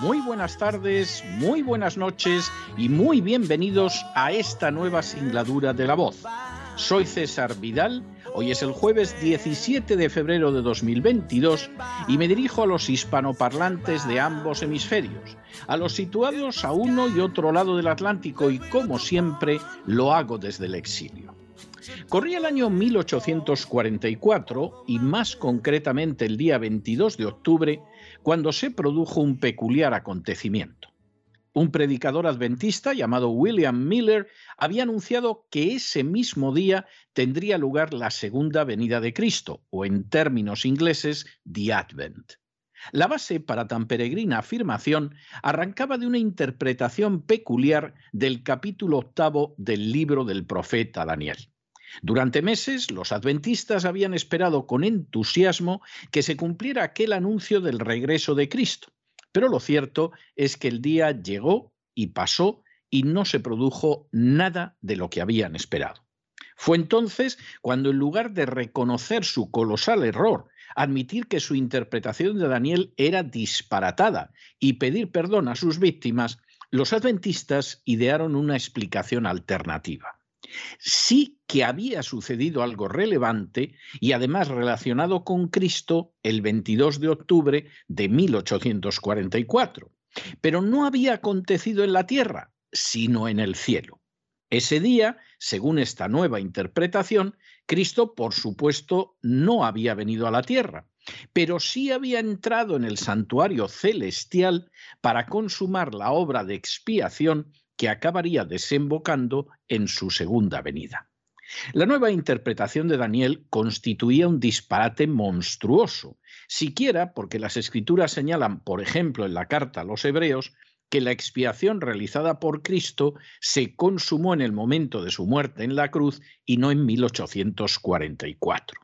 muy buenas tardes, muy buenas noches y muy bienvenidos a esta nueva singladura de la voz. Soy César Vidal, hoy es el jueves 17 de febrero de 2022 y me dirijo a los hispanoparlantes de ambos hemisferios, a los situados a uno y otro lado del Atlántico y como siempre lo hago desde el exilio. Corría el año 1844 y más concretamente el día 22 de octubre, cuando se produjo un peculiar acontecimiento. Un predicador adventista llamado William Miller había anunciado que ese mismo día tendría lugar la segunda venida de Cristo, o en términos ingleses, The Advent. La base para tan peregrina afirmación arrancaba de una interpretación peculiar del capítulo octavo del libro del profeta Daniel. Durante meses, los adventistas habían esperado con entusiasmo que se cumpliera aquel anuncio del regreso de Cristo, pero lo cierto es que el día llegó y pasó y no se produjo nada de lo que habían esperado. Fue entonces cuando en lugar de reconocer su colosal error, admitir que su interpretación de Daniel era disparatada y pedir perdón a sus víctimas, los adventistas idearon una explicación alternativa sí que había sucedido algo relevante y además relacionado con Cristo el 22 de octubre de 1844, pero no había acontecido en la tierra, sino en el cielo. Ese día, según esta nueva interpretación, Cristo, por supuesto, no había venido a la tierra, pero sí había entrado en el santuario celestial para consumar la obra de expiación que acabaría desembocando en su segunda venida. La nueva interpretación de Daniel constituía un disparate monstruoso, siquiera porque las escrituras señalan, por ejemplo, en la carta a los hebreos, que la expiación realizada por Cristo se consumó en el momento de su muerte en la cruz y no en 1844.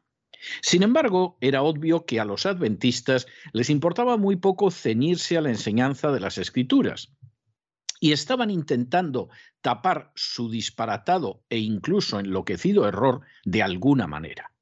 Sin embargo, era obvio que a los adventistas les importaba muy poco ceñirse a la enseñanza de las escrituras y estaban intentando tapar su disparatado e incluso enloquecido error de alguna manera.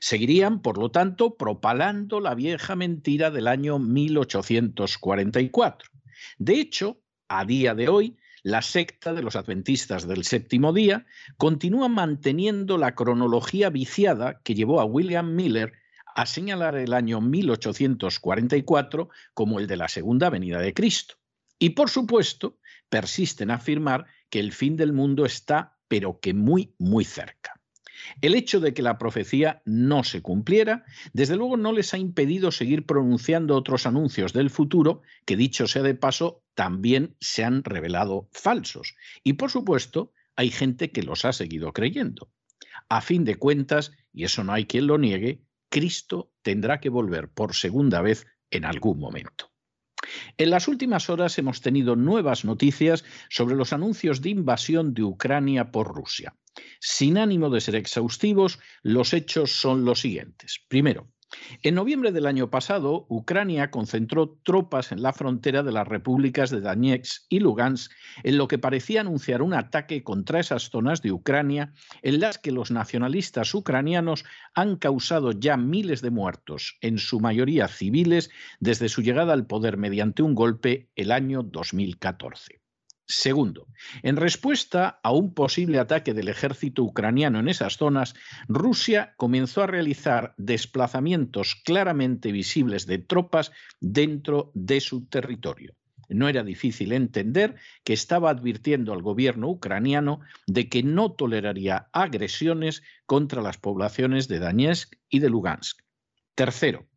Seguirían, por lo tanto, propalando la vieja mentira del año 1844. De hecho, a día de hoy, la secta de los adventistas del séptimo día continúa manteniendo la cronología viciada que llevó a William Miller a señalar el año 1844 como el de la segunda venida de Cristo. Y por supuesto, persiste en afirmar que el fin del mundo está, pero que muy, muy cerca. El hecho de que la profecía no se cumpliera, desde luego no les ha impedido seguir pronunciando otros anuncios del futuro que, dicho sea de paso, también se han revelado falsos. Y por supuesto, hay gente que los ha seguido creyendo. A fin de cuentas, y eso no hay quien lo niegue, Cristo tendrá que volver por segunda vez en algún momento. En las últimas horas hemos tenido nuevas noticias sobre los anuncios de invasión de Ucrania por Rusia. Sin ánimo de ser exhaustivos, los hechos son los siguientes. Primero, en noviembre del año pasado, Ucrania concentró tropas en la frontera de las repúblicas de Donetsk y Lugansk, en lo que parecía anunciar un ataque contra esas zonas de Ucrania en las que los nacionalistas ucranianos han causado ya miles de muertos, en su mayoría civiles, desde su llegada al poder mediante un golpe el año 2014. Segundo, en respuesta a un posible ataque del ejército ucraniano en esas zonas, Rusia comenzó a realizar desplazamientos claramente visibles de tropas dentro de su territorio. no era difícil entender que estaba advirtiendo al gobierno ucraniano de que no toleraría agresiones contra las poblaciones de Donetsk y de Lugansk. Tercero,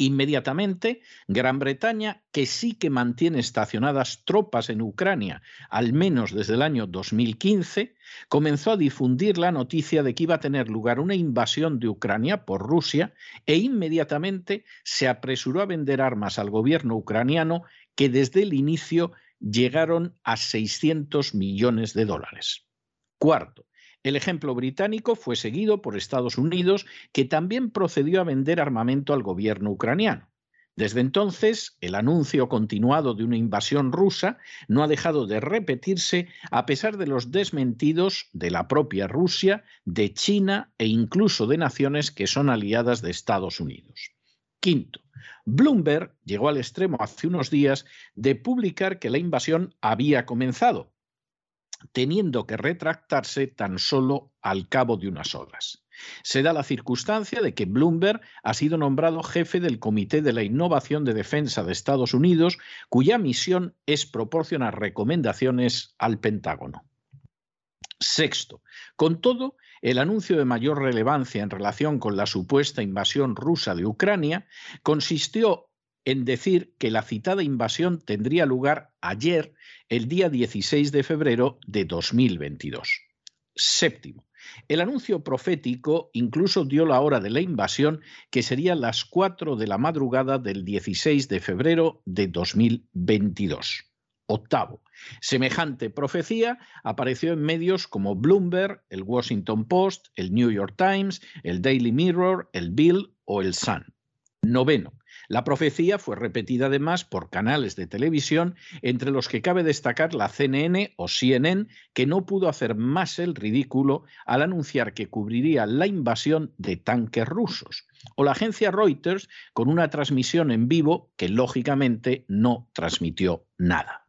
Inmediatamente, Gran Bretaña, que sí que mantiene estacionadas tropas en Ucrania, al menos desde el año 2015, comenzó a difundir la noticia de que iba a tener lugar una invasión de Ucrania por Rusia e inmediatamente se apresuró a vender armas al gobierno ucraniano que desde el inicio llegaron a 600 millones de dólares. Cuarto, el ejemplo británico fue seguido por Estados Unidos, que también procedió a vender armamento al gobierno ucraniano. Desde entonces, el anuncio continuado de una invasión rusa no ha dejado de repetirse a pesar de los desmentidos de la propia Rusia, de China e incluso de naciones que son aliadas de Estados Unidos. Quinto, Bloomberg llegó al extremo hace unos días de publicar que la invasión había comenzado, teniendo que retractarse tan solo al cabo de unas horas. Se da la circunstancia de que Bloomberg ha sido nombrado jefe del Comité de la Innovación de Defensa de Estados Unidos, cuya misión es proporcionar recomendaciones al Pentágono. Sexto, con todo, el anuncio de mayor relevancia en relación con la supuesta invasión rusa de Ucrania consistió en decir que la citada invasión tendría lugar ayer, el día 16 de febrero de 2022. Séptimo. El anuncio profético incluso dio la hora de la invasión, que sería las 4 de la madrugada del 16 de febrero de 2022. Octavo. Semejante profecía apareció en medios como Bloomberg, el Washington Post, el New York Times, el Daily Mirror, el Bill o el Sun. Noveno. La profecía fue repetida además por canales de televisión, entre los que cabe destacar la CNN o CNN, que no pudo hacer más el ridículo al anunciar que cubriría la invasión de tanques rusos, o la agencia Reuters con una transmisión en vivo que lógicamente no transmitió nada.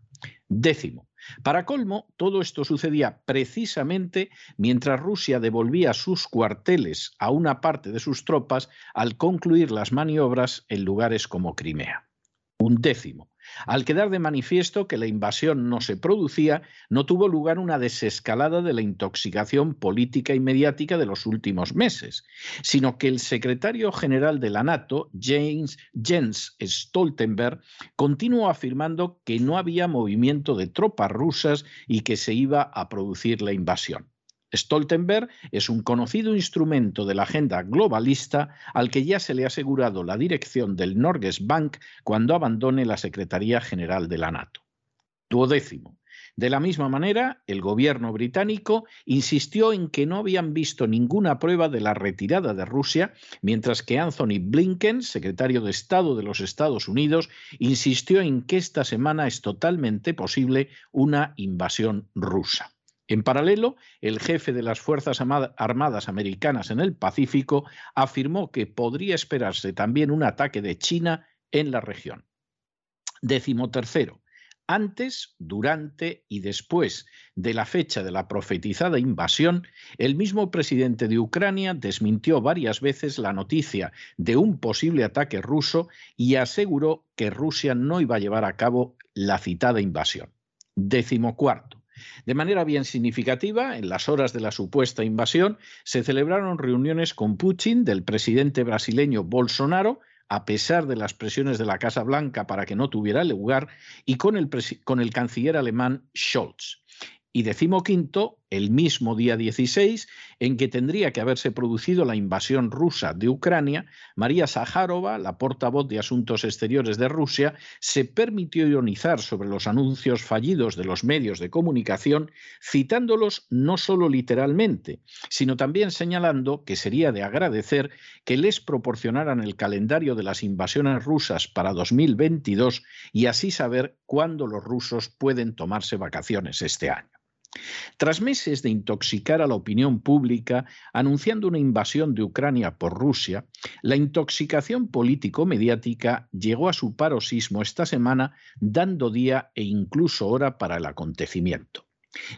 Décimo, para colmo, todo esto sucedía precisamente mientras Rusia devolvía sus cuarteles a una parte de sus tropas al concluir las maniobras en lugares como Crimea. Un décimo. Al quedar de manifiesto que la invasión no se producía, no tuvo lugar una desescalada de la intoxicación política y mediática de los últimos meses, sino que el secretario general de la NATO, James, Jens Stoltenberg, continuó afirmando que no había movimiento de tropas rusas y que se iba a producir la invasión. Stoltenberg es un conocido instrumento de la agenda globalista al que ya se le ha asegurado la dirección del Norges Bank cuando abandone la Secretaría General de la NATO. Duodécimo. De la misma manera, el gobierno británico insistió en que no habían visto ninguna prueba de la retirada de Rusia, mientras que Anthony Blinken, secretario de Estado de los Estados Unidos, insistió en que esta semana es totalmente posible una invasión rusa. En paralelo, el jefe de las Fuerzas Armadas Americanas en el Pacífico afirmó que podría esperarse también un ataque de China en la región. Décimo tercero, antes, durante y después de la fecha de la profetizada invasión, el mismo presidente de Ucrania desmintió varias veces la noticia de un posible ataque ruso y aseguró que Rusia no iba a llevar a cabo la citada invasión. Décimo cuarto. De manera bien significativa, en las horas de la supuesta invasión, se celebraron reuniones con Putin, del presidente brasileño Bolsonaro, a pesar de las presiones de la Casa Blanca para que no tuviera lugar, y con el, con el canciller alemán Scholz. Y decimoquinto, el mismo día 16 en que tendría que haberse producido la invasión rusa de Ucrania, María Zaharova, la portavoz de Asuntos Exteriores de Rusia, se permitió ironizar sobre los anuncios fallidos de los medios de comunicación, citándolos no solo literalmente, sino también señalando que sería de agradecer que les proporcionaran el calendario de las invasiones rusas para 2022 y así saber cuándo los rusos pueden tomarse vacaciones este año. Tras meses de intoxicar a la opinión pública anunciando una invasión de Ucrania por Rusia, la intoxicación político-mediática llegó a su paroxismo esta semana, dando día e incluso hora para el acontecimiento.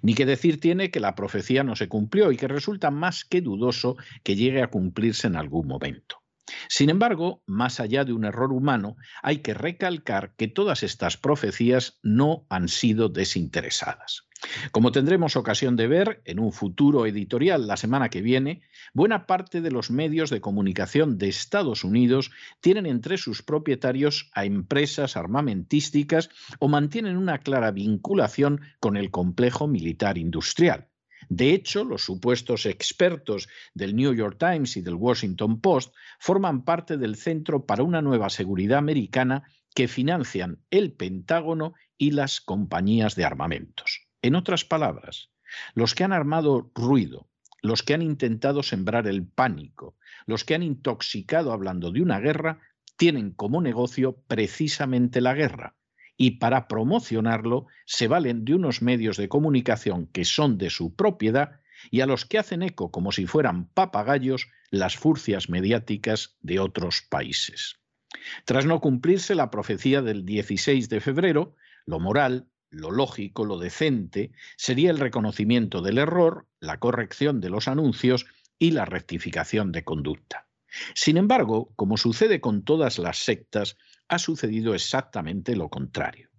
Ni que decir tiene que la profecía no se cumplió y que resulta más que dudoso que llegue a cumplirse en algún momento. Sin embargo, más allá de un error humano, hay que recalcar que todas estas profecías no han sido desinteresadas. Como tendremos ocasión de ver en un futuro editorial la semana que viene, buena parte de los medios de comunicación de Estados Unidos tienen entre sus propietarios a empresas armamentísticas o mantienen una clara vinculación con el complejo militar industrial. De hecho, los supuestos expertos del New York Times y del Washington Post forman parte del Centro para una Nueva Seguridad Americana que financian el Pentágono y las compañías de armamentos. En otras palabras, los que han armado ruido, los que han intentado sembrar el pánico, los que han intoxicado hablando de una guerra, tienen como negocio precisamente la guerra, y para promocionarlo se valen de unos medios de comunicación que son de su propiedad y a los que hacen eco como si fueran papagayos las furcias mediáticas de otros países. Tras no cumplirse la profecía del 16 de febrero, lo moral, lo lógico, lo decente, sería el reconocimiento del error, la corrección de los anuncios y la rectificación de conducta. Sin embargo, como sucede con todas las sectas, ha sucedido exactamente lo contrario.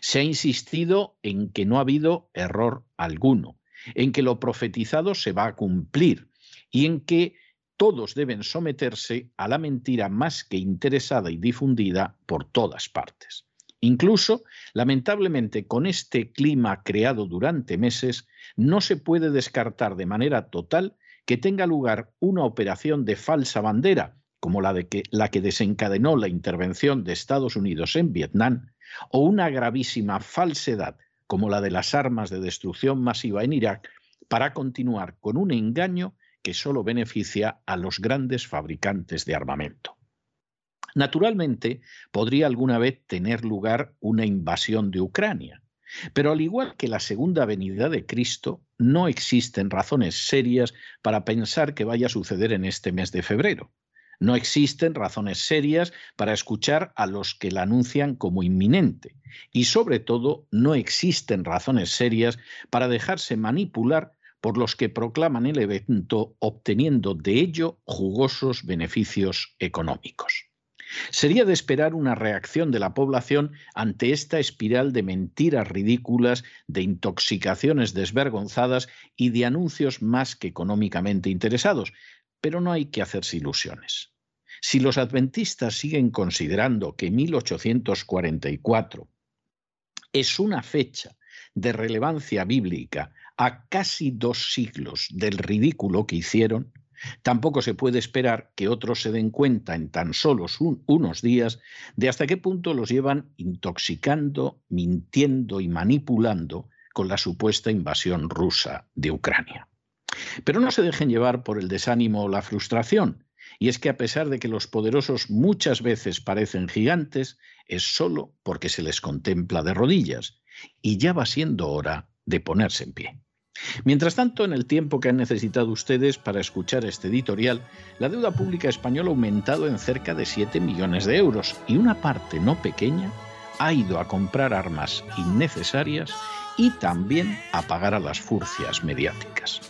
Se ha insistido en que no ha habido error alguno, en que lo profetizado se va a cumplir y en que todos deben someterse a la mentira más que interesada y difundida por todas partes. Incluso, lamentablemente, con este clima creado durante meses, no se puede descartar de manera total que tenga lugar una operación de falsa bandera como la, de que, la que desencadenó la intervención de Estados Unidos en Vietnam, o una gravísima falsedad como la de las armas de destrucción masiva en Irak, para continuar con un engaño que solo beneficia a los grandes fabricantes de armamento. Naturalmente, podría alguna vez tener lugar una invasión de Ucrania, pero al igual que la segunda venida de Cristo, no existen razones serias para pensar que vaya a suceder en este mes de febrero. No existen razones serias para escuchar a los que la anuncian como inminente. Y sobre todo, no existen razones serias para dejarse manipular por los que proclaman el evento obteniendo de ello jugosos beneficios económicos. Sería de esperar una reacción de la población ante esta espiral de mentiras ridículas, de intoxicaciones desvergonzadas y de anuncios más que económicamente interesados, pero no hay que hacerse ilusiones. Si los adventistas siguen considerando que 1844 es una fecha de relevancia bíblica a casi dos siglos del ridículo que hicieron, tampoco se puede esperar que otros se den cuenta en tan solo unos días de hasta qué punto los llevan intoxicando, mintiendo y manipulando con la supuesta invasión rusa de Ucrania. Pero no se dejen llevar por el desánimo o la frustración. Y es que a pesar de que los poderosos muchas veces parecen gigantes, es solo porque se les contempla de rodillas. Y ya va siendo hora de ponerse en pie. Mientras tanto, en el tiempo que han necesitado ustedes para escuchar este editorial, la deuda pública española ha aumentado en cerca de 7 millones de euros y una parte no pequeña ha ido a comprar armas innecesarias y también a pagar a las furcias mediáticas.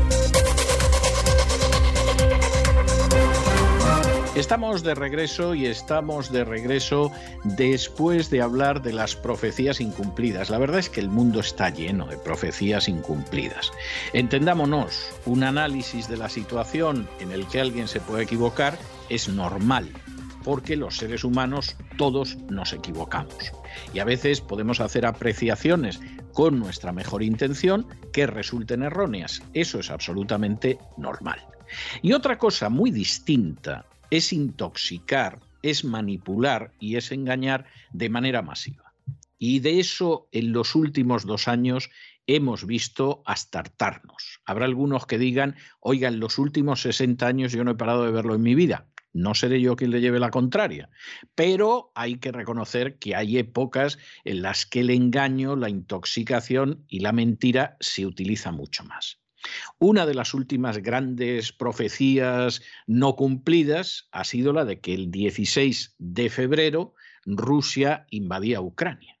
Estamos de regreso y estamos de regreso después de hablar de las profecías incumplidas. La verdad es que el mundo está lleno de profecías incumplidas. Entendámonos, un análisis de la situación en el que alguien se puede equivocar es normal, porque los seres humanos todos nos equivocamos. Y a veces podemos hacer apreciaciones con nuestra mejor intención que resulten erróneas. Eso es absolutamente normal. Y otra cosa muy distinta es intoxicar, es manipular y es engañar de manera masiva. Y de eso en los últimos dos años hemos visto hasta hartarnos. Habrá algunos que digan, oiga, en los últimos 60 años yo no he parado de verlo en mi vida. No seré yo quien le lleve la contraria, pero hay que reconocer que hay épocas en las que el engaño, la intoxicación y la mentira se utiliza mucho más. Una de las últimas grandes profecías no cumplidas ha sido la de que el 16 de febrero Rusia invadía Ucrania.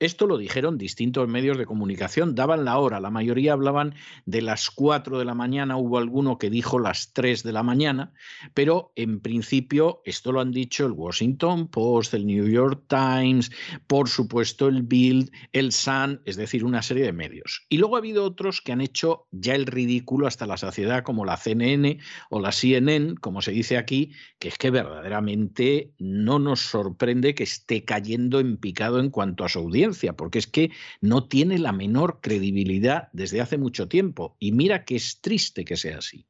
Esto lo dijeron distintos medios de comunicación, daban la hora, la mayoría hablaban de las 4 de la mañana, hubo alguno que dijo las 3 de la mañana, pero en principio esto lo han dicho el Washington Post, el New York Times, por supuesto el Bild, el Sun, es decir, una serie de medios. Y luego ha habido otros que han hecho ya el ridículo hasta la saciedad, como la CNN o la CNN, como se dice aquí, que es que verdaderamente no nos sorprende que esté cayendo en picado en cuanto a su audiencia porque es que no tiene la menor credibilidad desde hace mucho tiempo. Y mira que es triste que sea así,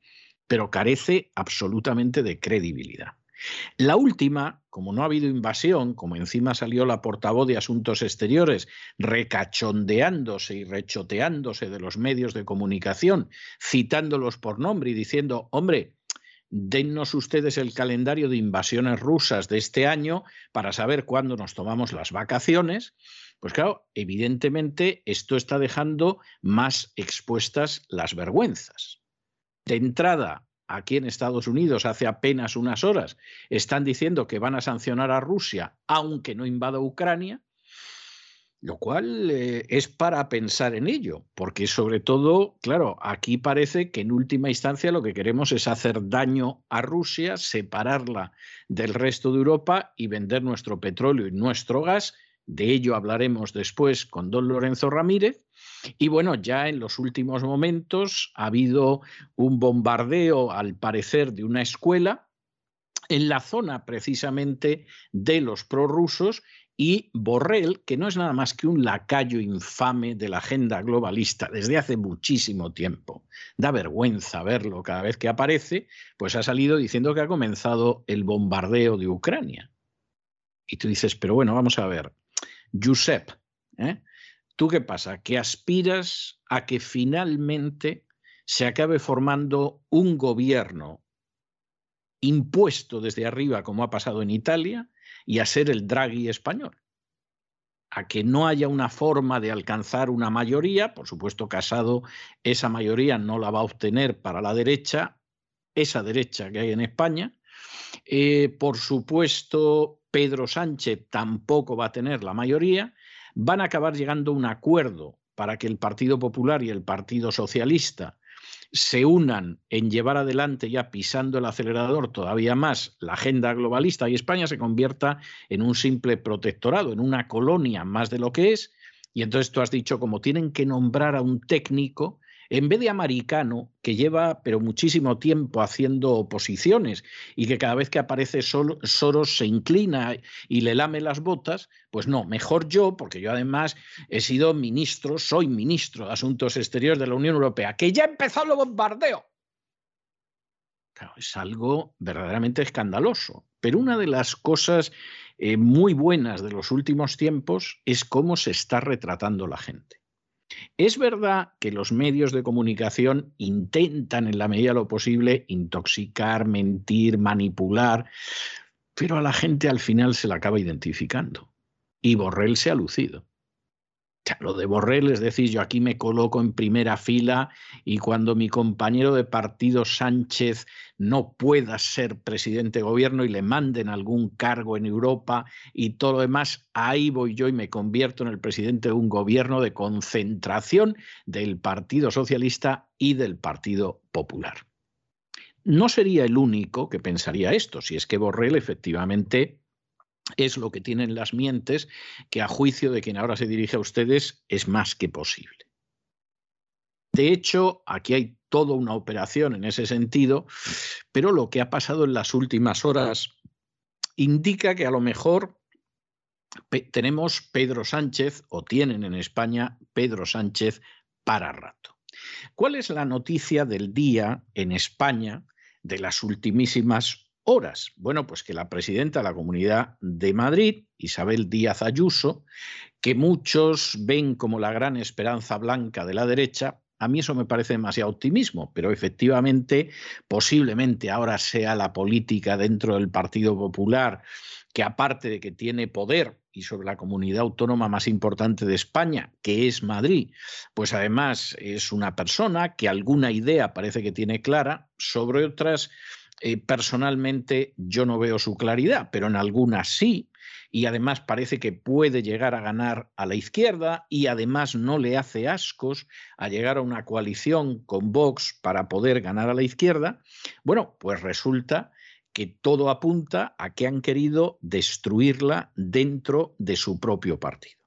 pero carece absolutamente de credibilidad. La última, como no ha habido invasión, como encima salió la portavoz de Asuntos Exteriores recachondeándose y rechoteándose de los medios de comunicación, citándolos por nombre y diciendo, hombre, dennos ustedes el calendario de invasiones rusas de este año para saber cuándo nos tomamos las vacaciones, pues claro, evidentemente esto está dejando más expuestas las vergüenzas. De entrada, aquí en Estados Unidos hace apenas unas horas están diciendo que van a sancionar a Rusia aunque no invada Ucrania, lo cual eh, es para pensar en ello, porque sobre todo, claro, aquí parece que en última instancia lo que queremos es hacer daño a Rusia, separarla del resto de Europa y vender nuestro petróleo y nuestro gas de ello hablaremos después con don Lorenzo Ramírez. Y bueno, ya en los últimos momentos ha habido un bombardeo, al parecer, de una escuela en la zona precisamente de los prorrusos y Borrell, que no es nada más que un lacayo infame de la agenda globalista desde hace muchísimo tiempo. Da vergüenza verlo cada vez que aparece, pues ha salido diciendo que ha comenzado el bombardeo de Ucrania. Y tú dices, pero bueno, vamos a ver, Josep, ¿eh? ¿tú qué pasa? Que aspiras a que finalmente se acabe formando un gobierno impuesto desde arriba, como ha pasado en Italia, y a ser el Draghi español. A que no haya una forma de alcanzar una mayoría, por supuesto, Casado esa mayoría no la va a obtener para la derecha, esa derecha que hay en España. Eh, por supuesto, Pedro Sánchez tampoco va a tener la mayoría, van a acabar llegando a un acuerdo para que el Partido Popular y el Partido Socialista se unan en llevar adelante ya pisando el acelerador todavía más la agenda globalista y España se convierta en un simple protectorado, en una colonia más de lo que es. Y entonces tú has dicho, como tienen que nombrar a un técnico, en vez de americano, que lleva pero muchísimo tiempo haciendo oposiciones y que cada vez que aparece Soros se inclina y le lame las botas, pues no, mejor yo, porque yo además he sido ministro, soy ministro de Asuntos Exteriores de la Unión Europea, que ya empezó el bombardeo. Claro, es algo verdaderamente escandaloso. Pero una de las cosas eh, muy buenas de los últimos tiempos es cómo se está retratando la gente. Es verdad que los medios de comunicación intentan en la medida de lo posible intoxicar, mentir, manipular, pero a la gente al final se la acaba identificando. Y Borrell se ha lucido lo de Borrell, es decir, yo aquí me coloco en primera fila y cuando mi compañero de partido Sánchez no pueda ser presidente de gobierno y le manden algún cargo en Europa y todo lo demás, ahí voy yo y me convierto en el presidente de un gobierno de concentración del Partido Socialista y del Partido Popular. No sería el único que pensaría esto, si es que Borrell efectivamente es lo que tienen las mientes, que a juicio de quien ahora se dirige a ustedes es más que posible. De hecho, aquí hay toda una operación en ese sentido, pero lo que ha pasado en las últimas horas indica que a lo mejor tenemos Pedro Sánchez, o tienen en España Pedro Sánchez para rato. ¿Cuál es la noticia del día en España de las ultimísimas horas? Bueno, pues que la presidenta de la Comunidad de Madrid, Isabel Díaz Ayuso, que muchos ven como la gran esperanza blanca de la derecha, a mí eso me parece demasiado optimismo, pero efectivamente, posiblemente ahora sea la política dentro del Partido Popular que aparte de que tiene poder y sobre la comunidad autónoma más importante de España, que es Madrid, pues además es una persona que alguna idea parece que tiene clara, sobre otras eh, personalmente yo no veo su claridad, pero en algunas sí, y además parece que puede llegar a ganar a la izquierda y además no le hace ascos a llegar a una coalición con Vox para poder ganar a la izquierda, bueno, pues resulta que todo apunta a que han querido destruirla dentro de su propio partido.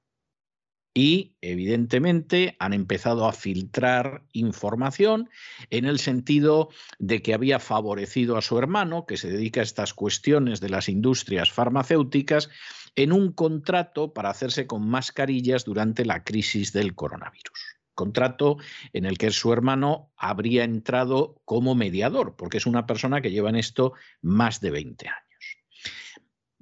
Y evidentemente han empezado a filtrar información en el sentido de que había favorecido a su hermano, que se dedica a estas cuestiones de las industrias farmacéuticas, en un contrato para hacerse con mascarillas durante la crisis del coronavirus contrato en el que su hermano habría entrado como mediador, porque es una persona que lleva en esto más de 20 años.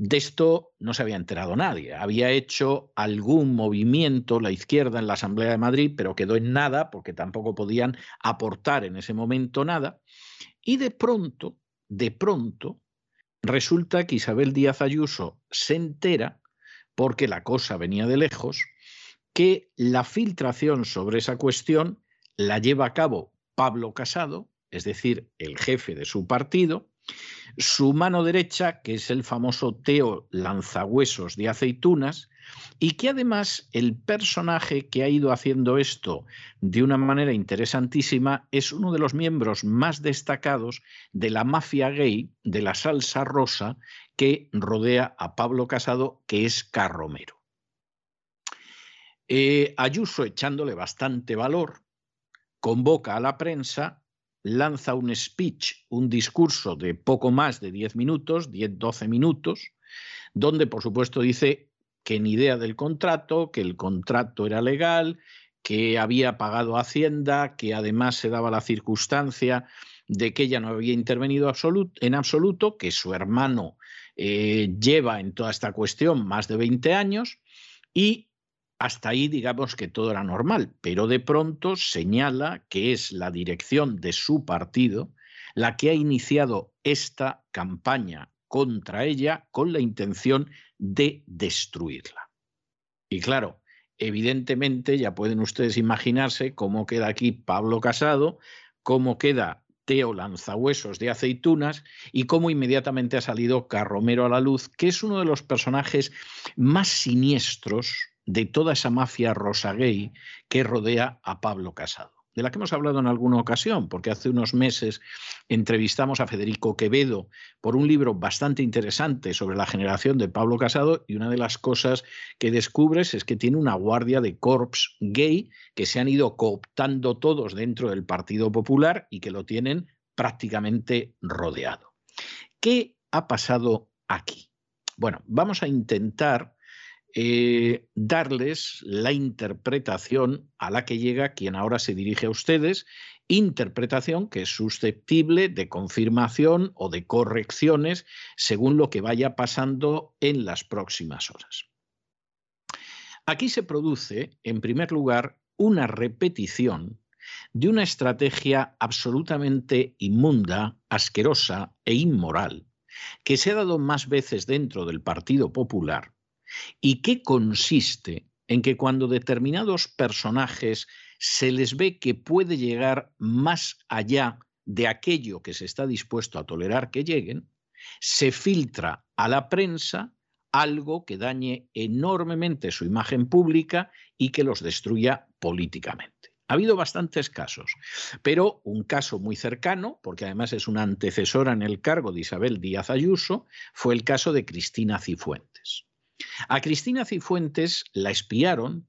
De esto no se había enterado nadie. Había hecho algún movimiento la izquierda en la Asamblea de Madrid, pero quedó en nada porque tampoco podían aportar en ese momento nada. Y de pronto, de pronto, resulta que Isabel Díaz Ayuso se entera, porque la cosa venía de lejos, que la filtración sobre esa cuestión la lleva a cabo Pablo Casado, es decir, el jefe de su partido, su mano derecha, que es el famoso Teo Lanzahuesos de Aceitunas, y que además el personaje que ha ido haciendo esto de una manera interesantísima es uno de los miembros más destacados de la mafia gay de la salsa rosa que rodea a Pablo Casado, que es Carromero. Eh, Ayuso, echándole bastante valor, convoca a la prensa, lanza un speech, un discurso de poco más de 10 minutos, 10-12 minutos, donde por supuesto dice que ni idea del contrato, que el contrato era legal, que había pagado Hacienda, que además se daba la circunstancia de que ella no había intervenido en absoluto, que su hermano eh, lleva en toda esta cuestión más de 20 años y hasta ahí digamos que todo era normal, pero de pronto señala que es la dirección de su partido la que ha iniciado esta campaña contra ella con la intención de destruirla. Y claro, evidentemente ya pueden ustedes imaginarse cómo queda aquí Pablo Casado, cómo queda Teo Lanzahuesos de Aceitunas y cómo inmediatamente ha salido Carromero a la luz, que es uno de los personajes más siniestros de toda esa mafia rosa gay que rodea a Pablo Casado, de la que hemos hablado en alguna ocasión, porque hace unos meses entrevistamos a Federico Quevedo por un libro bastante interesante sobre la generación de Pablo Casado y una de las cosas que descubres es que tiene una guardia de corps gay que se han ido cooptando todos dentro del Partido Popular y que lo tienen prácticamente rodeado. ¿Qué ha pasado aquí? Bueno, vamos a intentar eh, darles la interpretación a la que llega quien ahora se dirige a ustedes, interpretación que es susceptible de confirmación o de correcciones según lo que vaya pasando en las próximas horas. Aquí se produce, en primer lugar, una repetición de una estrategia absolutamente inmunda, asquerosa e inmoral que se ha dado más veces dentro del Partido Popular y que consiste en que cuando determinados personajes se les ve que puede llegar más allá de aquello que se está dispuesto a tolerar que lleguen, se filtra a la prensa algo que dañe enormemente su imagen pública y que los destruya políticamente. Ha habido bastantes casos, pero un caso muy cercano, porque además es una antecesora en el cargo de Isabel Díaz Ayuso, fue el caso de Cristina Cifuentes. A Cristina Cifuentes la espiaron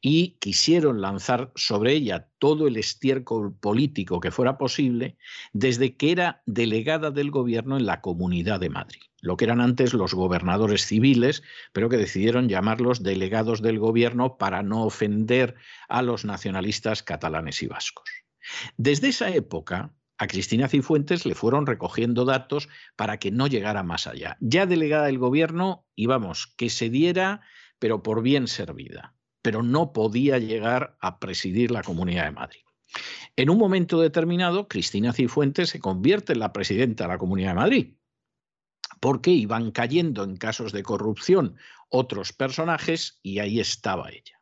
y quisieron lanzar sobre ella todo el estiércol político que fuera posible desde que era delegada del gobierno en la Comunidad de Madrid, lo que eran antes los gobernadores civiles, pero que decidieron llamarlos delegados del gobierno para no ofender a los nacionalistas catalanes y vascos. Desde esa época, a Cristina Cifuentes le fueron recogiendo datos para que no llegara más allá. Ya delegada del gobierno, íbamos, que se diera, pero por bien servida, pero no podía llegar a presidir la Comunidad de Madrid. En un momento determinado, Cristina Cifuentes se convierte en la presidenta de la Comunidad de Madrid, porque iban cayendo en casos de corrupción otros personajes y ahí estaba ella.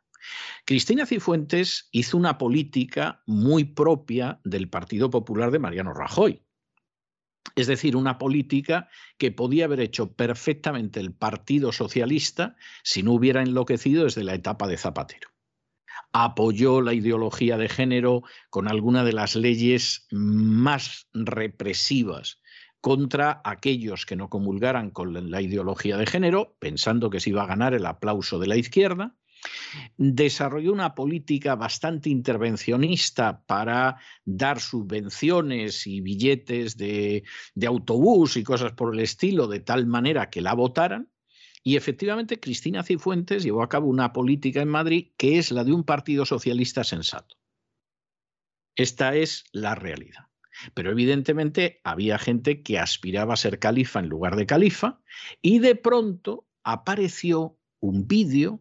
Cristina Cifuentes hizo una política muy propia del Partido Popular de Mariano Rajoy. Es decir, una política que podía haber hecho perfectamente el Partido Socialista si no hubiera enloquecido desde la etapa de Zapatero. Apoyó la ideología de género con alguna de las leyes más represivas contra aquellos que no comulgaran con la ideología de género, pensando que se iba a ganar el aplauso de la izquierda, desarrolló una política bastante intervencionista para dar subvenciones y billetes de, autobús y cosas por el estilo, de tal manera que la votaran. Y efectivamente, Cristina Cifuentes llevó a cabo una política en Madrid que es la de un partido socialista sensato. Esta es la realidad. Pero evidentemente había gente que aspiraba a ser califa en lugar de califa y de pronto apareció un vídeo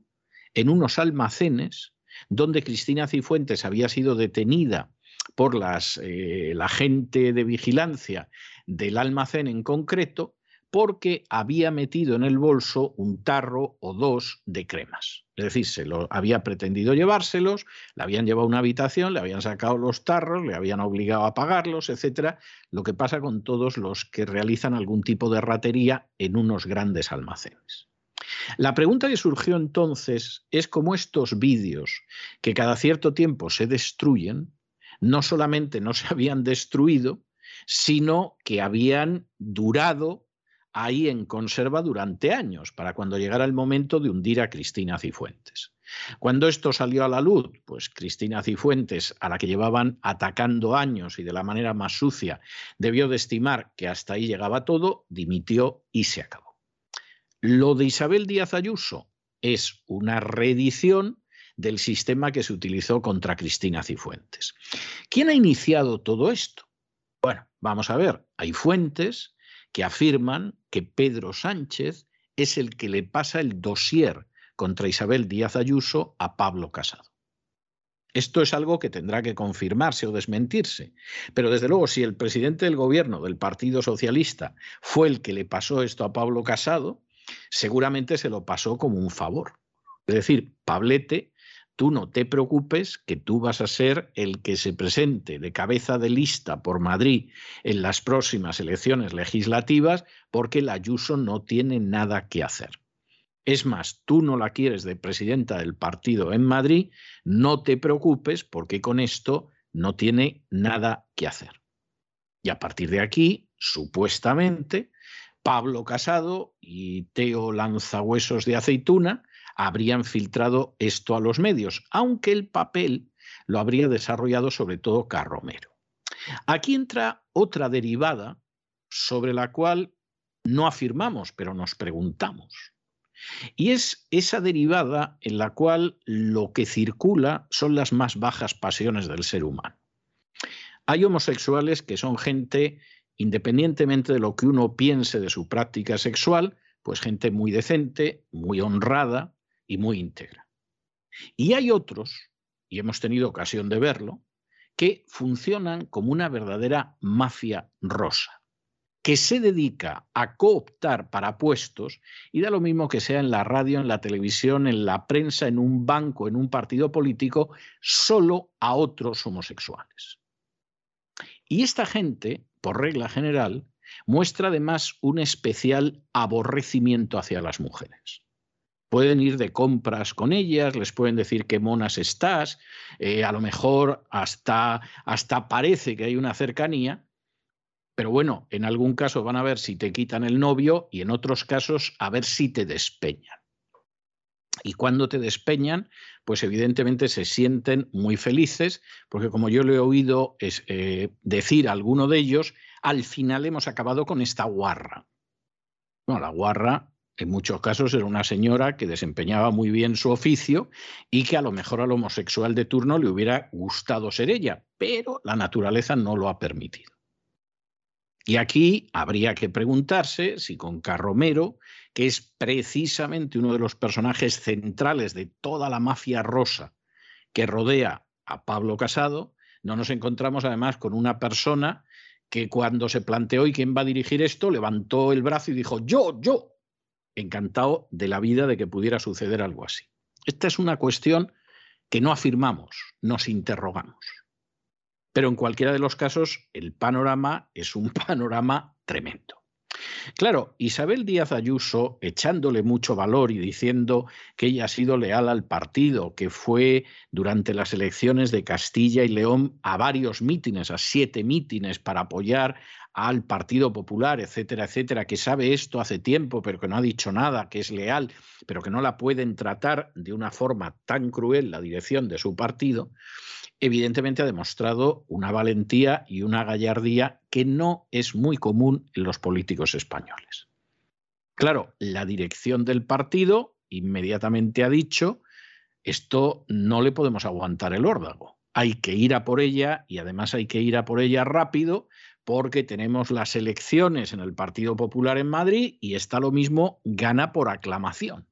en unos almacenes donde Cristina Cifuentes había sido detenida por las, eh, la gente de vigilancia del almacén en concreto porque había metido en el bolso un tarro o dos de cremas. Es decir, se lo había pretendido llevárselos, le habían llevado a una habitación, le habían sacado los tarros, le habían obligado a pagarlos, etcétera. Lo que pasa con todos los que realizan algún tipo de ratería en unos grandes almacenes. La pregunta que surgió entonces es cómo estos vídeos, que cada cierto tiempo se destruyen, no solamente no se habían destruido, sino que habían durado ahí en conserva durante años, para cuando llegara el momento de hundir a Cristina Cifuentes. Cuando esto salió a la luz, pues Cristina Cifuentes, a la que llevaban atacando años y de la manera más sucia, debió de estimar que hasta ahí llegaba todo, dimitió y se acabó. Lo de Isabel Díaz Ayuso es una reedición del sistema que se utilizó contra Cristina Cifuentes. ¿Quién ha iniciado todo esto? Bueno, vamos a ver, hay fuentes que afirman que Pedro Sánchez es el que le pasa el dossier contra Isabel Díaz Ayuso a Pablo Casado. Esto es algo que tendrá que confirmarse o desmentirse. Pero desde luego, si el presidente del gobierno del Partido Socialista fue el que le pasó esto a Pablo Casado, seguramente se lo pasó como un favor. Es decir, Pablete, tú no te preocupes que tú vas a ser el que se presente de cabeza de lista por Madrid en las próximas elecciones legislativas porque la Ayuso no tiene nada que hacer. Es más, tú no la quieres de presidenta del partido en Madrid, no te preocupes porque con esto no tiene nada que hacer. Y a partir de aquí, supuestamente, Pablo Casado y Teo Lanzahuesos de Aceituna habrían filtrado esto a los medios, aunque el papel lo habría desarrollado sobre todo Carromero. Aquí entra otra derivada sobre la cual no afirmamos, pero nos preguntamos. Y es esa derivada en la cual lo que circula son las más bajas pasiones del ser humano. Hay homosexuales que son gente independientemente de lo que uno piense de su práctica sexual, pues gente muy decente, muy honrada y muy íntegra. Y hay otros, y hemos tenido ocasión de verlo, que funcionan como una verdadera mafia rosa, que se dedica a cooptar para puestos y da lo mismo que sea en la radio, en la televisión, en la prensa, en un banco, en un partido político, solo a otros homosexuales. Y esta gente por regla general, muestra además un especial aborrecimiento hacia las mujeres. Pueden ir de compras con ellas, les pueden decir qué monas estás, eh, a lo mejor hasta, hasta parece que hay una cercanía, pero bueno, en algún caso van a ver si te quitan el novio y en otros casos a ver si te despeñan. Y cuando te despeñan, pues evidentemente se sienten muy felices, porque como yo le he oído eh, decir a alguno de ellos, al final hemos acabado con esta guarra. Bueno, la guarra en muchos casos era una señora que desempeñaba muy bien su oficio y que a lo mejor al homosexual de turno le hubiera gustado ser ella, pero la naturaleza no lo ha permitido. Y aquí habría que preguntarse si con Carromero, que es precisamente uno de los personajes centrales de toda la mafia rosa que rodea a Pablo Casado, no nos encontramos además con una persona que cuando se planteó y quién va a dirigir esto, levantó el brazo y dijo, yo, yo, encantado de la vida de que pudiera suceder algo así. Esta es una cuestión que no afirmamos, nos interrogamos. Pero en cualquiera de los casos, el panorama es un panorama tremendo. Claro, Isabel Díaz Ayuso, echándole mucho valor y diciendo que ella ha sido leal al partido, que fue durante las elecciones de Castilla y León a varios mítines, a siete mítines para apoyar al Partido Popular, etcétera, etcétera, que sabe esto hace tiempo, pero que no ha dicho nada, que es leal, pero que no la pueden tratar de una forma tan cruel la dirección de su partido, evidentemente ha demostrado una valentía y una gallardía que no es muy común en los políticos españoles. Claro, la dirección del partido inmediatamente ha dicho, esto no le podemos aguantar el órdago, hay que ir a por ella y además hay que ir a por ella rápido porque tenemos las elecciones en el Partido Popular en Madrid y está lo mismo, gana por aclamación.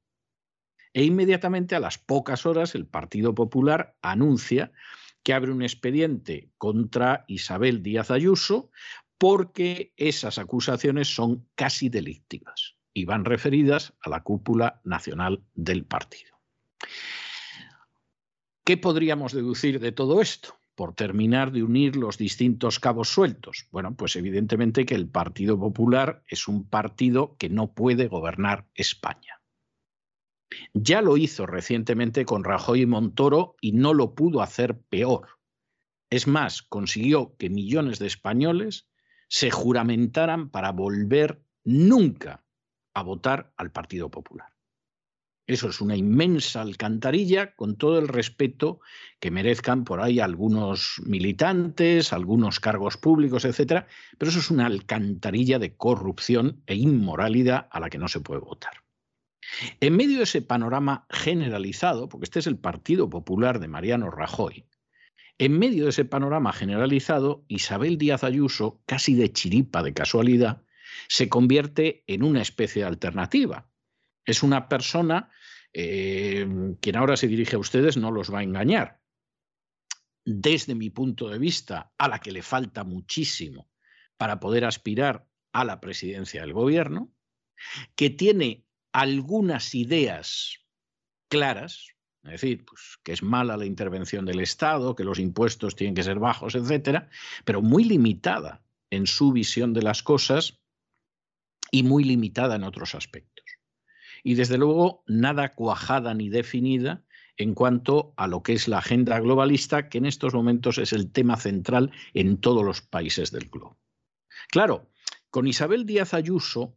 E inmediatamente a las pocas horas el Partido Popular anuncia que abre un expediente contra Isabel Díaz Ayuso porque esas acusaciones son casi delictivas y van referidas a la cúpula nacional del partido. ¿Qué podríamos deducir de todo esto? Por terminar de unir los distintos cabos sueltos. Bueno, pues evidentemente que el Partido Popular es un partido que no puede gobernar España. Ya lo hizo recientemente con Rajoy y Montoro y no lo pudo hacer peor. Es más, consiguió que millones de españoles se juramentaran para volver nunca a votar al Partido Popular. Eso es una inmensa alcantarilla con todo el respeto que merezcan por ahí algunos militantes, algunos cargos públicos, etcétera, pero eso es una alcantarilla de corrupción e inmoralidad a la que no se puede votar. En medio de ese panorama generalizado, porque este es el Partido Popular de Mariano Rajoy, en medio de ese panorama generalizado, Isabel Díaz Ayuso, casi de chiripa, de casualidad, se convierte en una especie de alternativa. Es una persona, eh, quien ahora se dirige a ustedes no los va a engañar. Desde mi punto de vista, a la que le falta muchísimo para poder aspirar a la presidencia del gobierno, que tiene algunas ideas claras, es decir, pues, que es mala la intervención del Estado, que los impuestos tienen que ser bajos, etcétera, pero muy limitada en su visión de las cosas y muy limitada en otros aspectos. Y desde luego, nada cuajada ni definida en cuanto a lo que es la agenda globalista, que en estos momentos es el tema central en todos los países del globo. Claro, con Isabel Díaz Ayuso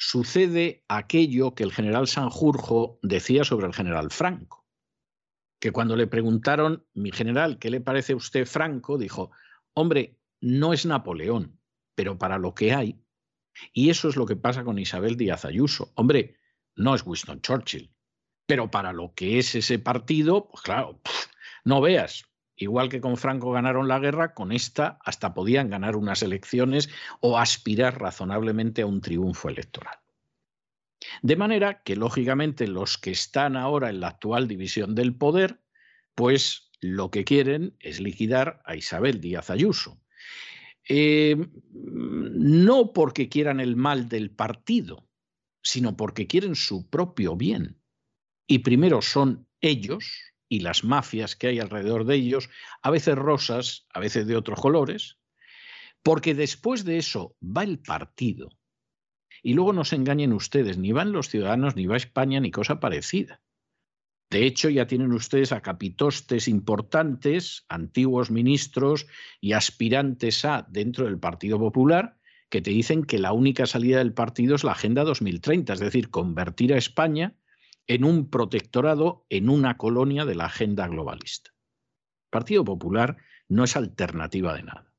sucede aquello que el general Sanjurjo decía sobre el general Franco, que cuando le preguntaron, mi general, ¿qué le parece a usted Franco? Dijo, hombre, no es Napoleón, pero para lo que hay. Y eso es lo que pasa con Isabel Díaz Ayuso. Hombre, no es Winston Churchill, pero para lo que es ese partido, pues claro, no veas, Igual que con Franco ganaron la guerra, con esta hasta podían ganar unas elecciones o aspirar razonablemente a un triunfo electoral. De manera que, lógicamente, los que están ahora en la actual división del poder, pues lo que quieren es liquidar a Isabel Díaz Ayuso. Eh, no porque quieran el mal del partido, sino porque quieren su propio bien. Y primero son ellos, y las mafias que hay alrededor de ellos, a veces rosas, a veces de otros colores, porque después de eso va el partido. Y luego no se engañen ustedes, ni van los ciudadanos, ni va España, ni cosa parecida. De hecho, ya tienen ustedes a capitostes importantes, antiguos ministros y aspirantes a dentro del Partido Popular, que te dicen que la única salida del partido es la Agenda 2030, es decir, convertir a España en un protectorado, en una colonia de la agenda globalista. El Partido Popular no es alternativa de nada.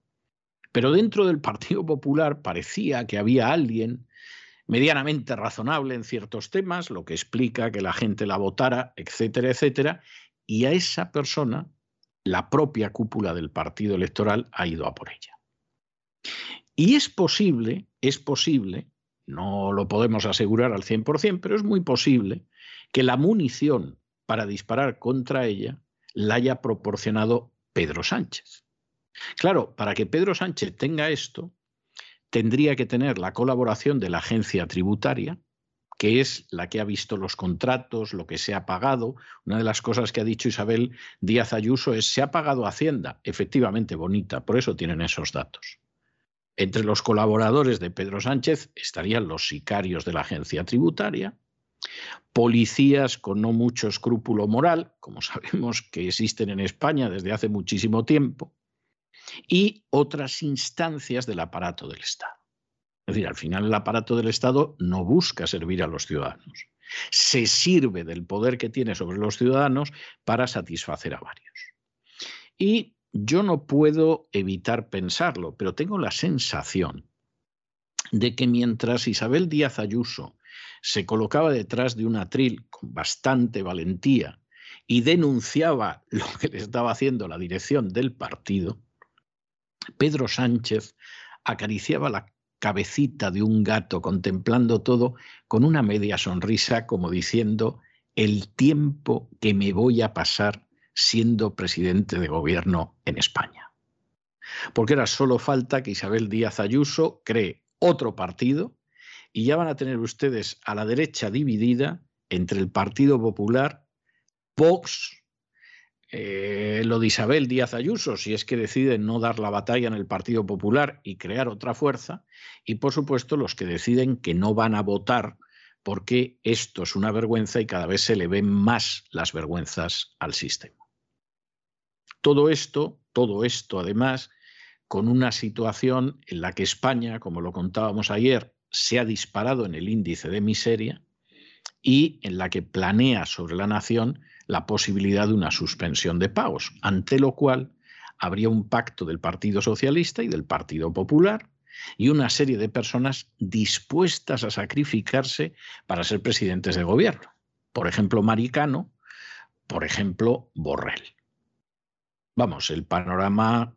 Pero dentro del Partido Popular parecía que había alguien medianamente razonable en ciertos temas, lo que explica que la gente la votara, etcétera, etcétera, y a esa persona la propia cúpula del partido electoral ha ido a por ella. Y es posible, es posible, no lo podemos asegurar al 100%, pero es muy posible que la munición para disparar contra ella la haya proporcionado Pedro Sánchez. Claro, para que Pedro Sánchez tenga esto, tendría que tener la colaboración de la agencia tributaria, que es la que ha visto los contratos, lo que se ha pagado. Una de las cosas que ha dicho Isabel Díaz Ayuso es, se ha pagado Hacienda. Efectivamente, bonita, por eso tienen esos datos. Entre los colaboradores de Pedro Sánchez estarían los sicarios de la agencia tributaria, policías con no mucho escrúpulo moral, como sabemos que existen en España desde hace muchísimo tiempo, y otras instancias del aparato del Estado. Es decir, al final el aparato del Estado no busca servir a los ciudadanos, se sirve del poder que tiene sobre los ciudadanos para satisfacer a varios. Y yo no puedo evitar pensarlo, pero tengo la sensación de que mientras Isabel Díaz Ayuso se colocaba detrás de un atril con bastante valentía y denunciaba lo que le estaba haciendo la dirección del partido, Pedro Sánchez acariciaba la cabecita de un gato contemplando todo con una media sonrisa como diciendo el tiempo que me voy a pasar siendo presidente de gobierno en España. Porque era solo falta que Isabel Díaz Ayuso cree otro partido y ya van a tener ustedes a la derecha dividida entre el Partido Popular, Vox, eh, lo de Isabel Díaz Ayuso, si es que deciden no dar la batalla en el Partido Popular y crear otra fuerza, y por supuesto los que deciden que no van a votar porque esto es una vergüenza y cada vez se le ven más las vergüenzas al sistema. Todo esto, todo esto además, con una situación en la que España, como lo contábamos ayer, se ha disparado en el índice de miseria y en la que planea sobre la nación la posibilidad de una suspensión de pagos, ante lo cual habría un pacto del Partido Socialista y del Partido Popular y una serie de personas dispuestas a sacrificarse para ser presidentes de gobierno. Por ejemplo, Maricano, por ejemplo, Borrell. Vamos, el panorama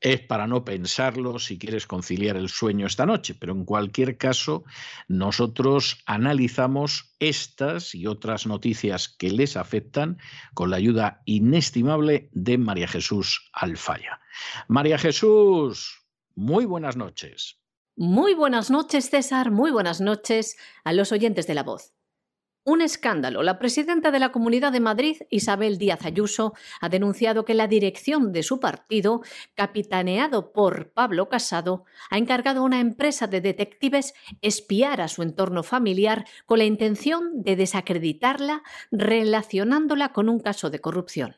es para no pensarlo si quieres conciliar el sueño esta noche, pero en cualquier caso nosotros analizamos estas y otras noticias que les afectan con la ayuda inestimable de María Jesús Alfaya. María Jesús, muy buenas noches. Muy buenas noches, César, muy buenas noches a los oyentes de la voz. Un escándalo. La presidenta de la Comunidad de Madrid, Isabel Díaz Ayuso, ha denunciado que la dirección de su partido, capitaneado por Pablo Casado, ha encargado a una empresa de detectives espiar a su entorno familiar con la intención de desacreditarla relacionándola con un caso de corrupción.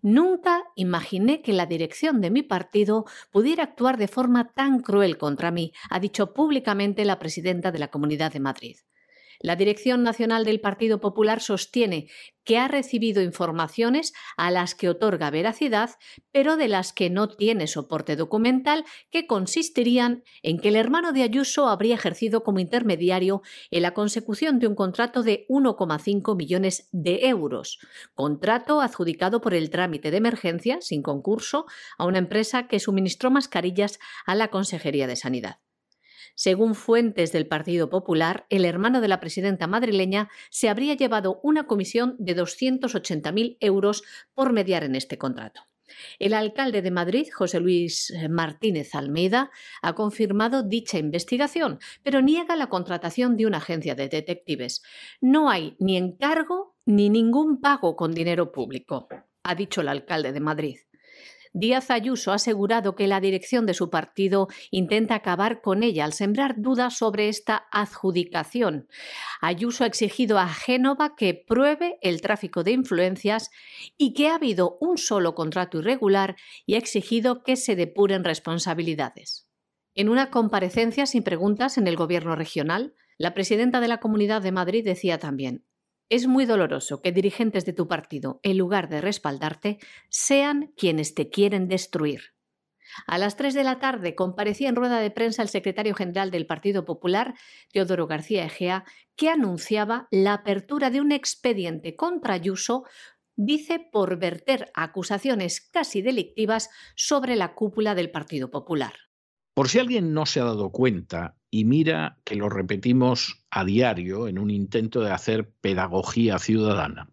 Nunca imaginé que la dirección de mi partido pudiera actuar de forma tan cruel contra mí, ha dicho públicamente la presidenta de la Comunidad de Madrid. La Dirección Nacional del Partido Popular sostiene que ha recibido informaciones a las que otorga veracidad, pero de las que no tiene soporte documental, que consistirían en que el hermano de Ayuso habría ejercido como intermediario en la consecución de un contrato de 1,5 millones de euros, contrato adjudicado por el trámite de emergencia, sin concurso, a una empresa que suministró mascarillas a la Consejería de Sanidad. Según fuentes del Partido Popular, el hermano de la presidenta madrileña se habría llevado una comisión de 280.000 euros por mediar en este contrato. El alcalde de Madrid, José Luis Martínez Almeida, ha confirmado dicha investigación, pero niega la contratación de una agencia de detectives. No hay ni encargo ni ningún pago con dinero público, ha dicho el alcalde de Madrid. Díaz Ayuso ha asegurado que la dirección de su partido intenta acabar con ella al sembrar dudas sobre esta adjudicación. Ayuso ha exigido a Génova que pruebe el tráfico de influencias y que ha habido un solo contrato irregular y ha exigido que se depuren responsabilidades. En una comparecencia sin preguntas en el Gobierno regional, la presidenta de la Comunidad de Madrid decía también es muy doloroso que dirigentes de tu partido, en lugar de respaldarte, sean quienes te quieren destruir. A las 3 de la tarde comparecía en rueda de prensa el secretario general del Partido Popular, Teodoro García Egea, que anunciaba la apertura de un expediente contra Ayuso, dice por verter acusaciones casi delictivas sobre la cúpula del Partido Popular. Por si alguien no se ha dado cuenta, y mira que lo repetimos a diario en un intento de hacer pedagogía ciudadana,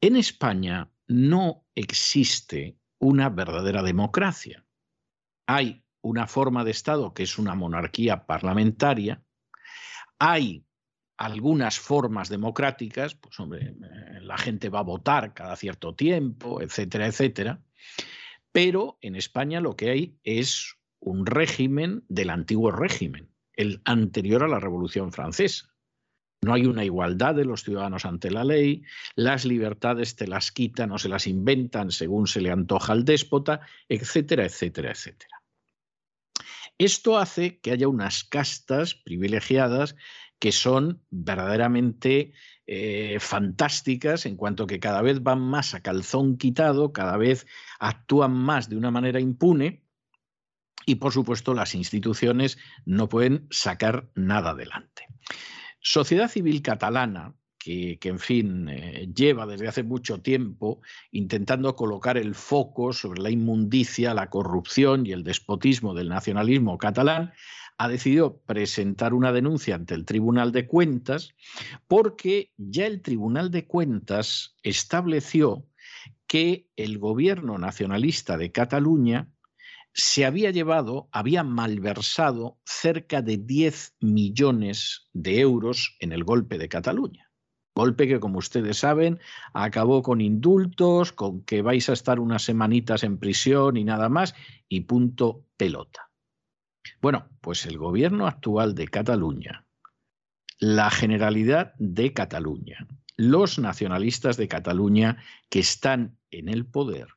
en España no existe una verdadera democracia. Hay una forma de Estado que es una monarquía parlamentaria, hay algunas formas democráticas, pues eh, la gente va a votar cada cierto tiempo, etcétera, etcétera, pero en España lo que hay es un régimen del antiguo régimen, el anterior a la Revolución Francesa. No hay una igualdad de los ciudadanos ante la ley, las libertades te las quitan o se las inventan según se le antoja al déspota, etcétera, etcétera, etcétera. Esto hace que haya unas castas privilegiadas que son verdaderamente eh, fantásticas en cuanto que cada vez van más a calzón quitado, cada vez actúan más de una manera impune y por supuesto las instituciones no pueden sacar nada adelante. Sociedad Civil Catalana, que, en fin, eh, lleva desde hace mucho tiempo intentando colocar el foco sobre la inmundicia, la corrupción y el despotismo del nacionalismo catalán, ha decidido presentar una denuncia ante el Tribunal de Cuentas porque ya el Tribunal de Cuentas estableció que el gobierno nacionalista de Cataluña se había llevado, había malversado cerca de 10 millones de euros en el golpe de Cataluña. Golpe que, como ustedes saben, acabó con indultos, con que vais a estar unas semanitas en prisión y nada más, y punto pelota. Bueno, pues el gobierno actual de Cataluña, la Generalidad de Cataluña, los nacionalistas de Cataluña que están en el poder,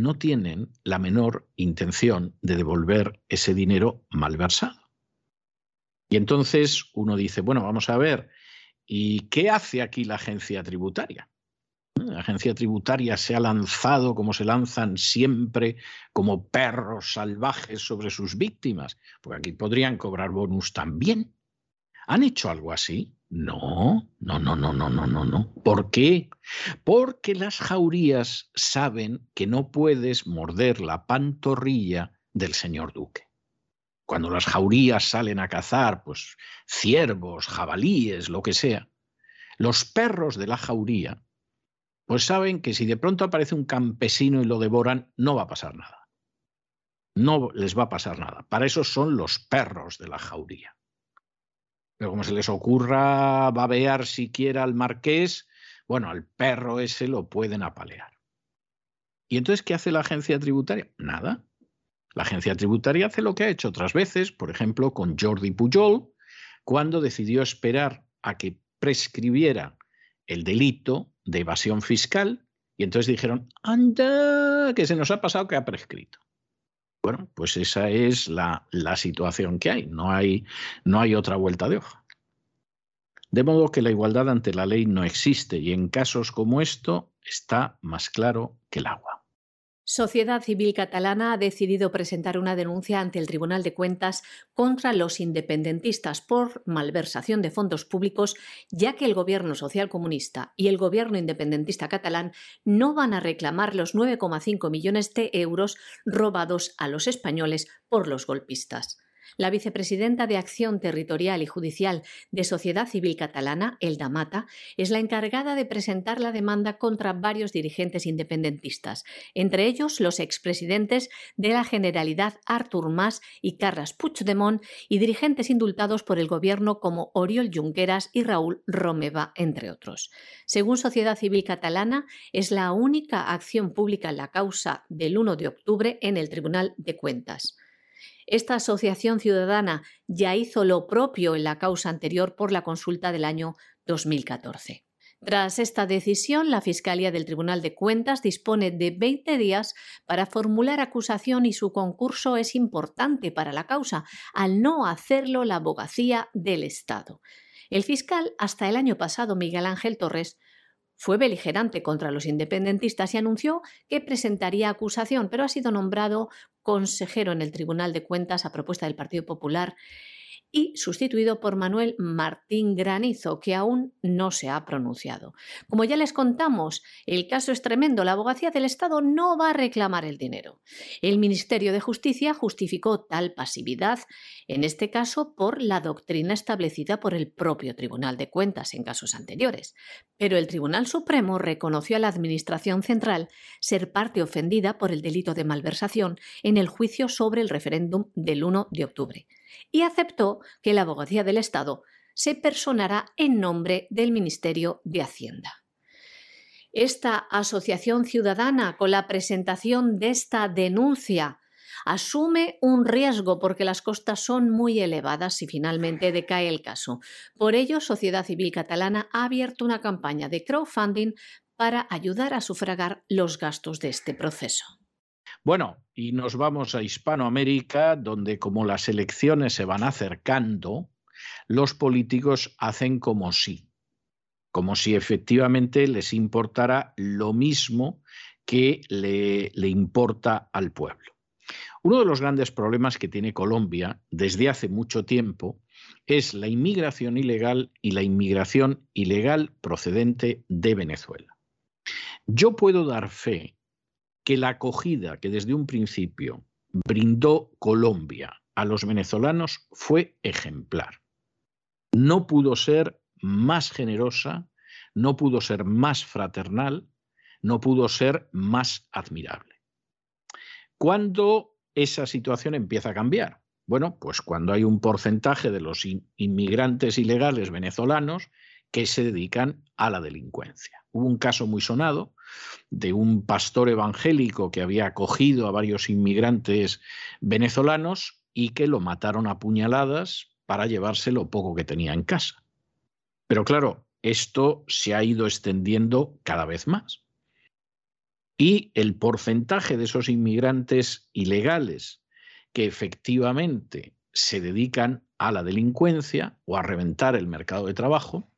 no tienen la menor intención de devolver ese dinero malversado. Y entonces uno dice, bueno, vamos a ver, ¿y qué hace aquí la agencia tributaria? La agencia tributaria se ha lanzado como se lanzan siempre como perros salvajes sobre sus víctimas, porque aquí podrían cobrar bonus también. ¿Han hecho algo así? No, no, no, no, no, no, no, no. ¿Por qué? Porque las jaurías saben que no puedes morder la pantorrilla del señor duque. Cuando las jaurías salen a cazar, pues ciervos, jabalíes, lo que sea, los perros de la jauría pues saben que si de pronto aparece un campesino y lo devoran, no va a pasar nada. No les va a pasar nada. Para eso son los perros de la jauría. Pero como se les ocurra babear siquiera al marqués, bueno, al perro ese lo pueden apalear. ¿Y entonces qué hace la agencia tributaria? Nada. La agencia tributaria hace lo que ha hecho otras veces, por ejemplo, con Jordi Pujol, cuando decidió esperar a que prescribiera el delito de evasión fiscal y entonces dijeron, anda, que se nos ha pasado que ha prescrito. Bueno, pues esa es la, situación que hay. No, hay. no hay otra vuelta de hoja. De modo que la igualdad ante la ley no existe y en casos como esto está más claro que el agua. Sociedad Civil Catalana ha decidido presentar una denuncia ante el Tribunal de Cuentas contra los independentistas por malversación de fondos públicos, ya que el gobierno socialcomunista y el gobierno independentista catalán no van a reclamar los 9,5 millones de euros robados a los españoles por los golpistas. La vicepresidenta de Acción Territorial y Judicial de Sociedad Civil Catalana, Elda Mata, es la encargada de presentar la demanda contra varios dirigentes independentistas, entre ellos los expresidentes de la Generalidad Artur Mas y Carles Puigdemont y dirigentes indultados por el gobierno como Oriol Junqueras y Raúl Romeva, entre otros. Según Sociedad Civil Catalana, es la única acción pública en la causa del 1 de octubre en el Tribunal de Cuentas. Esta asociación ciudadana ya hizo lo propio en la causa anterior por la consulta del año 2014. Tras esta decisión, la Fiscalía del Tribunal de Cuentas dispone de 20 días para formular acusación y su concurso es importante para la causa, al no hacerlo la abogacía del Estado. El fiscal, hasta el año pasado, Miguel Ángel Torres, fue beligerante contra los independentistas y anunció que presentaría acusación, pero ha sido nombrado consejero en el Tribunal de Cuentas a propuesta del Partido Popular y sustituido por Manuel Martín Granizo, que aún no se ha pronunciado. Como ya les contamos, el caso es tremendo. La abogacía del Estado no va a reclamar el dinero. El Ministerio de Justicia justificó tal pasividad, en este caso por la doctrina establecida por el propio Tribunal de Cuentas en casos anteriores. Pero el Tribunal Supremo reconoció a la Administración Central ser parte ofendida por el delito de malversación en el juicio sobre el referéndum del 1 de octubre y aceptó que la abogacía del Estado se personará en nombre del Ministerio de Hacienda. Esta asociación ciudadana, con la presentación de esta denuncia, asume un riesgo porque las costas son muy elevadas si finalmente decae el caso. Por ello, Sociedad Civil Catalana ha abierto una campaña de crowdfunding para ayudar a sufragar los gastos de este proceso. Bueno, y nos vamos a Hispanoamérica, donde como las elecciones se van acercando, los políticos hacen como si, como si efectivamente les importara lo mismo que le, le importa al pueblo. Uno de los grandes problemas que tiene Colombia desde hace mucho tiempo es la inmigración ilegal y la inmigración ilegal procedente de Venezuela. Yo puedo dar fe que la acogida que desde un principio brindó Colombia a los venezolanos fue ejemplar. No pudo ser más generosa, no pudo ser más fraternal, no pudo ser más admirable. ¿Cuándo esa situación empieza a cambiar? Bueno, pues cuando hay un porcentaje de los inmigrantes ilegales venezolanos que se dedican a la delincuencia. Hubo un caso muy sonado de un pastor evangélico que había acogido a varios inmigrantes venezolanos y que lo mataron a puñaladas para llevarse lo poco que tenía en casa. Pero claro, esto se ha ido extendiendo cada vez más. Y el porcentaje de esos inmigrantes ilegales que efectivamente se dedican a la delincuencia o a reventar el mercado de trabajo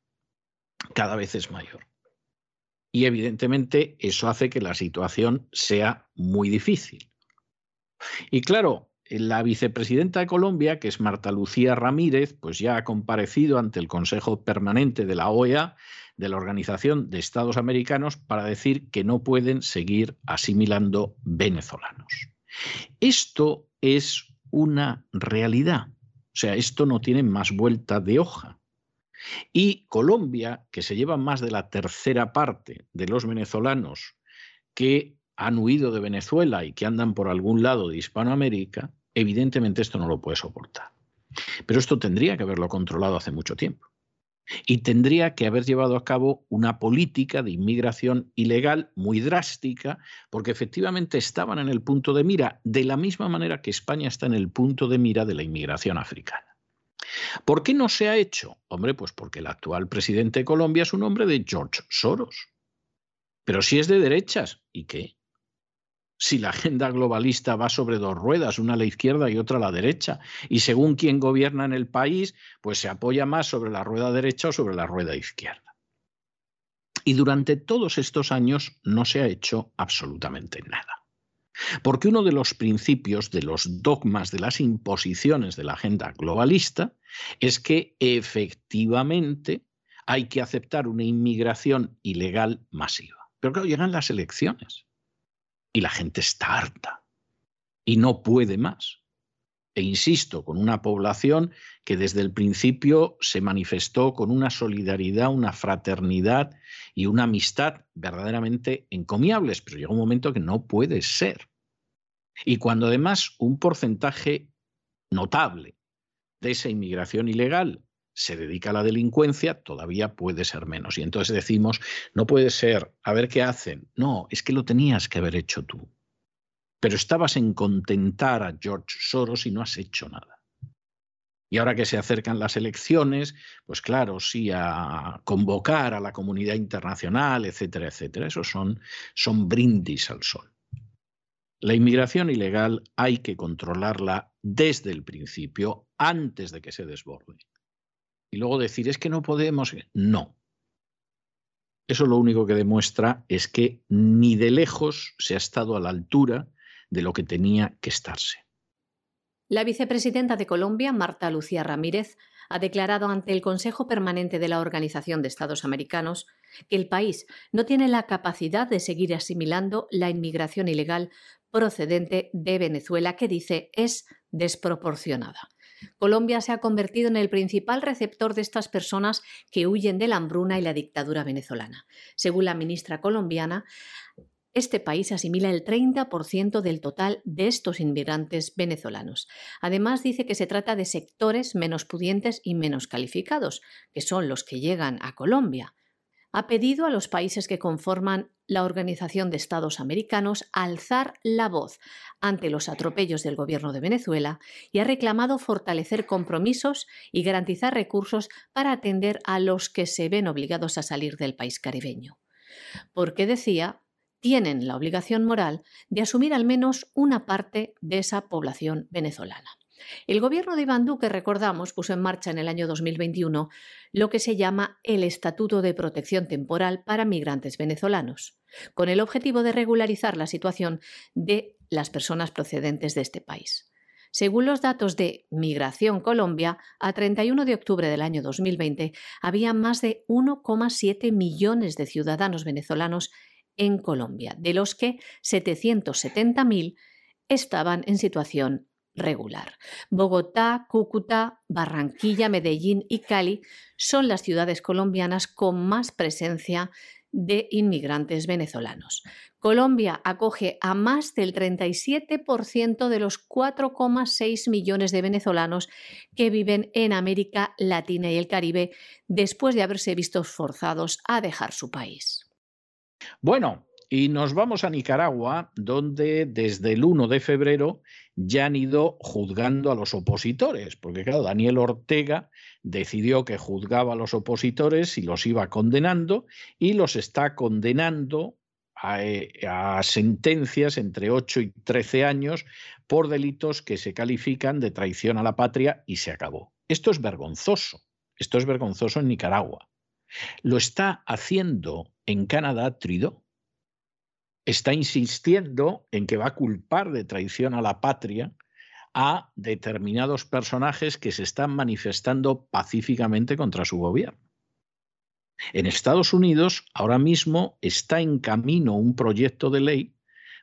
cada vez es mayor. Y evidentemente eso hace que la situación sea muy difícil. Y claro, la vicepresidenta de Colombia, que es Marta Lucía Ramírez, pues ya ha comparecido ante el Consejo Permanente de la OEA, de la Organización de Estados Americanos, para decir que no pueden seguir asimilando venezolanos. Esto es una realidad. O sea, esto no tiene más vuelta de hoja. Y Colombia, que se lleva más de la tercera parte de los venezolanos que han huido de Venezuela y que andan por algún lado de Hispanoamérica, evidentemente esto no lo puede soportar. Pero esto tendría que haberlo controlado hace mucho tiempo. Y tendría que haber llevado a cabo una política de inmigración ilegal muy drástica, porque efectivamente estaban en el punto de mira, de la misma manera que España está en el punto de mira de la inmigración africana. ¿Por qué no se ha hecho? Hombre, pues porque el actual presidente de Colombia es un hombre de George Soros. Pero si es de derechas, ¿y qué? Si la agenda globalista va sobre dos ruedas, una a la izquierda y otra a la derecha, y según quien gobierna en el país, pues se apoya más sobre la rueda derecha o sobre la rueda izquierda. Y durante todos estos años no se ha hecho absolutamente nada. Porque uno de los principios, de los dogmas, de las imposiciones de la agenda globalista es que efectivamente hay que aceptar una inmigración ilegal masiva. Pero claro, llegan las elecciones y la gente está harta y no puede más. E insisto, con una población que desde el principio se manifestó con una solidaridad, una fraternidad y una amistad verdaderamente encomiables, pero llega un momento que no puede ser. Y cuando además un porcentaje notable de esa inmigración ilegal se dedica a la delincuencia, todavía puede ser menos. Y entonces decimos, no puede ser, a ver qué hacen. No, es que lo tenías que haber hecho tú. Pero estabas en contentar a George Soros y no has hecho nada. Y ahora que se acercan las elecciones, pues claro, sí, a convocar a la comunidad internacional, etcétera, etcétera. Esos son, son brindis al sol. La inmigración ilegal hay que controlarla desde el principio, antes de que se desborde. Y luego decir, es que no podemos. No. Eso lo único que demuestra es que ni de lejos se ha estado a la altura de lo que tenía que estarse. La vicepresidenta de Colombia, Marta Lucía Ramírez, ha declarado ante el Consejo Permanente de la Organización de Estados Americanos que el país no tiene la capacidad de seguir asimilando la inmigración ilegal procedente de Venezuela, que dice es desproporcionada. Colombia se ha convertido en el principal receptor de estas personas que huyen de la hambruna y la dictadura venezolana. Según la ministra colombiana, este país asimila el 30% del total de estos inmigrantes venezolanos. Además, dice que se trata de sectores menos pudientes y menos calificados, que son los que llegan a Colombia. Ha pedido a los países que conforman la Organización de Estados Americanos alzar la voz ante los atropellos del gobierno de Venezuela y ha reclamado fortalecer compromisos y garantizar recursos para atender a los que se ven obligados a salir del país caribeño. Porque decía, tienen la obligación moral de asumir al menos una parte de esa población venezolana. El gobierno de Iván Duque, recordamos, puso en marcha en el año 2021 lo que se llama el Estatuto de Protección Temporal para Migrantes Venezolanos, con el objetivo de regularizar la situación de las personas procedentes de este país. Según los datos de Migración Colombia, a 31 de octubre del año 2020 había más de 1,7 millones de ciudadanos venezolanos en Colombia, de los que 770.000 estaban en situación regular. Bogotá, Cúcuta, Barranquilla, Medellín y Cali son las ciudades colombianas con más presencia de inmigrantes venezolanos. Colombia acoge a más del 37% de los 4,6 millones de venezolanos que viven en América Latina y el Caribe después de haberse visto forzados a dejar su país. Bueno, y nos vamos a Nicaragua, donde desde el 1 de febrero ya han ido juzgando a los opositores, porque claro, Daniel Ortega decidió que juzgaba a los opositores y los iba condenando, y los está condenando a, eh, sentencias entre 8 y 13 años por delitos que se califican de traición a la patria y se acabó. Esto es vergonzoso, esto es vergonzoso en Nicaragua. Lo está haciendo en Canadá Trudeau. Está insistiendo en que va a culpar de traición a la patria a determinados personajes que se están manifestando pacíficamente contra su gobierno. En Estados Unidos ahora mismo está en camino un proyecto de ley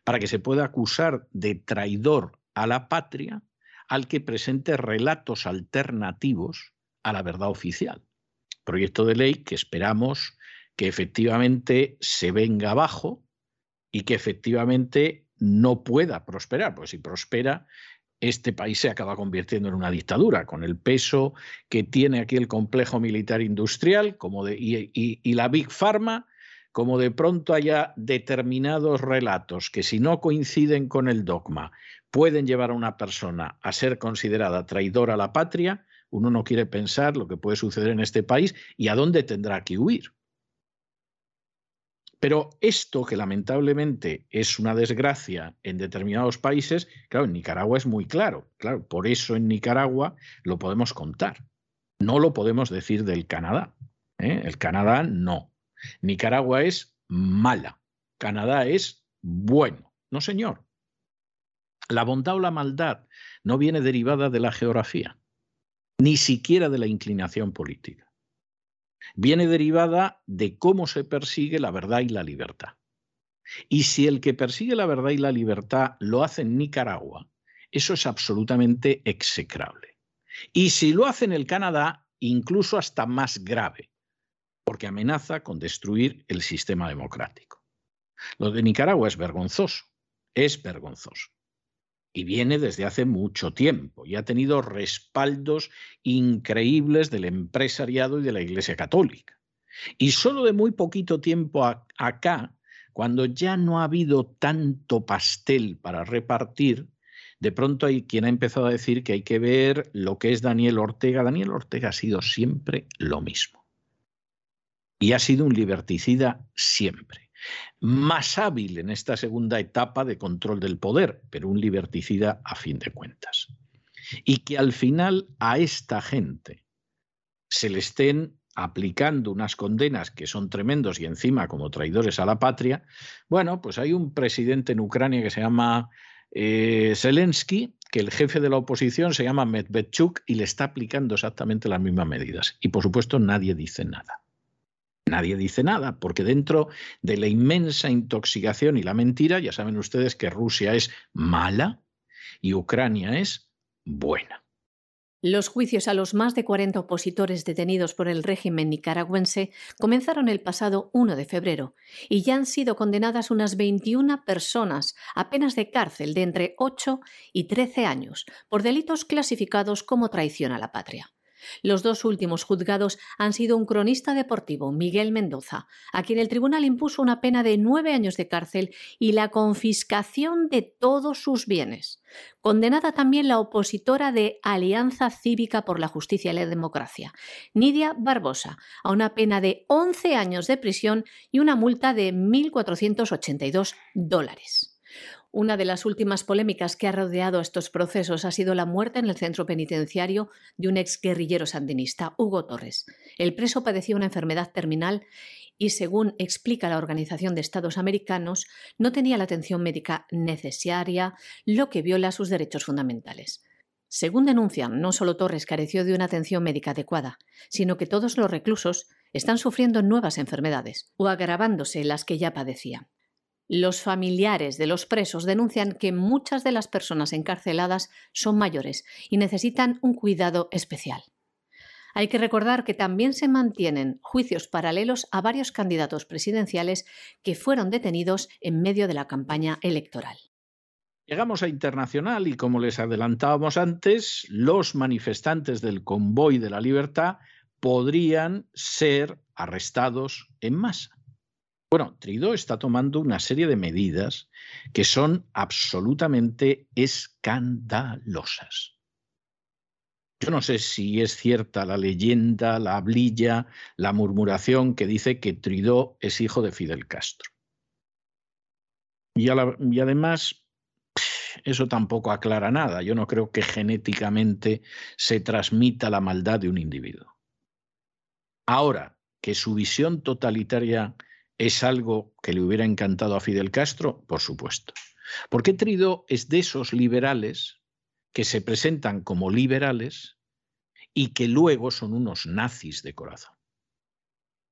para que se pueda acusar de traidor a la patria al que presente relatos alternativos a la verdad oficial. Proyecto de ley que esperamos que efectivamente se venga abajo y que efectivamente no pueda prosperar, porque si prospera, este país se acaba convirtiendo en una dictadura, con el peso que tiene aquí el complejo militar industrial como de, y, y la Big Pharma, como de pronto haya determinados relatos que si no coinciden con el dogma pueden llevar a una persona a ser considerada traidora a la patria, uno no quiere pensar lo que puede suceder en este país y a dónde tendrá que huir. Pero esto, que lamentablemente es una desgracia en determinados países, claro, en Nicaragua es muy claro. Claro, por eso en Nicaragua lo podemos contar. No lo podemos decir del Canadá. ¿eh? El Canadá no. Nicaragua es mala. Canadá es bueno. No, señor. La bondad o la maldad no viene derivada de la geografía, ni siquiera de la inclinación política viene derivada de cómo se persigue la verdad y la libertad. Y si el que persigue la verdad y la libertad lo hace en Nicaragua, eso es absolutamente execrable. Y si lo hace en el Canadá, incluso hasta más grave, porque amenaza con destruir el sistema democrático. Lo de Nicaragua es vergonzoso, es vergonzoso y viene desde hace mucho tiempo y ha tenido respaldos increíbles del empresariado y de la Iglesia Católica. Y solo de muy poquito tiempo acá, cuando ya no ha habido tanto pastel para repartir, de pronto hay quien ha empezado a decir que hay que ver lo que es Daniel Ortega. Daniel Ortega ha sido siempre lo mismo. Y ha sido un liberticida siempre más hábil en esta segunda etapa de control del poder, pero un liberticida a fin de cuentas. Y que al final a esta gente se le estén aplicando unas condenas que son tremendos y encima como traidores a la patria, bueno, pues hay un presidente en Ucrania que se llama eh, Zelensky, que el jefe de la oposición se llama Medvedchuk y le está aplicando exactamente las mismas medidas. Y por supuesto nadie dice nada. Nadie dice nada, porque dentro de la inmensa intoxicación y la mentira, ya saben ustedes que Rusia es mala y Ucrania es buena. Los juicios a los más de 40 opositores detenidos por el régimen nicaragüense comenzaron el pasado 1 de febrero y ya han sido condenadas unas 21 personas a penas de cárcel de entre 8 y 13 años por delitos clasificados como traición a la patria. Los dos últimos juzgados han sido un cronista deportivo, Miguel Mendoza, a quien el tribunal impuso una pena de nueve años de cárcel y la confiscación de todos sus bienes. Condenada también la opositora de Alianza Cívica por la Justicia y la Democracia, Nidia Barbosa, a una pena de 11 años de prisión y una multa de 1.482 dólares. Una de las últimas polémicas que ha rodeado estos procesos ha sido la muerte en el centro penitenciario de un exguerrillero sandinista, Hugo Torres. El preso padecía una enfermedad terminal y, según explica la Organización de Estados Americanos, no tenía la atención médica necesaria, lo que viola sus derechos fundamentales. Según denuncian, no solo Torres careció de una atención médica adecuada, sino que todos los reclusos están sufriendo nuevas enfermedades o agravándose las que ya padecían. Los familiares de los presos denuncian que muchas de las personas encarceladas son mayores y necesitan un cuidado especial. Hay que recordar que también se mantienen juicios paralelos a varios candidatos presidenciales que fueron detenidos en medio de la campaña electoral. Llegamos a internacional y como les adelantábamos antes, los manifestantes del convoy de la libertad podrían ser arrestados en masa. Bueno, Trido está tomando una serie de medidas que son absolutamente escandalosas. Yo no sé si es cierta la leyenda, la hablilla, la murmuración que dice que Tridó es hijo de Fidel Castro. Y, y, además, eso tampoco aclara nada. Yo no creo que genéticamente se transmita la maldad de un individuo. Ahora, que su visión totalitaria ¿Es algo que le hubiera encantado a Fidel Castro? Por supuesto. Porque Trido es de esos liberales que se presentan como liberales y que luego son unos nazis de corazón.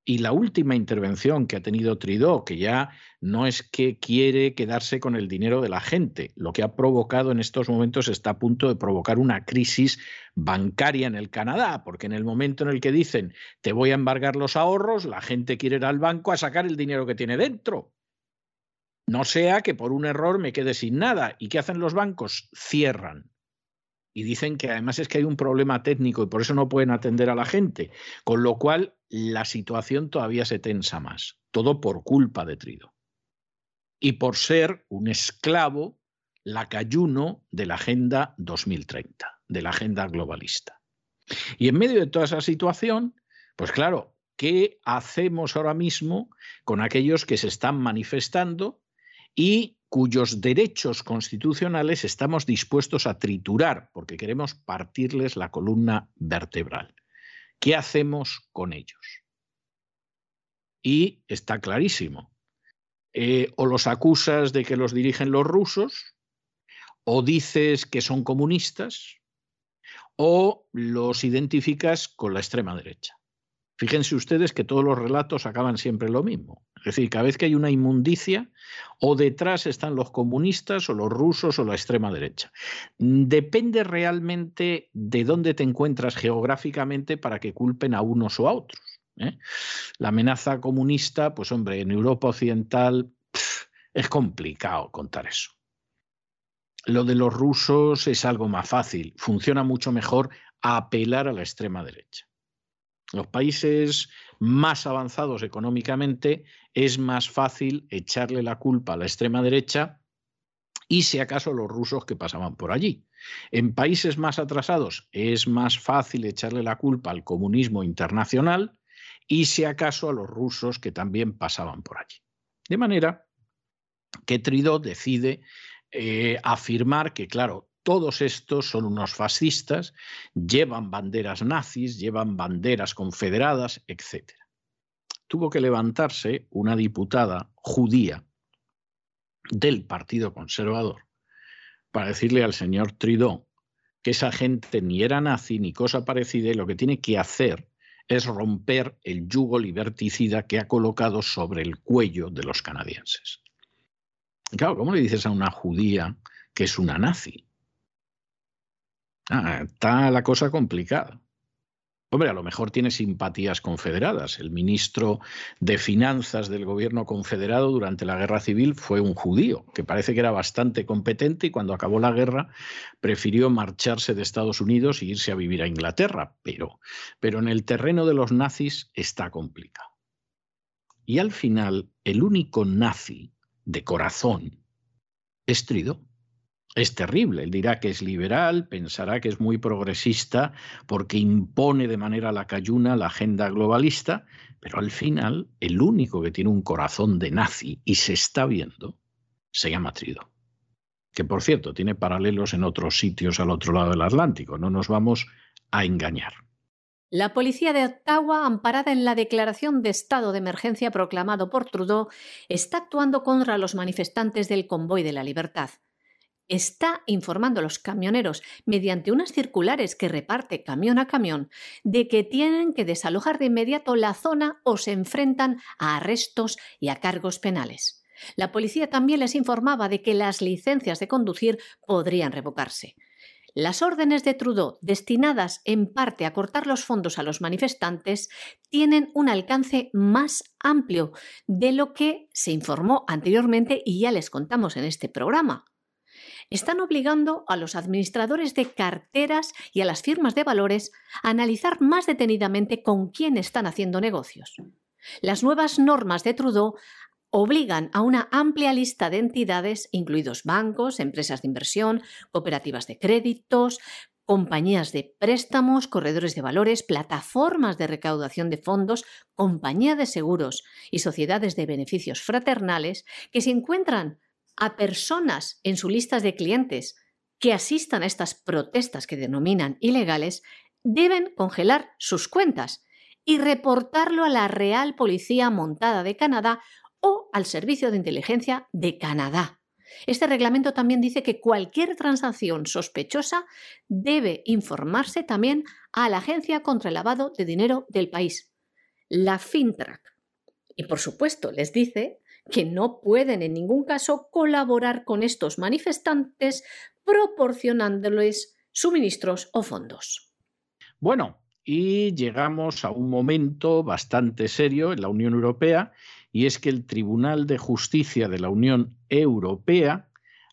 Y la última intervención que ha tenido Tridó, que ya no es que quiere quedarse con el dinero de la gente, lo que ha provocado en estos momentos está a punto de provocar una crisis bancaria en el Canadá, porque en el momento en el que dicen te voy a embargar los ahorros, la gente quiere ir al banco a sacar el dinero que tiene dentro. No sea que por un error me quede sin nada. ¿Y qué hacen los bancos? Cierran y dicen que además es que hay un problema técnico y por eso no pueden atender a la gente, con lo cual la situación todavía se tensa más, todo por culpa de Trido. Y por ser un esclavo lacayuno de la Agenda 2030, de la Agenda globalista. Y en medio de toda esa situación, pues claro, ¿qué hacemos ahora mismo con aquellos que se están manifestando y cuyos derechos constitucionales estamos dispuestos a triturar porque queremos partirles la columna vertebral. ¿Qué hacemos con ellos? Y está clarísimo. Eh, o los acusas de que los dirigen los rusos, o dices que son comunistas, o los identificas con la extrema derecha. Fíjense ustedes que todos los relatos acaban siempre lo mismo. Es decir, cada vez que hay una inmundicia, o detrás están los comunistas, o los rusos, o la extrema derecha. Depende realmente de dónde te encuentras geográficamente para que culpen a unos o a otros. ¿eh? La amenaza comunista, pues hombre, en Europa Occidental es complicado contar eso. Lo de los rusos es algo más fácil, funciona mucho mejor apelar a la extrema derecha los países más avanzados económicamente es más fácil echarle la culpa a la extrema derecha y si acaso los rusos que pasaban por allí. En países más atrasados es más fácil echarle la culpa al comunismo internacional y si acaso a los rusos que también pasaban por allí. De manera que Tridó decide eh, afirmar que, claro, todos estos son unos fascistas, llevan banderas nazis, llevan banderas confederadas, etc. Tuvo que levantarse una diputada judía del Partido Conservador para decirle al señor Trudeau que esa gente ni era nazi ni cosa parecida y lo que tiene que hacer es romper el yugo liberticida que ha colocado sobre el cuello de los canadienses. Claro, ¿cómo le dices a una judía que es una nazi? Ah, está la cosa complicada. Hombre, a lo mejor tiene simpatías confederadas. El ministro de Finanzas del gobierno confederado durante la guerra civil fue un judío, que parece que era bastante competente y cuando acabó la guerra prefirió marcharse de Estados Unidos e irse a vivir a Inglaterra. Pero, pero en el terreno de los nazis está complicado. Y al final, el único nazi de corazón es Trido es terrible. Él dirá que es liberal, pensará que es muy progresista porque impone de manera lacayuna la agenda globalista, pero al final el único que tiene un corazón de nazi y se está viendo se llama Trido. Que por cierto tiene paralelos en otros sitios al otro lado del Atlántico, no nos vamos a engañar. La policía de Ottawa, amparada en la declaración de estado de emergencia proclamado por Trudeau, está actuando contra los manifestantes del Convoy de la Libertad está informando a los camioneros mediante unas circulares que reparte camión a camión de que tienen que desalojar de inmediato la zona o se enfrentan a arrestos y a cargos penales. La policía también les informaba de que las licencias de conducir podrían revocarse. Las órdenes de Trudeau, destinadas en parte a cortar los fondos a los manifestantes, tienen un alcance más amplio de lo que se informó anteriormente y ya les contamos en este programa están obligando a los administradores de carteras y a las firmas de valores a analizar más detenidamente con quién están haciendo negocios. Las nuevas normas de Trudeau obligan a una amplia lista de entidades, incluidos bancos, empresas de inversión, cooperativas de créditos, compañías de préstamos, corredores de valores, plataformas de recaudación de fondos, compañías de seguros y sociedades de beneficios fraternales que se encuentran a personas en sus listas de clientes que asistan a estas protestas que denominan ilegales, deben congelar sus cuentas y reportarlo a la Real Policía Montada de Canadá o al Servicio de Inteligencia de Canadá. Este reglamento también dice que cualquier transacción sospechosa debe informarse también a la Agencia contra el Lavado de Dinero del país, la FINTRAC. Y por supuesto les dice que no pueden en ningún caso colaborar con estos manifestantes proporcionándoles suministros o fondos. Bueno, y llegamos a un momento bastante serio en la Unión Europea y es que el Tribunal de Justicia de la Unión Europea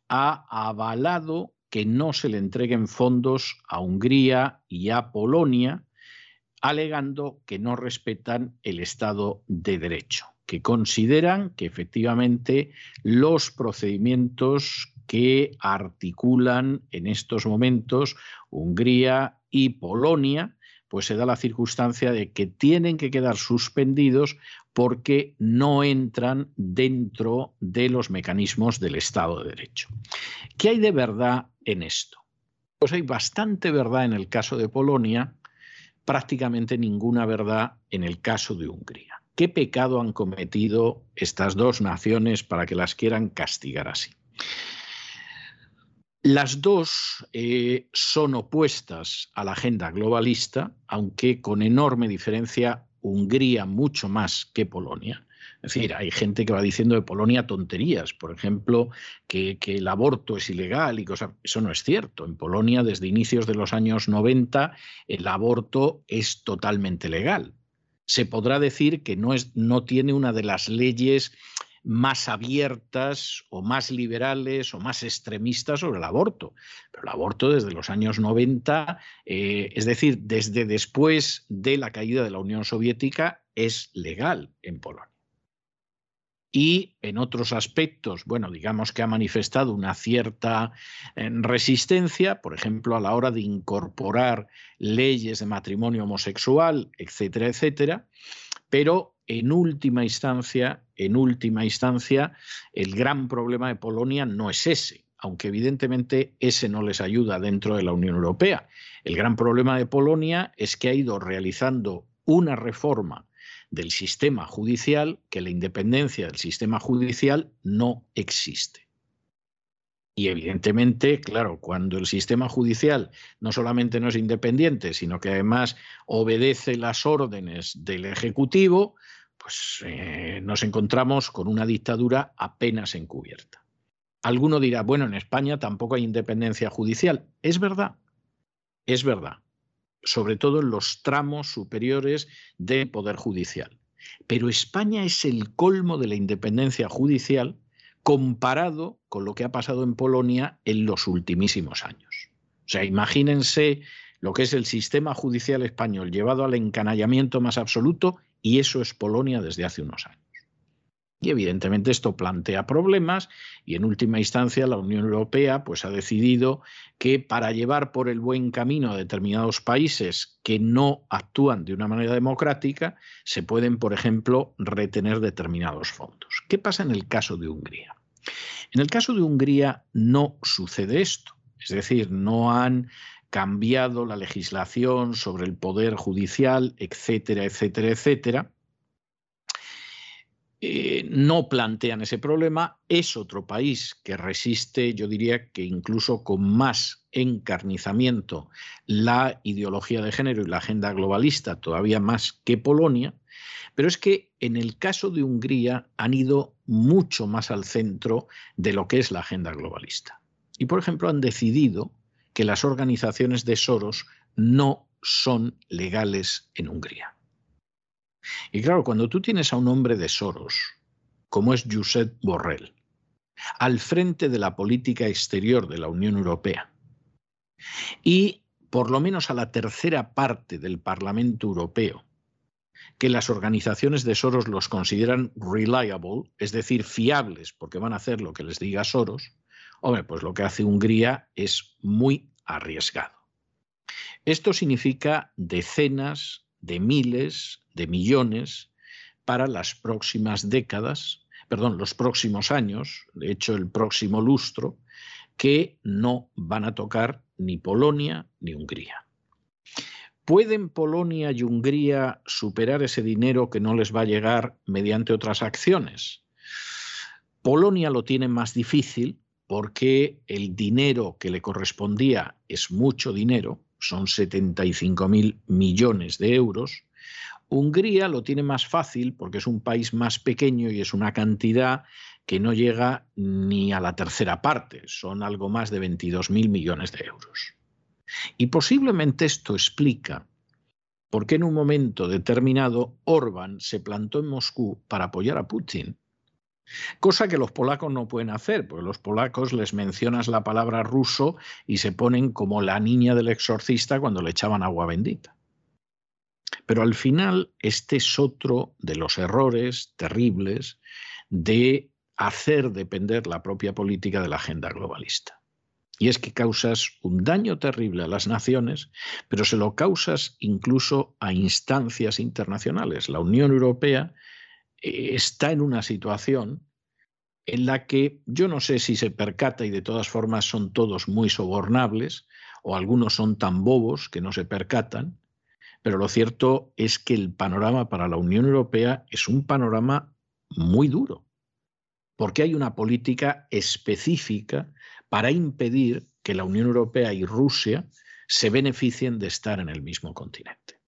ha avalado que no se le entreguen fondos a Hungría y a Polonia, alegando que no respetan el Estado de Derecho que consideran que efectivamente los procedimientos que articulan en estos momentos Hungría y Polonia, pues se da la circunstancia de que tienen que quedar suspendidos porque no entran dentro de los mecanismos del Estado de Derecho. ¿Qué hay de verdad en esto? Pues hay bastante verdad en el caso de Polonia, prácticamente ninguna verdad en el caso de Hungría. ¿Qué pecado han cometido estas dos naciones para que las quieran castigar así? Las dos eh, son opuestas a la agenda globalista, aunque con enorme diferencia Hungría mucho más que Polonia. Es decir, hay gente que va diciendo de Polonia tonterías, por ejemplo, que, que, el aborto es ilegal y cosas. Eso no es cierto. En Polonia, desde inicios de los años 90, el aborto es totalmente legal se podrá decir que no, es, no tiene una de las leyes más abiertas o más liberales o más extremistas sobre el aborto. Pero el aborto desde los años 90, eh, es decir, desde después de la caída de la Unión Soviética, es legal en Polonia y en otros aspectos, bueno, digamos que ha manifestado una cierta eh, resistencia, por ejemplo, a la hora de incorporar leyes de matrimonio homosexual, etcétera, etcétera, pero en última instancia, en última instancia, el gran problema de Polonia no es ese, aunque evidentemente ese no les ayuda dentro de la Unión Europea. El gran problema de Polonia es que ha ido realizando una reforma del sistema judicial que la independencia del sistema judicial no existe. Y evidentemente, claro, cuando el sistema judicial no solamente no es independiente, sino que además obedece las órdenes del Ejecutivo, pues eh, nos encontramos con una dictadura apenas encubierta. Alguno dirá, bueno, en España tampoco hay independencia judicial. Es verdad, es verdad, sobre todo en los tramos superiores del Poder Judicial. Pero España es el colmo de la independencia judicial comparado con lo que ha pasado en Polonia en los ultimísimos años. O sea, imagínense lo que es el sistema judicial español llevado al encanallamiento más absoluto y eso es Polonia desde hace unos años. Y evidentemente esto plantea problemas y en última instancia la Unión Europea pues ha decidido que para llevar por el buen camino a determinados países que no actúan de una manera democrática se pueden, por ejemplo, retener determinados fondos. ¿Qué pasa en el caso de Hungría? En el caso de Hungría no sucede esto, es decir, no han cambiado la legislación sobre el poder judicial, etcétera, etcétera, etcétera eh, no plantean ese problema. Es otro país que resiste, yo diría que incluso con más encarnizamiento, la ideología de género y la agenda globalista, todavía más que Polonia. Pero es que en el caso de Hungría han ido mucho más al centro de lo que es la agenda globalista. Y, por ejemplo, han decidido que las organizaciones de Soros no son legales en Hungría. Y claro, cuando tú tienes a un hombre de Soros, como es Josep Borrell, al frente de la política exterior de la Unión Europea, y por lo menos a la tercera parte del Parlamento Europeo, que las organizaciones de Soros los consideran reliable, es decir, fiables porque van a hacer lo que les diga Soros, hombre, pues lo que hace Hungría es muy arriesgado. Esto significa decenas de miles de millones para las próximas décadas, perdón, los próximos años, de hecho el próximo lustro, que no van a tocar ni Polonia ni Hungría. ¿Pueden Polonia y Hungría superar ese dinero que no les va a llegar mediante otras acciones? Polonia lo tiene más difícil porque el dinero que le correspondía es mucho dinero, son 75 mil millones de euros, Hungría lo tiene más fácil porque es un país más pequeño y es una cantidad que no llega ni a la tercera parte, son algo más de 22.000 millones de euros. Y posiblemente esto explica por qué en un momento determinado Orbán se plantó en Moscú para apoyar a Putin. Cosa que los polacos no pueden hacer, porque los polacos les mencionas la palabra ruso y se ponen como la niña del exorcista cuando le echaban agua bendita. Pero al final, este es otro de los errores terribles de hacer depender la propia política de la agenda globalista. Y es que causas un daño terrible a las naciones, pero se lo causas incluso a instancias internacionales. La Unión Europea eh, está en una situación en la que yo no sé si se percata y de todas formas son todos muy sobornables o algunos son tan bobos que no se percatan, pero lo cierto es que el panorama para la Unión Europea es un panorama muy duro, porque hay una política específica para impedir que la Unión Europea y Rusia se beneficien de estar en el mismo continente.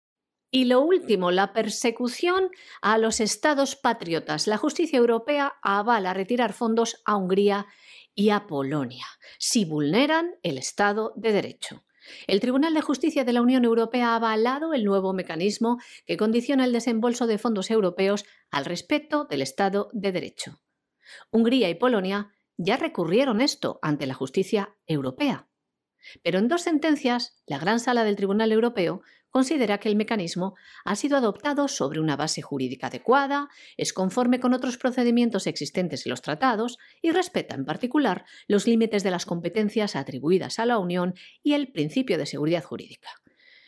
Y lo último, la persecución a los estados patriotas. La justicia europea avala retirar fondos a Hungría y a Polonia si vulneran el Estado de Derecho. El Tribunal de Justicia de la Unión Europea ha avalado el nuevo mecanismo que condiciona el desembolso de fondos europeos al respeto del Estado de Derecho. Hungría y Polonia ya recurrieron esto ante la justicia europea. Pero en dos sentencias, la Gran Sala del Tribunal Europeo considera que el mecanismo ha sido adoptado sobre una base jurídica adecuada, es conforme con otros procedimientos existentes en los tratados y respeta en particular los límites de las competencias atribuidas a la Unión y el principio de seguridad jurídica.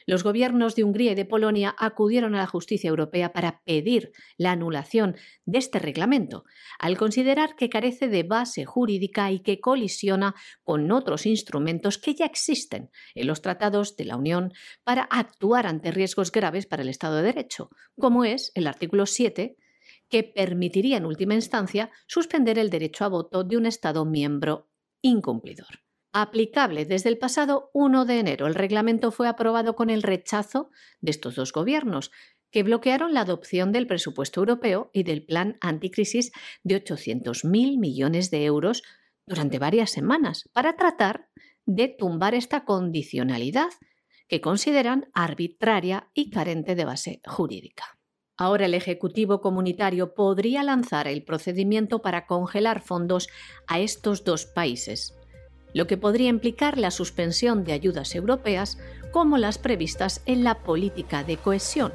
Los gobiernos de Hungría y de Polonia acudieron a la justicia europea para pedir la anulación de este reglamento, al considerar que carece de base jurídica y que colisiona con otros instrumentos que ya existen en los tratados de la Unión para actuar ante riesgos graves para el Estado de Derecho, como es el artículo 7 que permitiría en última instancia suspender el derecho a voto de un Estado miembro incumplidor. Aplicable desde el pasado 1 de enero, el reglamento fue aprobado con el rechazo de estos dos gobiernos, que bloquearon la adopción del presupuesto europeo y del plan anticrisis de 800.000 millones de euros durante varias semanas para tratar de tumbar esta condicionalidad que consideran arbitraria y carente de base jurídica. Ahora el Ejecutivo Comunitario podría lanzar el procedimiento para congelar fondos a estos dos países, lo que podría implicar la suspensión de ayudas europeas como las previstas en la política de cohesión,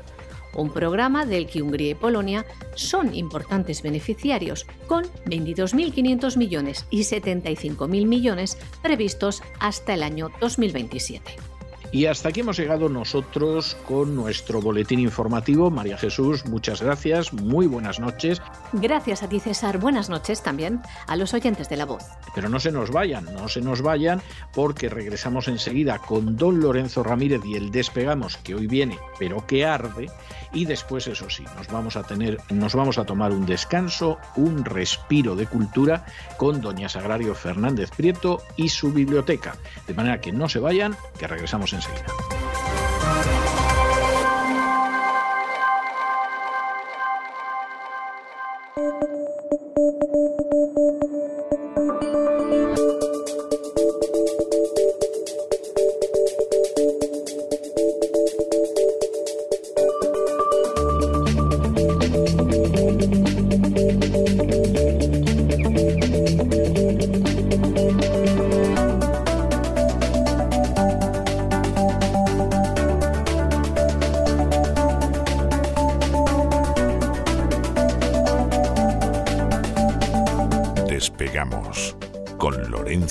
un programa del que Hungría y Polonia son importantes beneficiarios, con 22.500 millones y 75.000 millones previstos hasta el año 2027. Y hasta aquí hemos llegado nosotros con nuestro boletín informativo. María Jesús, muchas gracias, muy buenas noches. Gracias a ti, César. Buenas noches también a los oyentes de la voz. Pero no se nos vayan, no se nos vayan, porque regresamos enseguida con don Lorenzo Ramírez y el despegamos que hoy viene, pero que arde. Y después, eso sí, nos vamos a tener, nos vamos a tomar un descanso, un respiro de cultura con doña Sagrario Fernández Prieto y su biblioteca. De manera que no se vayan, que regresamos en enseguida.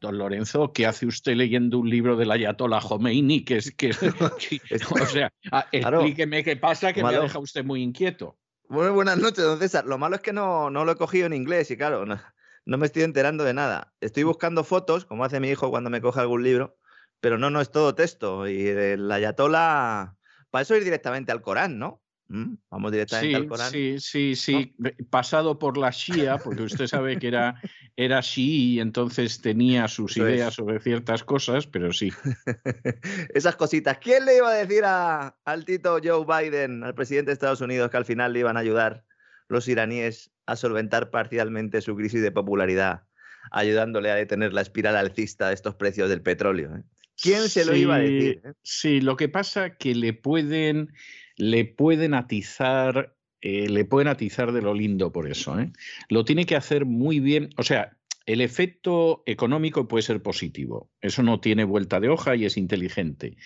Don Lorenzo, ¿qué hace usted leyendo un libro del Ayatollah Khomeini? Que es que, o sea, explíqueme qué pasa, que me deja usted muy inquieto. Muy buenas noches, don César. Lo malo es que no, no lo he cogido en inglés y claro, no, me estoy enterando de nada. Estoy buscando fotos, como hace mi hijo cuando me coge algún libro, pero no, no es todo texto. Y el Ayatollah, para eso ir directamente al Corán, ¿no? Mm, vamos directamente al Corán. Sí, sí, sí, pasado por la Shia, porque usted sabe que era, era Shia y entonces tenía sus ideas sobre ciertas cosas, pero sí. Esas cositas. ¿Quién le iba a decir a, al Tito Joe Biden, al presidente de Estados Unidos, que al final le iban a ayudar los iraníes a solventar parcialmente su crisis de popularidad, ayudándole a detener la espiral alcista de estos precios del petróleo? Eh? ¿Quién se lo iba a decir? Eh? Sí, lo que pasa que le pueden le pueden atizar, eh, le pueden atizar de lo lindo por eso. ¿eh? Lo tiene que hacer muy bien. O sea, el efecto económico puede ser positivo, eso no tiene vuelta de hoja y es inteligente,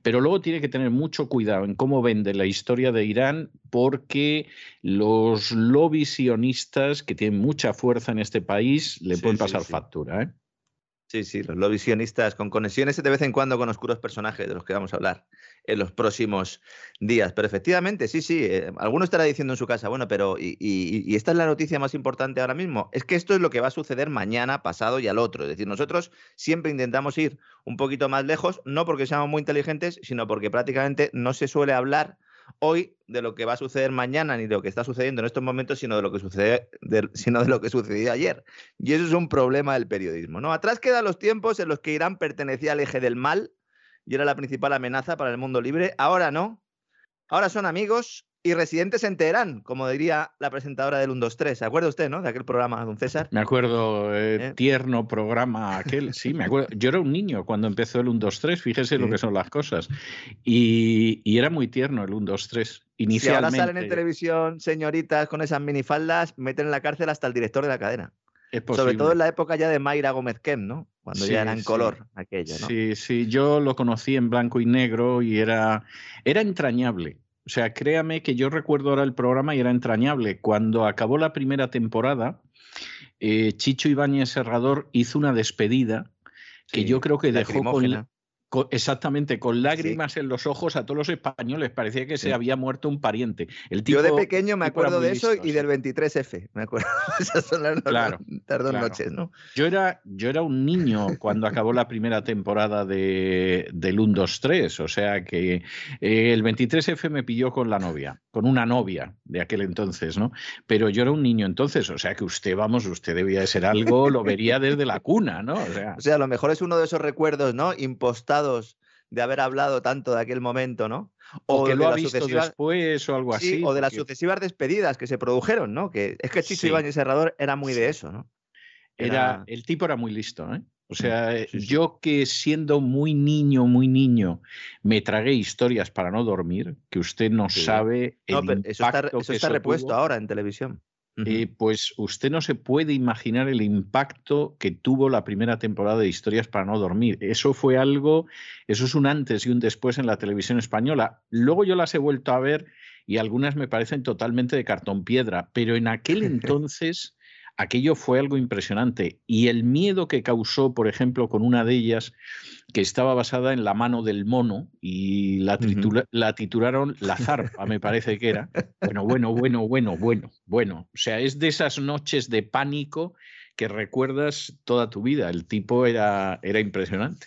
pero luego tiene que tener mucho cuidado en cómo vende la historia de Irán porque los lobbies sionistas que tienen mucha fuerza en este país le pueden pasar factura. ¿eh? Sí, sí, los lobbies sionistas con conexiones de vez en cuando con oscuros personajes de los que vamos a hablar en los próximos días. Pero efectivamente, sí, sí, eh, alguno estará diciendo en su casa, bueno, pero y, esta es la noticia más importante ahora mismo, es que esto es lo que va a suceder mañana, pasado y al otro. Es decir, nosotros siempre intentamos ir un poquito más lejos, no porque seamos muy inteligentes, sino porque prácticamente no se suele hablar hoy de lo que va a suceder mañana ni de lo que está sucediendo en estos momentos, sino de lo que sucede, sino de lo que sucedió ayer. Y eso es un problema del periodismo. ¿no? Atrás quedan los tiempos en los que Irán pertenecía al eje del mal y era la principal amenaza para el mundo libre. Ahora no. Ahora son amigos y residentes en Teherán, como diría la presentadora del 123. ¿Se acuerda usted, no? De aquel programa, don César. Me acuerdo, eh, ¿Eh? tierno programa aquel. Sí, me acuerdo. Yo era un niño cuando empezó el 123, fíjese lo que son las cosas. Y, y, era muy tierno el 123. Inicialmente. Si ahora salen en televisión señoritas con esas minifaldas, meten en la cárcel hasta el director de la cadena. Sobre todo en la época ya de Mayra Gómez Kem, ¿no? Cuando ya era en color aquello, ¿no? Sí, sí, yo lo conocí en blanco y negro y era, era entrañable. O sea, créame que yo recuerdo ahora el programa y era entrañable. Cuando acabó la primera temporada, eh, Chicho Ibáñez Serrador hizo una despedida que yo creo que dejó con, exactamente, con lágrimas en los ojos a todos los españoles. Parecía que se había muerto un pariente. El Yo de pequeño me acuerdo de eso y del 23F. Me acuerdo. Esas son las claro, dos noches, ¿no? Yo era, yo era un niño cuando acabó la primera temporada de, del 1, 2, 3. O sea que eh, el 23F me pilló con la novia, con una novia de aquel entonces, ¿no? Pero yo era un niño entonces. O sea que usted, vamos, usted debía de ser algo, lo vería desde la cuna, ¿no? O sea, o sea a lo mejor es uno de esos recuerdos, ¿no? De haber hablado tanto de aquel momento, ¿no? O, que lo ha visto después o algo así. o de las sucesivas despedidas que se produjeron, ¿no? Que es que Chicho Ibáñez Serrador era muy de eso, ¿no? Era... el tipo era muy listo, ¿eh? O sea, eh, yo que siendo muy niño, muy niño, me tragué historias para no dormir, que usted no sabe. El no, eso está, eso está repuesto ahora en televisión. Eh, pues usted no se puede imaginar el impacto que tuvo la primera temporada de Historias para no dormir. Eso fue algo, eso es un antes y un después en la televisión española. Luego yo las he vuelto a ver y algunas me parecen totalmente de cartón piedra, pero en aquel entonces aquello fue algo impresionante. Y el miedo que causó, por ejemplo, con una de ellas, que estaba basada en la mano del mono y la, la titularon La zarpa, me parece que era. Bueno, bueno, bueno, bueno, bueno, bueno. O sea, es de esas noches de pánico que recuerdas toda tu vida. El tipo era, era impresionante.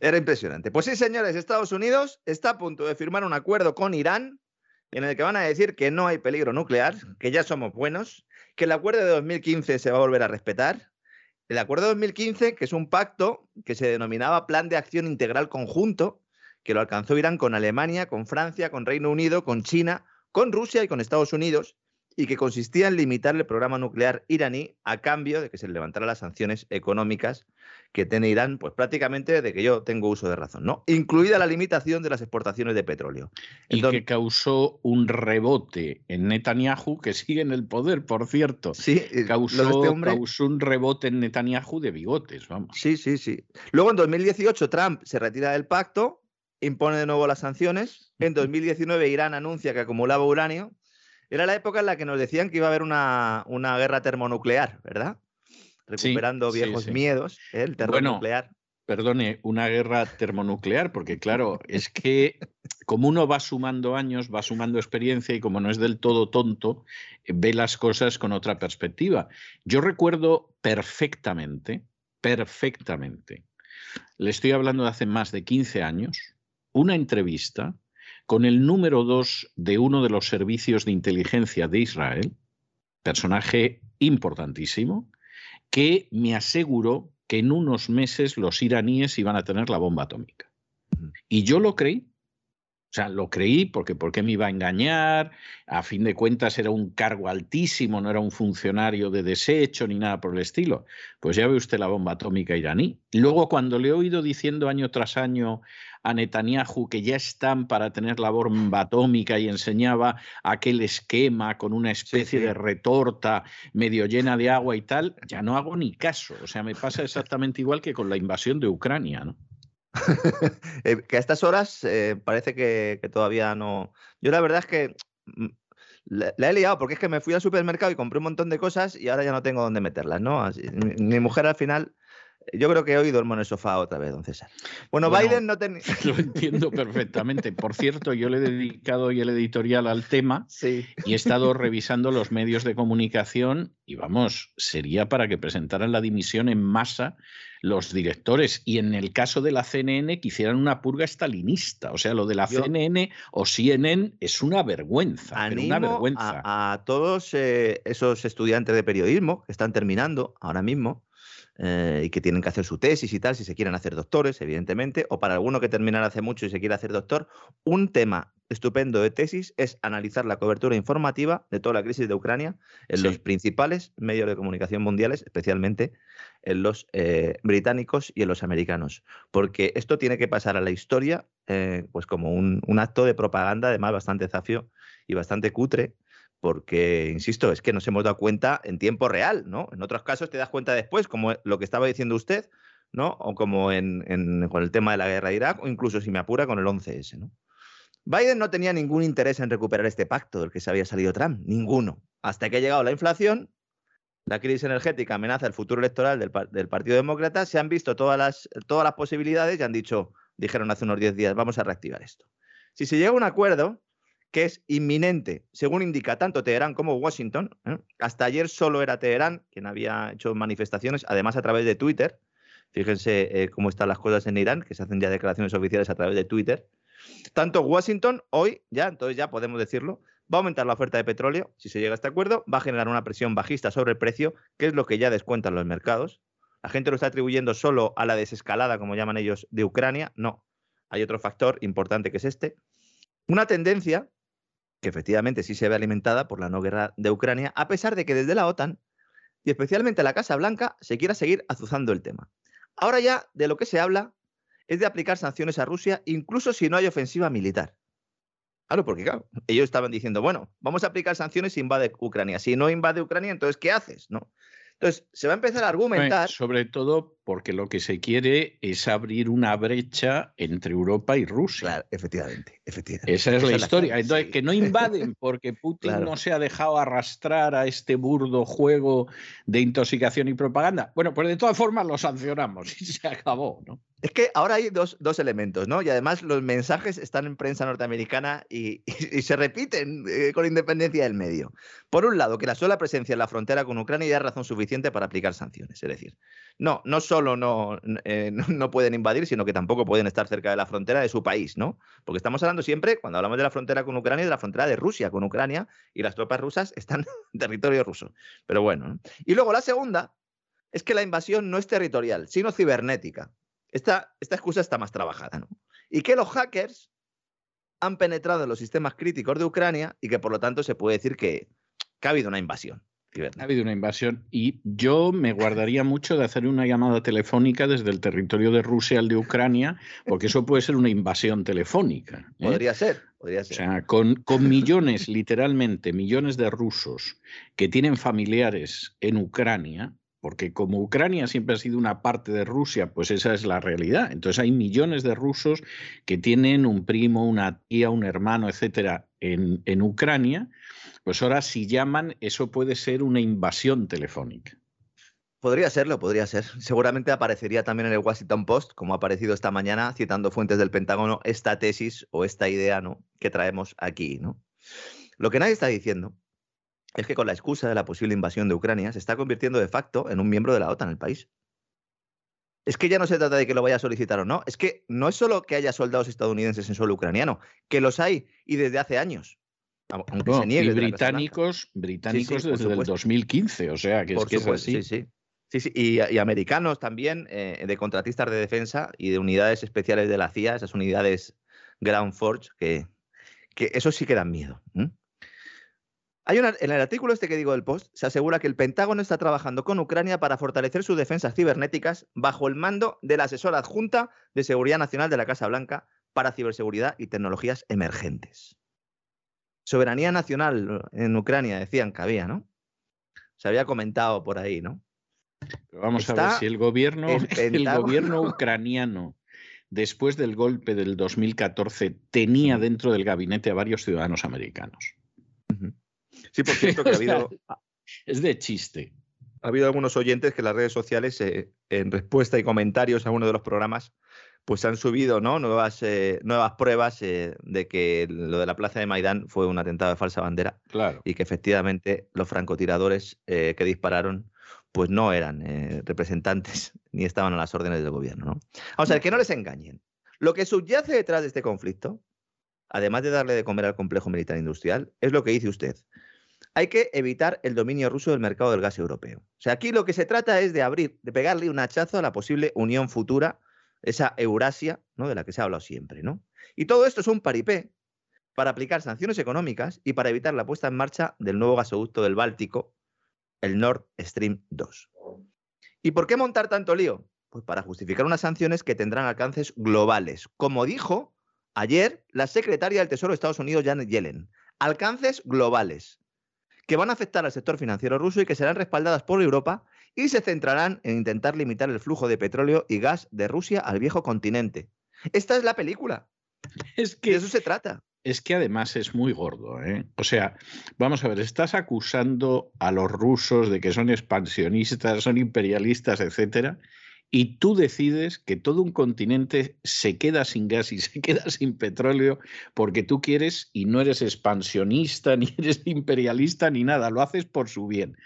Era impresionante. Pues sí, señores, Estados Unidos está a punto de firmar un acuerdo con Irán en el que van a decir que no hay peligro nuclear, que ya somos buenos que el acuerdo de 2015 se va a volver a respetar. El acuerdo de 2015, que es un pacto que se denominaba Plan de Acción Integral Conjunto, que lo alcanzó Irán con Alemania, con Francia, con Reino Unido, con China, con Rusia y con Estados Unidos, y que consistía en limitar el programa nuclear iraní a cambio de que se levantara las sanciones económicas que tiene Irán, pues prácticamente desde que yo tengo uso de razón, ¿no? Incluida la limitación de las exportaciones de petróleo. Y que causó un rebote en Netanyahu, que sigue en el poder, por cierto. Sí, este causó, causó un rebote en Netanyahu de bigotes, vamos. Sí, sí, sí. Luego en 2018 Trump se retira del pacto, impone de nuevo las sanciones. En 2019 Irán anuncia que acumulaba uranio. Era la época en la que nos decían que iba a haber una, una guerra termonuclear, ¿verdad? recuperando viejos miedos, ¿eh? el terror nuclear. Perdone, una guerra termonuclear, porque claro, es que como uno va sumando años, va sumando experiencia y como no es del todo tonto, ve las cosas con otra perspectiva. Yo recuerdo perfectamente, perfectamente, le estoy hablando de hace más de 15 años, una entrevista con el número dos de uno de los servicios de inteligencia de Israel, personaje importantísimo, que me aseguró que en unos meses los iraníes iban a tener la bomba atómica. Y yo lo creí. O sea, lo creí porque ¿por qué me iba a engañar? A fin de cuentas era un cargo altísimo, no era un funcionario de desecho ni nada por el estilo. Pues ya ve usted la bomba atómica iraní. Luego, cuando le he oído diciendo año tras año a Netanyahu que ya están para tener la bomba atómica y enseñaba aquel esquema con una especie de retorta medio llena de agua y tal, ya no hago ni caso. O sea, me pasa exactamente igual que con la invasión de Ucrania, ¿no? Eh, que a estas horas eh, parece que, todavía no. Yo la verdad es que mm, la, he liado porque es que me fui al supermercado y compré un montón de cosas y ahora ya no tengo dónde meterlas, ¿no? mi, mujer al final yo creo que hoy duermo en el sofá otra vez, don César. Bueno, Biden no tenía. Lo entiendo perfectamente. Por cierto, yo le he dedicado hoy el editorial al tema y he estado revisando los medios de comunicación y vamos, sería para que presentaran la dimisión en masa los directores y en el caso de la CNN que hicieran una purga estalinista. O sea, lo de la CNN o CNN es una vergüenza. Animo una vergüenza. A, todos eh, esos estudiantes de periodismo que están terminando ahora mismo eh, y que tienen que hacer su tesis y tal, si se quieren hacer doctores, evidentemente, o para alguno que terminara hace mucho y se quiere hacer doctor, un tema estupendo de tesis es analizar la cobertura informativa de toda la crisis de Ucrania en los principales medios de comunicación mundiales, especialmente en los eh, británicos y en los americanos, porque esto tiene que pasar a la historia eh, pues como un, un, acto de propaganda, además bastante zafio y bastante cutre, porque, insisto, es que nos hemos dado cuenta en tiempo real, ¿no? En otros casos te das cuenta después, como lo que estaba diciendo usted, ¿no? O como con el tema de la guerra de Irak, o incluso, si me apura, con el 11S, ¿no? Biden no tenía ningún interés en recuperar este pacto del que se había salido Trump, ninguno. Hasta que ha llegado la inflación, la crisis energética amenaza el futuro electoral del, Partido Demócrata, se han visto todas las, todas las posibilidades y han dicho, dijeron hace unos 10 días, vamos a reactivar esto. Si se llega a un acuerdo que es inminente, según indica tanto Teherán como Washington, ¿eh? hasta ayer solo era Teherán quien había hecho manifestaciones, además a través de Twitter. Fíjense eh, cómo están las cosas en Irán, que se hacen ya declaraciones oficiales a través de Twitter. Tanto Washington hoy, ya, entonces ya podemos decirlo, va a aumentar la oferta de petróleo, si se llega a este acuerdo, va a generar una presión bajista sobre el precio, que es lo que ya descuentan los mercados. La gente lo está atribuyendo solo a la desescalada, como llaman ellos, de Ucrania. No, hay otro factor importante que es este. Una tendencia que efectivamente sí se ve alimentada por la no guerra de Ucrania, a pesar de que desde la OTAN y especialmente la Casa Blanca se quiera seguir azuzando el tema. Ahora ya de lo que se habla es de aplicar sanciones a Rusia, incluso si no hay ofensiva militar. Claro, porque claro, ellos estaban diciendo, bueno, vamos a aplicar sanciones si invade Ucrania. Si no invade Ucrania, entonces, ¿qué haces? ¿No? Entonces, se va a empezar a argumentar. Sobre todo porque lo que se quiere es abrir una brecha entre Europa y Rusia. Claro, efectivamente, efectivamente. Esa es la historia. Entonces, que no invaden porque Putin no se ha dejado arrastrar a este burdo juego de intoxicación y propaganda. Bueno, pues de todas formas lo sancionamos y se acabó, ¿no? Es que ahora hay dos, elementos, ¿no? Y además los mensajes están en prensa norteamericana y, se repiten eh, con independencia del medio. Por un lado, que la sola presencia en la frontera con Ucrania ya es razón suficiente para aplicar sanciones. Es decir, no, no solo eh, no, no, pueden invadir, sino que tampoco pueden estar cerca de la frontera de su país, ¿no? Porque estamos hablando siempre, cuando hablamos de la frontera con Ucrania, de la frontera de Rusia con Ucrania y las tropas rusas están en territorio ruso. Pero bueno. Y luego la segunda es que la invasión no es territorial, sino cibernética. Esta, excusa está más trabajada, ¿no? Y que los hackers han penetrado en los sistemas críticos de Ucrania y que por lo tanto se puede decir que, ha habido una invasión. Ha habido una invasión y yo me guardaría mucho de hacer una llamada telefónica desde el territorio de Rusia al de Ucrania, porque eso puede ser una invasión telefónica. ¿eh? Podría ser, podría ser. O sea, con, con millones, literalmente, millones de rusos que tienen familiares en Ucrania, porque como Ucrania siempre ha sido una parte de Rusia, pues esa es la realidad. Entonces hay millones de rusos que tienen un primo, una tía, un hermano, etcétera, en, en Ucrania. Pues ahora si llaman, eso puede ser una invasión telefónica. Podría serlo, podría ser. Seguramente aparecería también en el Washington Post, como ha aparecido esta mañana, citando fuentes del Pentágono, esta tesis o esta idea ¿no? que traemos aquí. ¿no? Lo que nadie está diciendo es que con la excusa de la posible invasión de Ucrania se está convirtiendo de facto en un miembro de la OTAN el país. Es que ya no se trata de que lo vaya a solicitar o no, es que no es solo que haya soldados estadounidenses en suelo ucraniano, que los hay y desde hace años. Aunque se niegue y británicos, británicos desde el 2015, o sea, que, es, que así. Sí, sí. sí, Y, americanos también, eh, de contratistas de defensa y de unidades especiales de la CIA, esas unidades Ground Force, que, que eso sí que dan miedo. Hay en el artículo este que digo del Post, se asegura que el Pentágono está trabajando con Ucrania para fortalecer sus defensas cibernéticas bajo el mando de la asesora adjunta de Seguridad Nacional de la Casa Blanca para ciberseguridad y tecnologías emergentes. Soberanía nacional en Ucrania, decían que había, ¿no? Se había comentado por ahí, ¿no? vamos a ver si el gobierno, el, gobierno ucraniano después del golpe del 2014 tenía dentro del gabinete a varios ciudadanos americanos. Sí, por cierto, que ha habido. es de chiste. Ha habido algunos oyentes que en las redes sociales, eh, en respuesta y comentarios a uno de los programas, pues han subido ¿no? nuevas, eh, nuevas pruebas eh, de que lo de la plaza de Maidán fue un atentado de falsa bandera. Claro. Y que efectivamente los francotiradores que dispararon pues no eran representantes ni estaban a las órdenes del gobierno. ¿no? Vamos a ver, que no les engañen. Lo que subyace detrás de este conflicto, además de darle de comer al complejo militar industrial, es lo que dice usted hay que evitar el dominio ruso del mercado del gas europeo. O sea, aquí lo que se trata es de abrir, de pegarle un hachazo a la posible unión futura, esa Eurasia, ¿no? De la que se ha hablado siempre, ¿no? Y todo esto es un paripé para aplicar sanciones económicas y para evitar la puesta en marcha del nuevo gasoducto del Báltico, el Nord Stream 2. ¿Y por qué montar tanto lío? Pues para justificar unas sanciones que tendrán alcances globales, como dijo ayer la secretaria del Tesoro de Estados Unidos, Janet Yellen. Alcances globales que van a afectar al sector financiero ruso y que serán respaldadas por Europa y se centrarán en intentar limitar el flujo de petróleo y gas de Rusia al viejo continente. Esta es la película. Es que de eso se trata. Es que además es muy gordo. ¿eh? O sea, vamos a ver, estás acusando a los rusos de que son expansionistas, son imperialistas, etcétera, y tú decides que todo un continente se queda sin gas y se queda sin petróleo porque tú quieres y no eres expansionista, ni eres imperialista, ni nada, lo haces por su bien.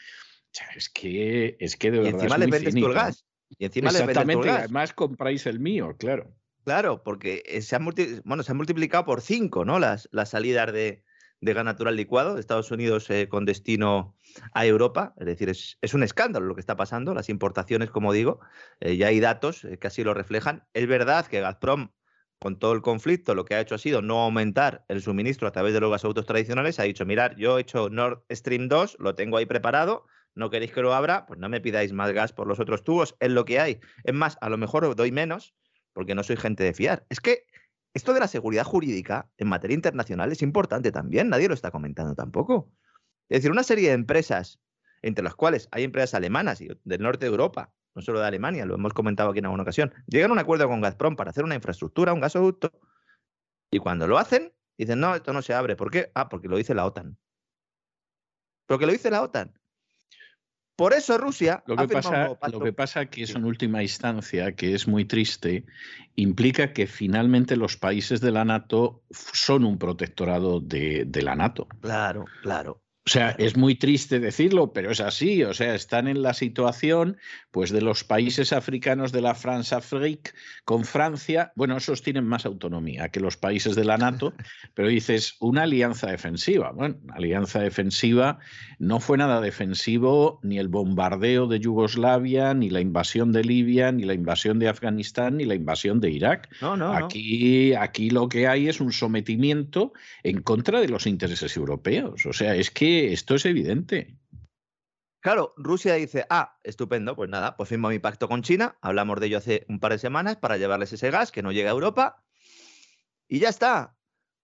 Sea, es que, es que de Y verdad. encima es le muy vendes tú el finito. gas. Y encima le vendes y gas. además compráis el mío, claro. Claro, porque eh, se han, bueno, se han multiplicado por cinco ¿no? las, las salidas de, de gas natural licuado de Estados Unidos eh, con destino a Europa. Es decir, es, es un escándalo lo que está pasando. Las importaciones, como digo, eh, ya hay datos que así lo reflejan. Es verdad que Gazprom, con todo el conflicto, lo que ha hecho ha sido no aumentar el suministro a través de los gasoductos tradicionales. Ha dicho, mirad, yo he hecho Nord Stream 2, lo tengo ahí preparado. No queréis que lo abra, pues no me pidáis más gas por los otros tubos, es lo que hay. Es más, a lo mejor os doy menos, porque no soy gente de fiar. Es que esto de la seguridad jurídica en materia internacional es importante también, nadie lo está comentando tampoco. Es decir, una serie de empresas, entre las cuales hay empresas alemanas y del norte de Europa, no solo de Alemania, lo hemos comentado aquí en alguna ocasión, llegan a un acuerdo con Gazprom para hacer una infraestructura, un gasoducto, y cuando lo hacen, dicen, no, esto no se abre. ¿Por qué? Ah, porque lo dice la OTAN. Porque lo dice la OTAN. Por eso Rusia Lo que, pasa, lo que pasa que eso en última instancia, que es muy triste, implica que finalmente los países de la NATO son un protectorado de, de la NATO. Claro, claro. O sea, es muy triste decirlo, pero es así. O sea, están en la situación pues, de los países africanos de la France Afrique con Francia. Bueno, esos tienen más autonomía que los países de la NATO, pero dices una alianza defensiva. Bueno, una alianza defensiva no fue nada defensivo ni el bombardeo de Yugoslavia, ni la invasión de Libia, ni la invasión de Afganistán, ni la invasión de Irak. No, no, no. Aquí, aquí lo que hay es un sometimiento en contra de los intereses europeos. O sea, es que esto es evidente. Claro, Rusia dice, ah, estupendo, pues nada, pues firmo mi pacto con China, hablamos de ello hace un par de semanas para llevarles ese gas que no llega a Europa y ya está.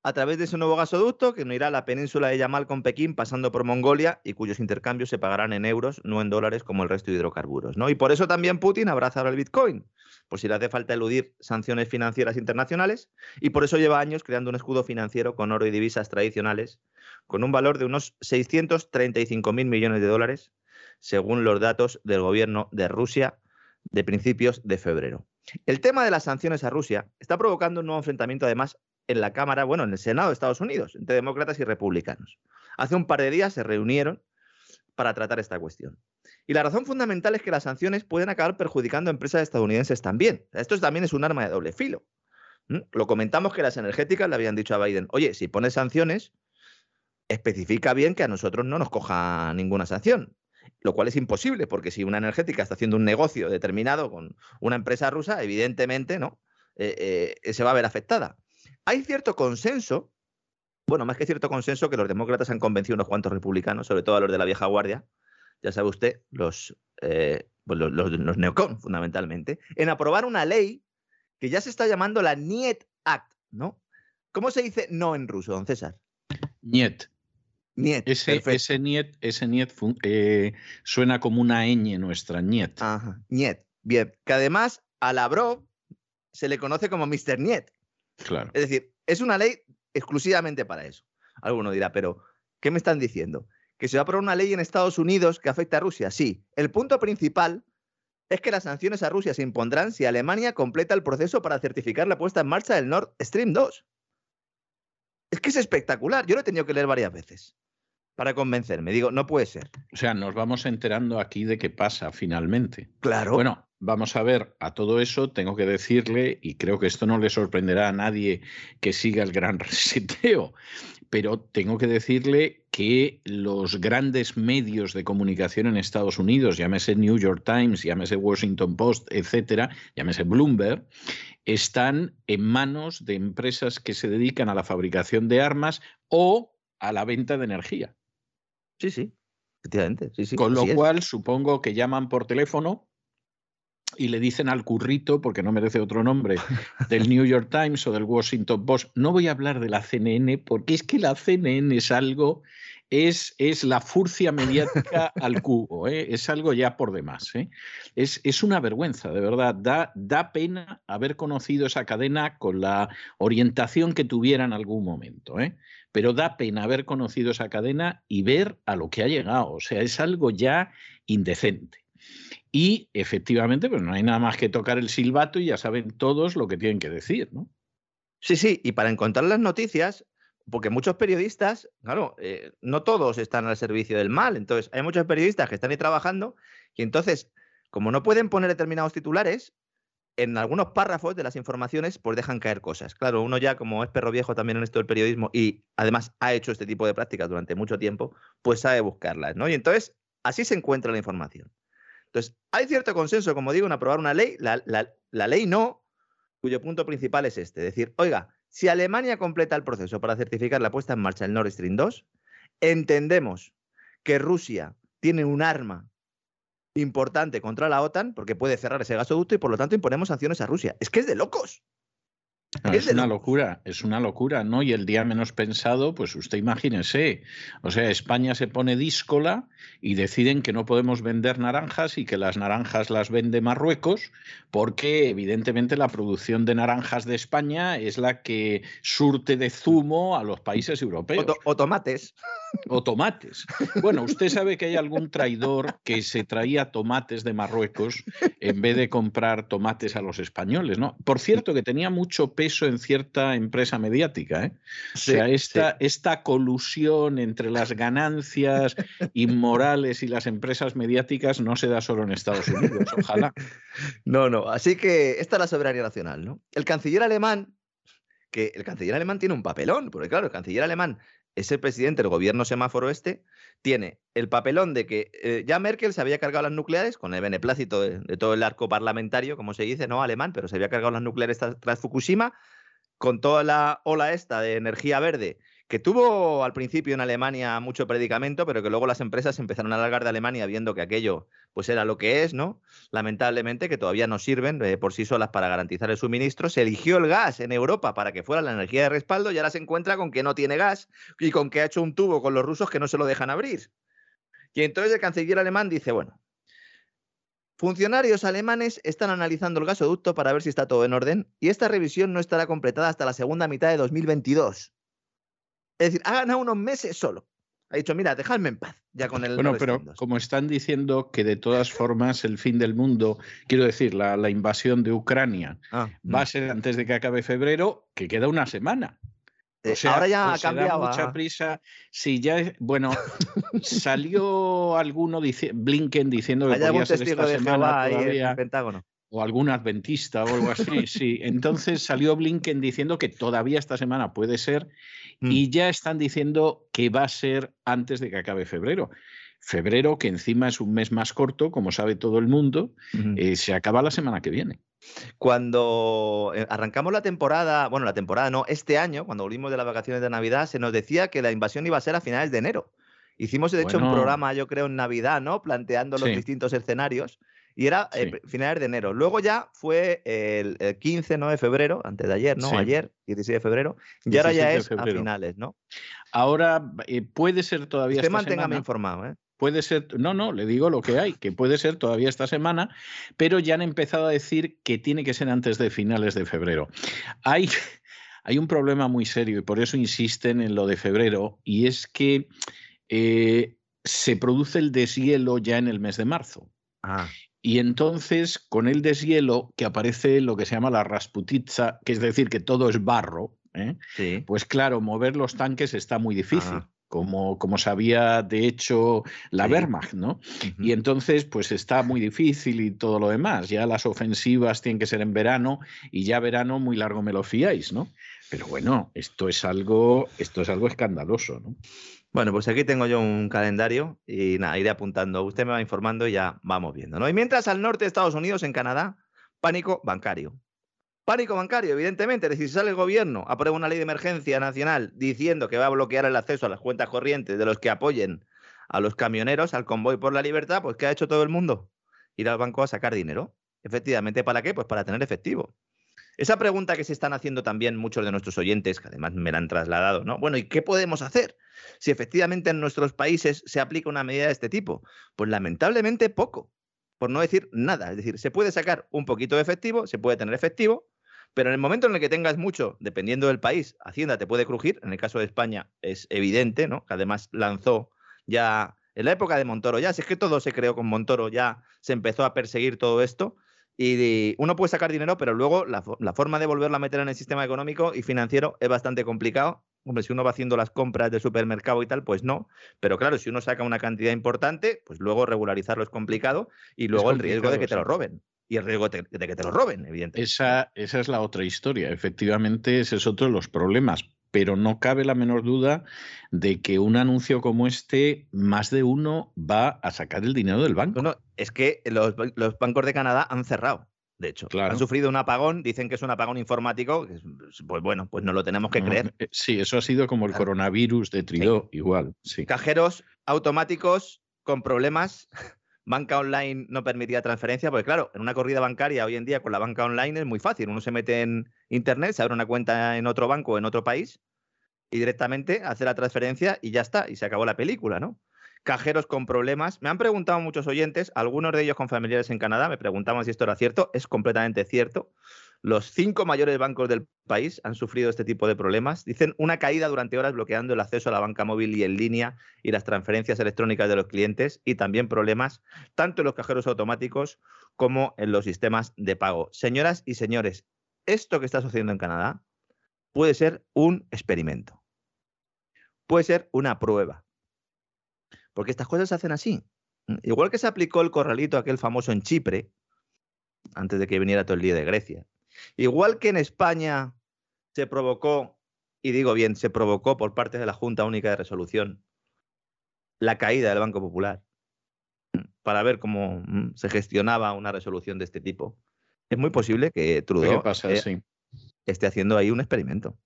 A través de ese nuevo gasoducto que no irá a la península de Yamal con Pekín pasando por Mongolia y cuyos intercambios se pagarán en euros, no en dólares como el resto de hidrocarburos, ¿no? Y por eso también Putin abraza ahora el Bitcoin, pues si le hace falta eludir sanciones financieras internacionales y por eso lleva años creando un escudo financiero con oro y divisas tradicionales con un valor de unos 635 mil millones de dólares, según los datos del gobierno de Rusia de principios de febrero. El tema de las sanciones a Rusia está provocando un nuevo enfrentamiento, además, en la Cámara, bueno, en el Senado de Estados Unidos, entre demócratas y republicanos. Hace un par de días se reunieron para tratar esta cuestión. Y la razón fundamental es que las sanciones pueden acabar perjudicando a empresas estadounidenses también. Esto también es un arma de doble filo. Lo comentamos que las energéticas le habían dicho a Biden, oye, si pones sanciones, especifica bien que a nosotros no nos coja ninguna sanción. Lo cual es imposible, porque si una energética está haciendo un negocio determinado con una empresa rusa, evidentemente no Eh, eh, se va a ver afectada. Hay cierto consenso, bueno, más que cierto consenso, que los demócratas han convencido a unos cuantos republicanos, sobre todo a los de la vieja guardia, ya sabe usted, los, eh, pues los, los- los neocon, fundamentalmente, en aprobar una ley que ya se está llamando la NIET Act, ¿no? ¿Cómo se dice no en ruso, don César? Niet. NIET. Ese, ese niet, ese niet eh, suena como una ñ nuestra, niet. Ajá, Niet. Bien, que además a Lavrov se le conoce como Mr. Niet. Claro. Es decir, es una ley exclusivamente para eso. Alguno dirá, pero ¿qué me están diciendo? ¿Que se va a aprobar una ley en Estados Unidos que afecta a Rusia? Sí. El punto principal es que las sanciones a Rusia se impondrán si Alemania completa el proceso para certificar la puesta en marcha del Nord Stream 2. Es que es espectacular. Yo lo he tenido que leer varias veces para convencerme. Digo, no puede ser. O sea, nos vamos enterando aquí de qué pasa finalmente. Claro. Bueno, vamos a ver, a todo eso tengo que decirle, y creo que esto no le sorprenderá a nadie que siga el gran reseteo, pero tengo que decirle que los grandes medios de comunicación en Estados Unidos, llámese New York Times, llámese Washington Post, etcétera, llámese Bloomberg, están en manos de empresas que se dedican a la fabricación de armas o a la venta de energía. Sí, sí. Efectivamente. Sí, sí. Con lo es. cual, supongo que llaman por teléfono y le dicen al currito, porque no merece otro nombre, del New York Times o del Washington Post, no voy a hablar de la CNN, porque es que la CNN es algo, es, es la furcia mediática al cubo, ¿eh? es algo ya por demás. ¿eh? Es, es una vergüenza, de verdad, da, da pena haber conocido esa cadena con la orientación que tuviera en algún momento. ¿eh? pero da pena haber conocido esa cadena y ver a lo que ha llegado. O sea, es algo ya indecente. Y efectivamente, pues no hay nada más que tocar el silbato y ya saben todos lo que tienen que decir, ¿no? Sí, sí, y para encontrar las noticias, porque muchos periodistas, claro, eh, no todos están al servicio del mal, entonces hay muchos periodistas que están ahí trabajando y entonces, como no pueden poner determinados titulares, en algunos párrafos de las informaciones pues dejan caer cosas. Claro, uno ya como es perro viejo también en esto del periodismo y además ha hecho este tipo de prácticas durante mucho tiempo, pues sabe buscarlas, ¿no? Y entonces así se encuentra la información. Entonces, hay cierto consenso, como digo, en aprobar una ley, la, ley no, cuyo punto principal es este, decir, oiga, si Alemania completa el proceso para certificar la puesta en marcha del Nord Stream 2, entendemos que Rusia tiene un arma importante contra la OTAN porque puede cerrar ese gasoducto y por lo tanto imponemos sanciones a Rusia. Es que es de locos. Es, una locura, es una locura, ¿no? Y el día menos pensado, pues usted imagínese, o sea, España se pone díscola y deciden que no podemos vender naranjas y que las naranjas las vende Marruecos, porque evidentemente la producción de naranjas de España es la que surte de zumo a los países europeos. O, tomates. O tomates. Bueno, usted sabe que hay algún traidor que se traía tomates de Marruecos en vez de comprar tomates a los españoles, ¿no? Por cierto, que tenía mucho peso en cierta empresa mediática, ¿eh? O sea, esta, esta colusión entre las ganancias inmorales y las empresas mediáticas no se da solo en Estados Unidos, ojalá. No, no, así que esta es la soberanía nacional, ¿no? El canciller alemán, que el canciller alemán tiene un papelón, porque claro, el canciller alemán es el presidente del gobierno semáforo este, tiene el papelón de que eh, ya Merkel se había cargado las nucleares, con el beneplácito de, todo el arco parlamentario, como se dice, no alemán, pero se había cargado las nucleares tras Fukushima, con toda la ola esta de energía verde que tuvo al principio en Alemania mucho predicamento, pero que luego las empresas empezaron a largar de Alemania viendo que aquello pues era lo que es, ¿no? Lamentablemente que todavía no sirven eh, por sí solas para garantizar el suministro. Se eligió el gas en Europa para que fuera la energía de respaldo y ahora se encuentra con que no tiene gas y con que ha hecho un tubo con los rusos que no se lo dejan abrir. Y entonces el canciller alemán dice, bueno, Funcionarios alemanes están analizando el gasoducto para ver si está todo en orden y esta revisión no estará completada hasta la segunda mitad de 2022. Es decir, ha ganado unos meses solo. Ha dicho, mira, dejadme en paz ya con el. Bueno, pero como están diciendo que de todas formas el fin del mundo, quiero decir, la, invasión de Ucrania ah, va a mm. ser antes de que acabe febrero, que queda una semana. O eh, sea, ahora ya ha cambiado. mucha prisa. Sí, ya, bueno, salió alguno, dice, Blinken, diciendo que podía ser esta semana todavía. el Pentágono o algún adventista o algo así, sí. Entonces salió Blinken diciendo que todavía esta semana puede ser mm. y ya están diciendo que va a ser antes de que acabe febrero. Febrero, que encima es un mes más corto, como sabe todo el mundo, eh, se acaba la semana que viene. Cuando eh, arrancamos la temporada, bueno, la temporada no, este año, cuando volvimos de las vacaciones de Navidad, se nos decía que la invasión iba a ser a finales de enero. Hicimos, de hecho, un programa, yo creo, en Navidad, ¿no? Planteando los distintos escenarios. Y era eh, finales de enero. Luego ya fue el, 15 ¿no? de febrero, antes de ayer, ¿no? Ayer, 16 de febrero. Y ahora ya es a finales, ¿no? Ahora eh, puede ser todavía. Usted manténgame informado, ¿eh? Puede ser, no, no, le digo lo que hay, que puede ser todavía esta semana, pero ya han empezado a decir que tiene que ser antes de finales de febrero. Hay, hay un problema muy serio y por eso insisten en lo de febrero, y es que eh, se produce el deshielo ya en el mes de marzo. Ah. Y entonces, con el deshielo, que aparece lo que se llama la rasputitza, que es decir, que todo es barro, ¿eh? pues claro, mover los tanques está muy difícil. Ah. Como, como, sabía de hecho la Wehrmacht, ¿no? Y entonces, pues está muy difícil y todo lo demás. Ya las ofensivas tienen que ser en verano y ya verano muy largo me lo fiáis, ¿no? Pero bueno, esto es algo, esto es algo escandaloso, ¿no? Bueno, pues aquí tengo yo un calendario y nada, iré apuntando. Usted me va informando y ya vamos viendo. ¿no? Y mientras al norte de Estados Unidos, en Canadá, pánico bancario. Pánico bancario, evidentemente. Es decir, si sale el gobierno, aprueba una ley de emergencia nacional diciendo que va a bloquear el acceso a las cuentas corrientes de los que apoyen a los camioneros, al convoy por la libertad, pues ¿qué ha hecho todo el mundo? Ir al banco a sacar dinero. Efectivamente, ¿para qué? Pues para tener efectivo. Esa pregunta que se están haciendo también muchos de nuestros oyentes, que además me la han trasladado, ¿no? Bueno, ¿y qué podemos hacer si efectivamente en nuestros países se aplica una medida de este tipo? Pues lamentablemente poco, por no decir nada. Es decir, se puede sacar un poquito de efectivo, se puede tener efectivo, pero en el momento en el que tengas mucho, dependiendo del país, Hacienda te puede crujir. En el caso de España es evidente, ¿no? Que además lanzó ya En la época de Montoro ya, si es que todo se creó con Montoro, ya se empezó a perseguir todo esto. Y uno puede sacar dinero, pero luego la, la, forma de volverlo a meter en el sistema económico y financiero es bastante complicado. Hombre, si uno va haciendo las compras de supermercado y tal, pues no. Pero claro, si uno saca una cantidad importante, pues luego regularizarlo es complicado y luego el riesgo de que te lo roben y el riesgo de, que te lo roben, evidentemente. Esa, esa es la otra historia. Efectivamente, ese es otro de los problemas pero no cabe la menor duda de que un anuncio como este, más de uno va a sacar el dinero del banco. No, es que los, bancos de Canadá han cerrado. De hecho, han sufrido un apagón, dicen que es un apagón informático, pues bueno, pues no lo tenemos que creer. Eh, sí, eso ha sido como el coronavirus de Trudeau, igual. Sí. Cajeros automáticos con problemas banca online no permitía transferencia, porque claro, en una corrida bancaria hoy en día con la banca online es muy fácil. Uno se mete en internet, se abre una cuenta en otro banco, en otro país, y directamente hace la transferencia y ya está, y se acabó la película, ¿no? Cajeros con problemas. Me han preguntado muchos oyentes, algunos de ellos con familiares en Canadá, me preguntaban si esto era cierto. Es completamente cierto. Los cinco mayores bancos del país han sufrido este tipo de problemas. Dicen una caída durante horas bloqueando el acceso a la banca móvil y en línea y las transferencias electrónicas de los clientes y también problemas tanto en los cajeros automáticos como en los sistemas de pago. Señoras y señores, esto que está sucediendo en Canadá puede ser un experimento. Puede ser una prueba. Porque estas cosas se hacen así. Igual que se aplicó el corralito aquel famoso en Chipre, antes de que viniera todo el día de Grecia, Igual que en España se provocó, y digo bien, se provocó por parte de la Junta Única de Resolución la caída del Banco Popular para ver cómo mm, se gestionaba una resolución de este tipo. Es muy posible que Trudeau esté haciendo ahí un experimento.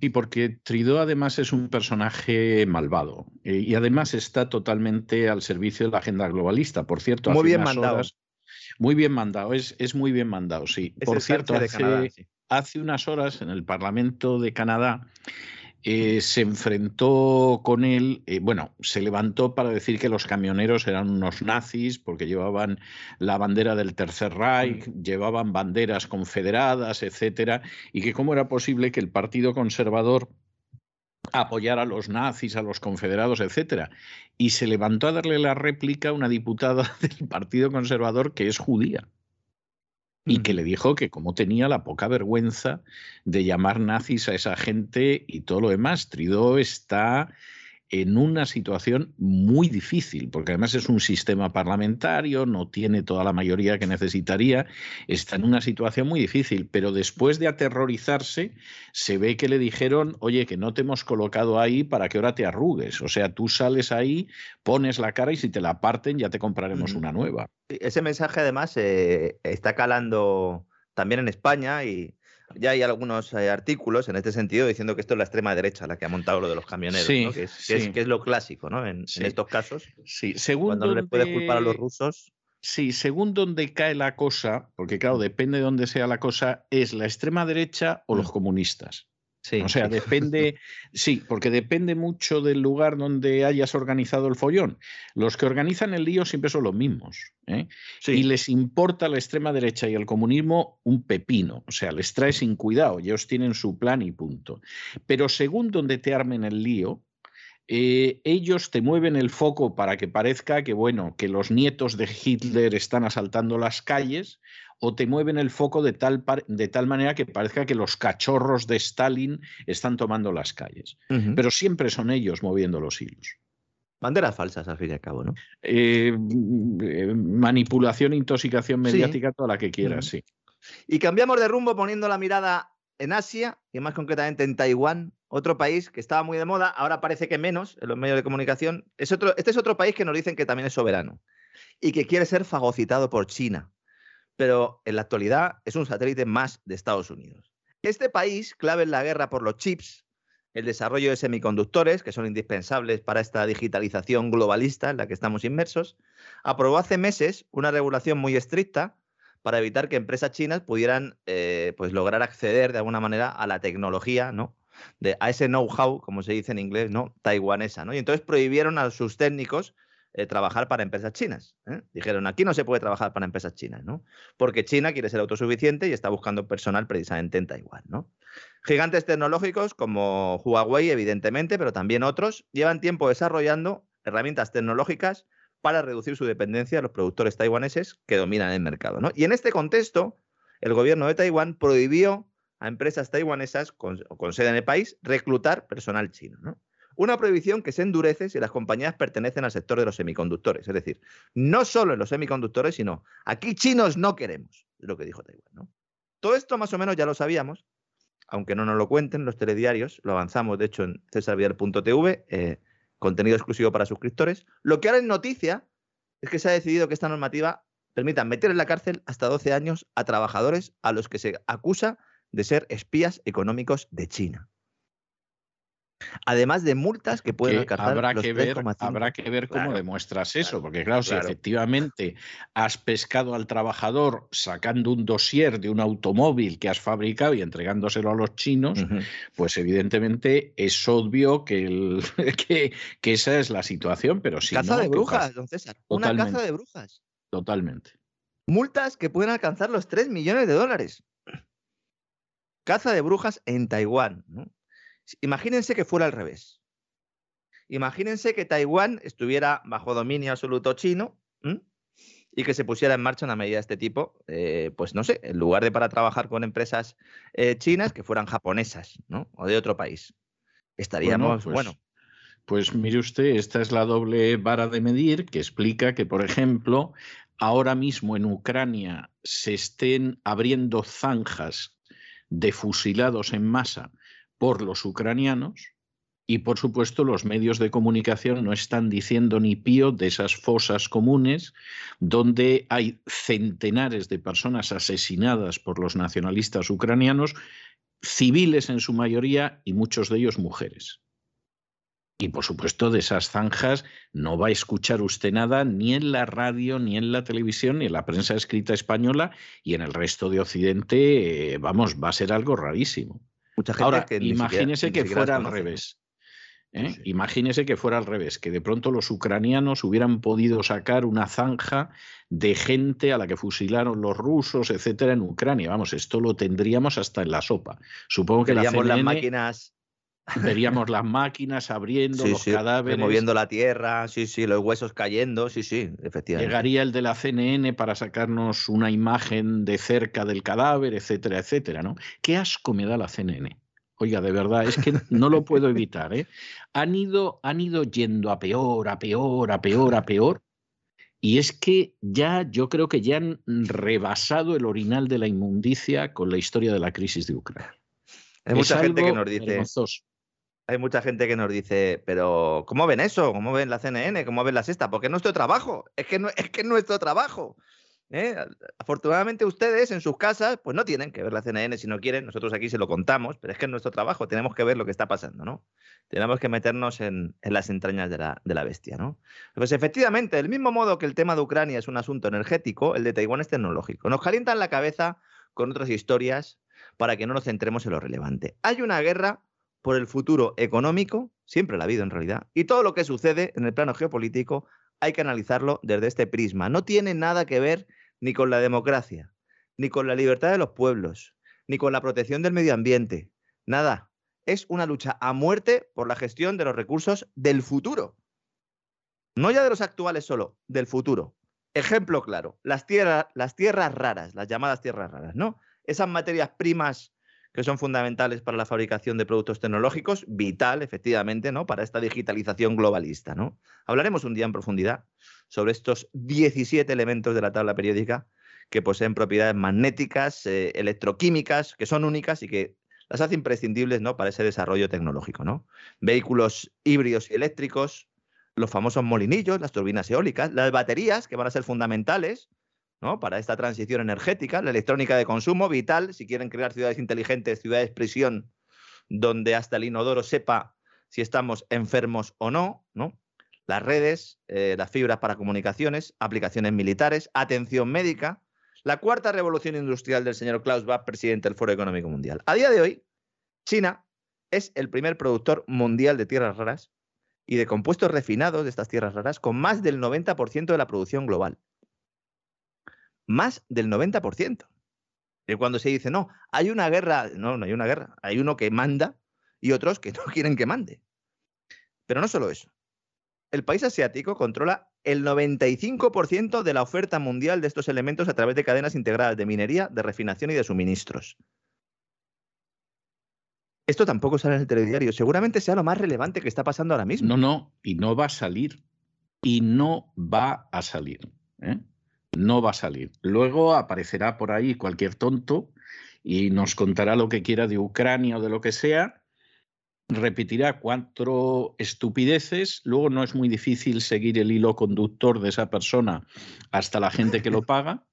Y porque Trudeau además es un personaje malvado eh, y además está totalmente al servicio de la agenda globalista. Por cierto, muy bien mandado. Muy bien mandado, es, es muy bien mandado, sí. Por cierto, hace, unas horas en el Parlamento de Canadá eh, se enfrentó con él, eh, bueno, se levantó para decir que los camioneros eran unos nazis porque llevaban la bandera del Tercer Reich, llevaban banderas confederadas, etcétera, y que cómo era posible que el Partido Conservador apoyar a los nazis, a los confederados, etcétera. Y se levantó a darle la réplica a una diputada del Partido Conservador que es judía y que le dijo que como tenía la poca vergüenza de llamar nazis a esa gente y todo lo demás. Tridó está en una situación muy difícil, porque además es un sistema parlamentario, no tiene toda la mayoría que necesitaría, está en una situación muy difícil, pero después de aterrorizarse, se ve que le dijeron, oye, que no te hemos colocado ahí para que ahora te arrugues, o sea, tú sales ahí, pones la cara y si te la parten ya te compraremos una nueva. Ese mensaje además eh, está calando también en España y ya hay algunos eh, artículos en este sentido diciendo que esto es la extrema derecha la que ha montado lo de los camioneros, que, es, lo clásico ¿no? en, estos casos. Sí, según cuando no le puedes culpar a los rusos. Sí, según donde cae la cosa, porque claro, depende de dónde sea la cosa, es la extrema derecha o los mm. O sea, depende, sí, porque depende mucho del lugar donde hayas organizado el follón. Los que organizan el lío siempre son los mismos. ¿eh? Y les importa la extrema derecha y el comunismo un pepino. O sea, les trae sin cuidado. Ellos tienen su plan y punto. Pero según donde te armen el lío, eh, ellos te mueven el foco para que parezca que, bueno, que los nietos de Hitler están asaltando las calles o te mueven el foco de tal, de tal manera que parezca que los cachorros de Stalin están tomando las calles. Pero siempre son ellos moviendo los hilos. Banderas falsas, al fin y al cabo, ¿no? Eh, eh, manipulación, intoxicación mediática, toda la que quieras, sí. Y cambiamos de rumbo poniendo la mirada en Asia, y más concretamente en Taiwán, otro país que estaba muy de moda, ahora parece que menos en los medios de comunicación. Es otro, este es otro país que nos dicen que también es soberano y que quiere ser fagocitado por China pero en la actualidad es un satélite más de Estados Unidos. Este país, clave en la guerra por los chips, el desarrollo de semiconductores, que son indispensables para esta digitalización globalista en la que estamos inmersos, aprobó hace meses una regulación muy estricta para evitar que empresas chinas pudieran eh, pues lograr acceder de alguna manera a la tecnología, ¿no? A ese know-how, como se dice en inglés, ¿no? taiwanesa. ¿no? Y entonces prohibieron a sus técnicos eh, trabajar para empresas chinas. ¿eh? Dijeron, aquí no se puede trabajar para empresas chinas, ¿no? Porque China quiere ser autosuficiente y está buscando personal precisamente en Taiwán, ¿no? Gigantes tecnológicos como Huawei, evidentemente, pero también otros, llevan tiempo desarrollando herramientas tecnológicas para reducir su dependencia de los productores taiwaneses que dominan el mercado. ¿no? Y en este contexto, el gobierno de Taiwán prohibió a empresas taiwanesas con, con sede en el país reclutar personal chino. ¿no? Una prohibición que se endurece si las compañías pertenecen al sector de los semiconductores. Es decir, no solo en los semiconductores, sino aquí chinos no queremos, es lo que dijo Taiwán. ¿no? Todo esto más o menos ya lo sabíamos, aunque no nos lo cuenten los telediarios, lo avanzamos de hecho en cesarvidal.tv, eh, contenido exclusivo para suscriptores. Lo que ahora es noticia es que se ha decidido que esta normativa permita meter en la cárcel hasta 12 años a trabajadores a los que se acusa de ser espías económicos de China. Además de multas que pueden alcanzar habrá los que ver 3,5. habrá que ver cómo Claro, demuestras eso claro, porque claro si efectivamente has pescado al trabajador sacando un dossier de un automóvil que has fabricado y entregándoselo a los chinos pues evidentemente es obvio que, el- que, que esa es la situación pero si caza no, de ¿qué brujas, don César. Una caza de brujas. totalmente Multas que pueden alcanzar los 3 millones de dólares. Caza de brujas en Taiwán. ¿no? Imagínense que fuera al revés. Imagínense que Taiwán estuviera bajo dominio absoluto chino ¿m? y que se pusiera en marcha una medida de este tipo, eh, pues no sé, en lugar de para trabajar con empresas eh, chinas, que fueran japonesas ¿no? o de otro país. Estaríamos, pues- bueno, Pues mire usted, esta es la doble vara de medir que explica que, por ejemplo, ahora mismo en Ucrania se estén abriendo zanjas de fusilados en masa por los ucranianos y, por supuesto, los medios de comunicación no están diciendo ni pío de esas fosas comunes donde hay centenares de personas asesinadas por los nacionalistas ucranianos, civiles en su mayoría y muchos de ellos mujeres. Y por supuesto, de esas zanjas no va a escuchar usted nada ni en la radio, ni en la televisión, ni en la prensa escrita española y en el resto de Occidente, eh, vamos, va a ser algo rarísimo. Mucha gente Ahora, que siquiera- imagínese que las fuera al revés. ¿eh? Sí. Imagínese que fuera al revés, que de pronto los ucranianos hubieran podido sacar una zanja de gente a la que fusilaron los rusos, etcétera, en Ucrania. Vamos, esto lo tendríamos hasta en la sopa. Supongo que la las CNN máquinas veríamos las máquinas abriendo Sí, los sí, cadáveres. removiendo la tierra, sí, sí, los huesos cayendo, sí, sí, efectivamente. Llegaría el de la CNN para sacarnos una imagen de cerca del cadáver, etcétera, etcétera, ¿no? Qué asco me da la CNN. Oiga, de verdad, es que no lo puedo evitar, ¿eh? Han ido, han ido yendo a peor, a peor, a peor, a peor. Y es que ya, yo creo que ya han rebasado el orinal de la inmundicia con la historia de la crisis de Ucrania. Hay mucha Es gente que nos dice. Hay mucha gente que nos dice, pero ¿cómo ven eso? ¿Cómo ven la CNN? ¿Cómo ven la sexta? Porque es nuestro trabajo. Es que no, es que es nuestro trabajo. ¿eh? Afortunadamente ustedes en sus casas pues no tienen que ver la CNN si no quieren. Nosotros aquí se lo contamos, pero es que es nuestro trabajo. Tenemos que ver lo que está pasando, ¿no? Tenemos que meternos en, en las entrañas de la, de la bestia, ¿no? Pues efectivamente, del mismo modo que el tema de Ucrania es un asunto energético, el de Taiwán es tecnológico. Nos calientan la cabeza con otras historias para que no nos centremos en lo relevante. Hay una guerra por el futuro económico, siempre la ha habido en realidad, y todo lo que sucede en el plano geopolítico hay que analizarlo desde este prisma. No tiene nada que ver ni con la democracia, ni con la libertad de los pueblos, ni con la protección del medio ambiente. Nada. Es una lucha a muerte por la gestión de los recursos del futuro. No ya de los actuales solo, del futuro. Ejemplo claro, las, tierra- las tierras raras, las llamadas tierras raras, ¿no? Esas materias primas que son fundamentales para la fabricación de productos tecnológicos, vital, efectivamente, ¿no? Para esta digitalización globalista, ¿no? Hablaremos un día en profundidad sobre estos 17 elementos de la tabla periódica que poseen propiedades magnéticas, eh, electroquímicas, que son únicas y que las hace imprescindibles, ¿no? Para ese desarrollo tecnológico, ¿no? Vehículos híbridos y eléctricos, los famosos molinillos, las turbinas eólicas, las baterías, que van a ser fundamentales, ¿no? Para esta transición energética, la electrónica de consumo, vital, si quieren crear ciudades inteligentes, ciudades prisión, donde hasta el inodoro sepa si estamos enfermos o no. Las redes, eh, las fibras para comunicaciones, aplicaciones militares, atención médica, la cuarta revolución industrial del señor Klaus Schwab, presidente del Foro Económico Mundial. A día de hoy, China es el primer productor mundial de tierras raras y de compuestos refinados de estas tierras raras con más del 90% de la producción global más del 90%. Y cuando se dice, no, hay una guerra, no, no hay una guerra, hay uno que manda y otros que no quieren que mande. Pero no solo eso. el país asiático controla el 95% de la oferta mundial de estos elementos a través de cadenas integradas de minería, de refinación y de suministros. Esto tampoco sale en el telediario. Seguramente sea lo más relevante que está pasando ahora mismo. No, no, y no va a salir. Y no va a salir. ¿eh? No va a salir. Luego aparecerá por ahí cualquier tonto y nos contará lo que quiera de Ucrania o de lo que sea repetirá cuatro estupideces, luego no es muy difícil seguir el hilo conductor de esa persona hasta la gente que lo paga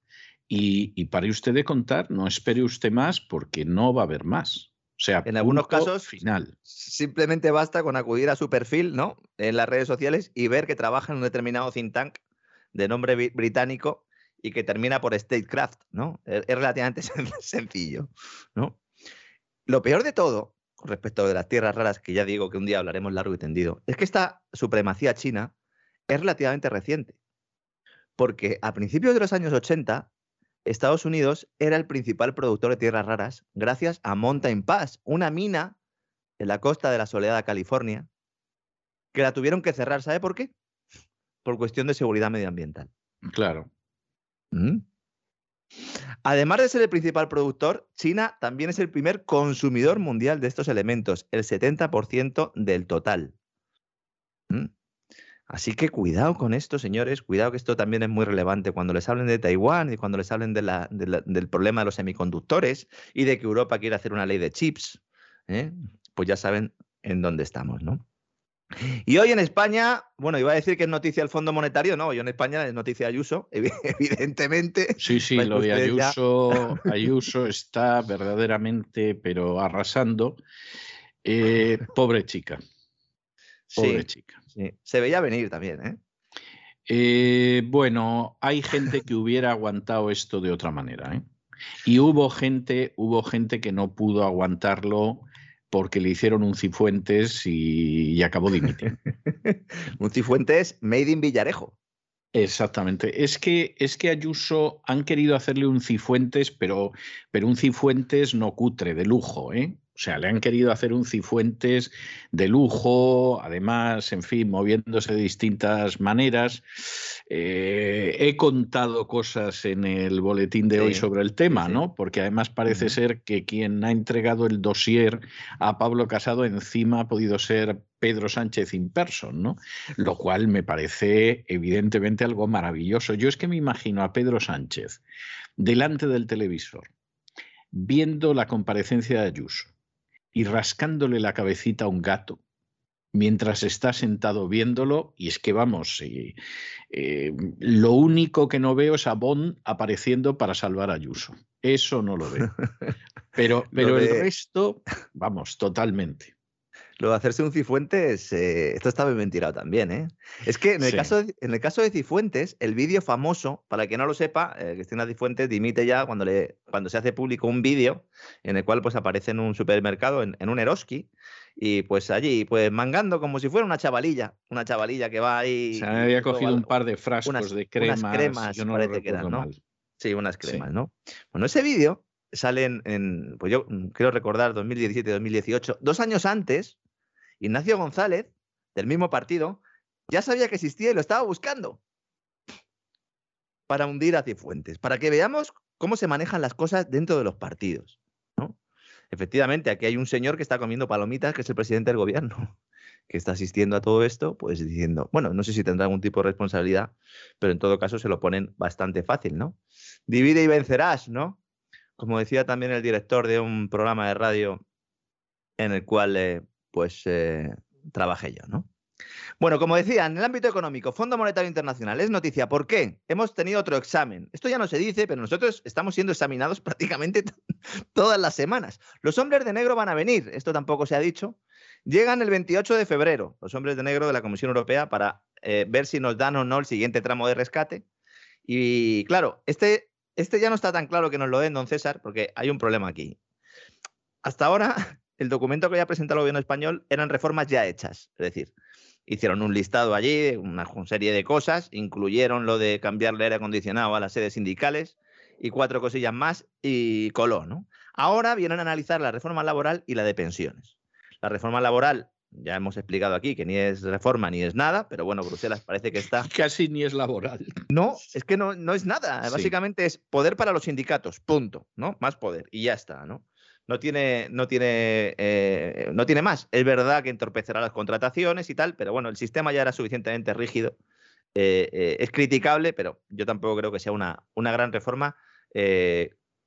y, y pare usted de contar, no espere usted más porque no va a haber más. O sea, en algunos casos final. Simplemente basta con acudir a su perfil, ¿no? En las redes sociales y ver que trabaja en un determinado think tank de nombre británico y que termina por Statecraft, ¿no? Es, es relativamente sencillo, ¿no? Lo peor de todo con respecto de las tierras raras, que ya digo que un día hablaremos largo y tendido, es que esta supremacía china es relativamente reciente. Porque a principios de los años 80, Estados Unidos era el principal productor de tierras raras gracias a Mountain Pass, una mina en la costa de la soleada California, que la tuvieron que cerrar. ¿Sabe por qué? Por cuestión de seguridad medioambiental. Claro. ¿Mm? Además de ser el principal productor, China también es el primer consumidor mundial de estos elementos, el 70% del total. ¿Mm? Así que cuidado con esto, señores, cuidado que esto también es muy relevante cuando les hablen de Taiwán y cuando les hablen del problema de los semiconductores y de que Europa quiere hacer una ley de chips, ¿eh? pues ya saben en dónde estamos, ¿no? Y hoy en España, bueno, iba a decir que es noticia el Fondo Monetario, no, hoy en España es noticia Ayuso, evidentemente. Sí, sí, lo de Ayuso, Ayuso está verdaderamente, pero arrasando. Eh, pobre chica. Pobre chica. Sí. Se veía venir también, ¿eh? ¿eh? Bueno, hay gente que hubiera aguantado esto de otra manera, ¿eh? Y hubo gente, hubo gente que no pudo aguantarlo porque le hicieron un Cifuentes y, y acabó dimitiendo. un Cifuentes made in Villarejo. Exactamente. Es que, es que Ayuso han querido hacerle un Cifuentes, pero, pero un Cifuentes no cutre, de lujo, ¿eh? O sea, le han querido hacer un Cifuentes de lujo, además, en fin, moviéndose de distintas maneras. Eh, he contado cosas en el boletín de hoy sobre el tema, sí. ¿no? Porque además parece ser que quien ha entregado el dossier a Pablo Casado encima ha podido ser Pedro Sánchez in person, ¿no? Lo cual me parece evidentemente algo maravilloso. Yo es que me imagino a Pedro Sánchez delante del televisor, viendo la comparecencia de Ayuso y rascándole la cabecita a un gato mientras está sentado viéndolo, y es que vamos, eh, eh, lo único que no veo es a Bond apareciendo para salvar a Ayuso. Eso no lo veo. Pero, pero el resto, vamos, totalmente. Lo de hacerse un Cifuentes, eh, esto está bien tirado también, ¿eh? Es que en el, sí. caso, de, en el caso de Cifuentes, el vídeo famoso, para quien no lo sepa, eh, Cristina Cifuentes dimite ya cuando, le, cuando se hace público un vídeo en el cual pues aparece en un supermercado, en, en un Eroski, y pues allí, pues mangando como si fuera una chavalilla, una chavalilla que va ahí. Se había cogido un par de frascos unas, de cremas. Unas cremas, yo no parece que eran, ¿no? Mal. Sí, unas cremas, sí. ¿no? Bueno, ese vídeo sale en, pues yo quiero recordar, 2017-2018, dos años antes, Ignacio González, del mismo partido, ya sabía que existía y lo estaba buscando para hundir a Cifuentes, para que veamos cómo se manejan las cosas dentro de los partidos. ¿no? Efectivamente, aquí hay un señor que está comiendo palomitas, que es el presidente del gobierno, que está asistiendo a todo esto, pues diciendo, bueno, no sé si tendrá algún tipo de responsabilidad, pero en todo caso se lo ponen bastante fácil, ¿no? Divide y vencerás, ¿no? Como decía también el director de un programa de radio en el cual eh, pues eh, trabajé yo, ¿no? Bueno, como decía, en el ámbito económico, Fondo Monetario Internacional es noticia. ¿Por qué? Hemos tenido otro examen. Esto ya no se dice, pero nosotros estamos siendo examinados prácticamente todas las semanas. Los hombres de negro van a venir, esto tampoco se ha dicho. Llegan el 28 de febrero, los hombres de negro de la Comisión Europea, para eh, ver si nos dan o no el siguiente tramo de rescate. Y claro, este, este ya no está tan claro que nos lo den, don César, porque hay un problema aquí. Hasta ahora, el documento que había presentado el gobierno español eran reformas ya hechas. Es decir, hicieron un listado allí, una serie de cosas, incluyeron lo de cambiarle aire acondicionado a las sedes sindicales y cuatro cosillas más y coló, ¿no? Ahora vienen a analizar la reforma laboral y la de pensiones. La reforma laboral ya hemos explicado aquí que ni es reforma ni es nada, pero bueno, Bruselas parece que está... Casi ni es laboral. No, es que no, no es nada. Sí. Básicamente es poder para los sindicatos, punto, ¿no? Más poder y ya está, ¿no? No tiene, no tiene, eh, no tiene más. Es verdad que entorpecerá las contrataciones y tal, pero bueno, el sistema ya era suficientemente rígido. Eh, eh, es criticable, pero yo tampoco creo que sea una, una gran reforma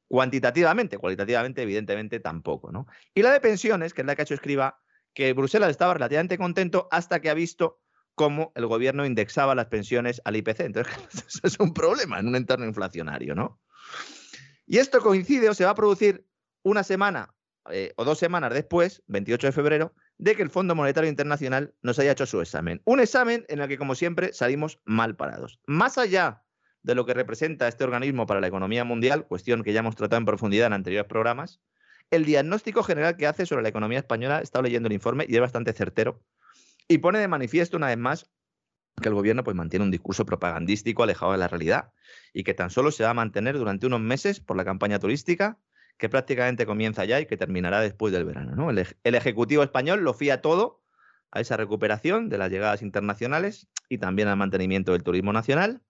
cuantitativamente. Cualitativamente, evidentemente, tampoco, ¿no? Y la de pensiones, que es la que ha hecho Escriba, que Bruselas estaba relativamente contento hasta que ha visto cómo el gobierno indexaba las pensiones al IPC. Entonces, eso es un problema en un entorno inflacionario, ¿no? Y esto coincide o se va a producir una semana eh, o dos semanas después, 28 de febrero, de que el Fondo Monetario Internacional nos haya hecho su examen. Un examen en el que, como siempre, salimos mal parados. Más allá de lo que representa este organismo para la economía mundial, cuestión que ya hemos tratado en profundidad en anteriores programas, el diagnóstico general que hace sobre la economía española, he estado leyendo el informe y es bastante certero, y pone de manifiesto una vez más que el gobierno pues, mantiene un discurso propagandístico alejado de la realidad y que tan solo se va a mantener durante unos meses por la campaña turística que prácticamente comienza ya y que terminará después del verano. ¿no? El, ej- el Ejecutivo español lo fía todo a esa recuperación de las llegadas internacionales y también al mantenimiento del turismo nacional,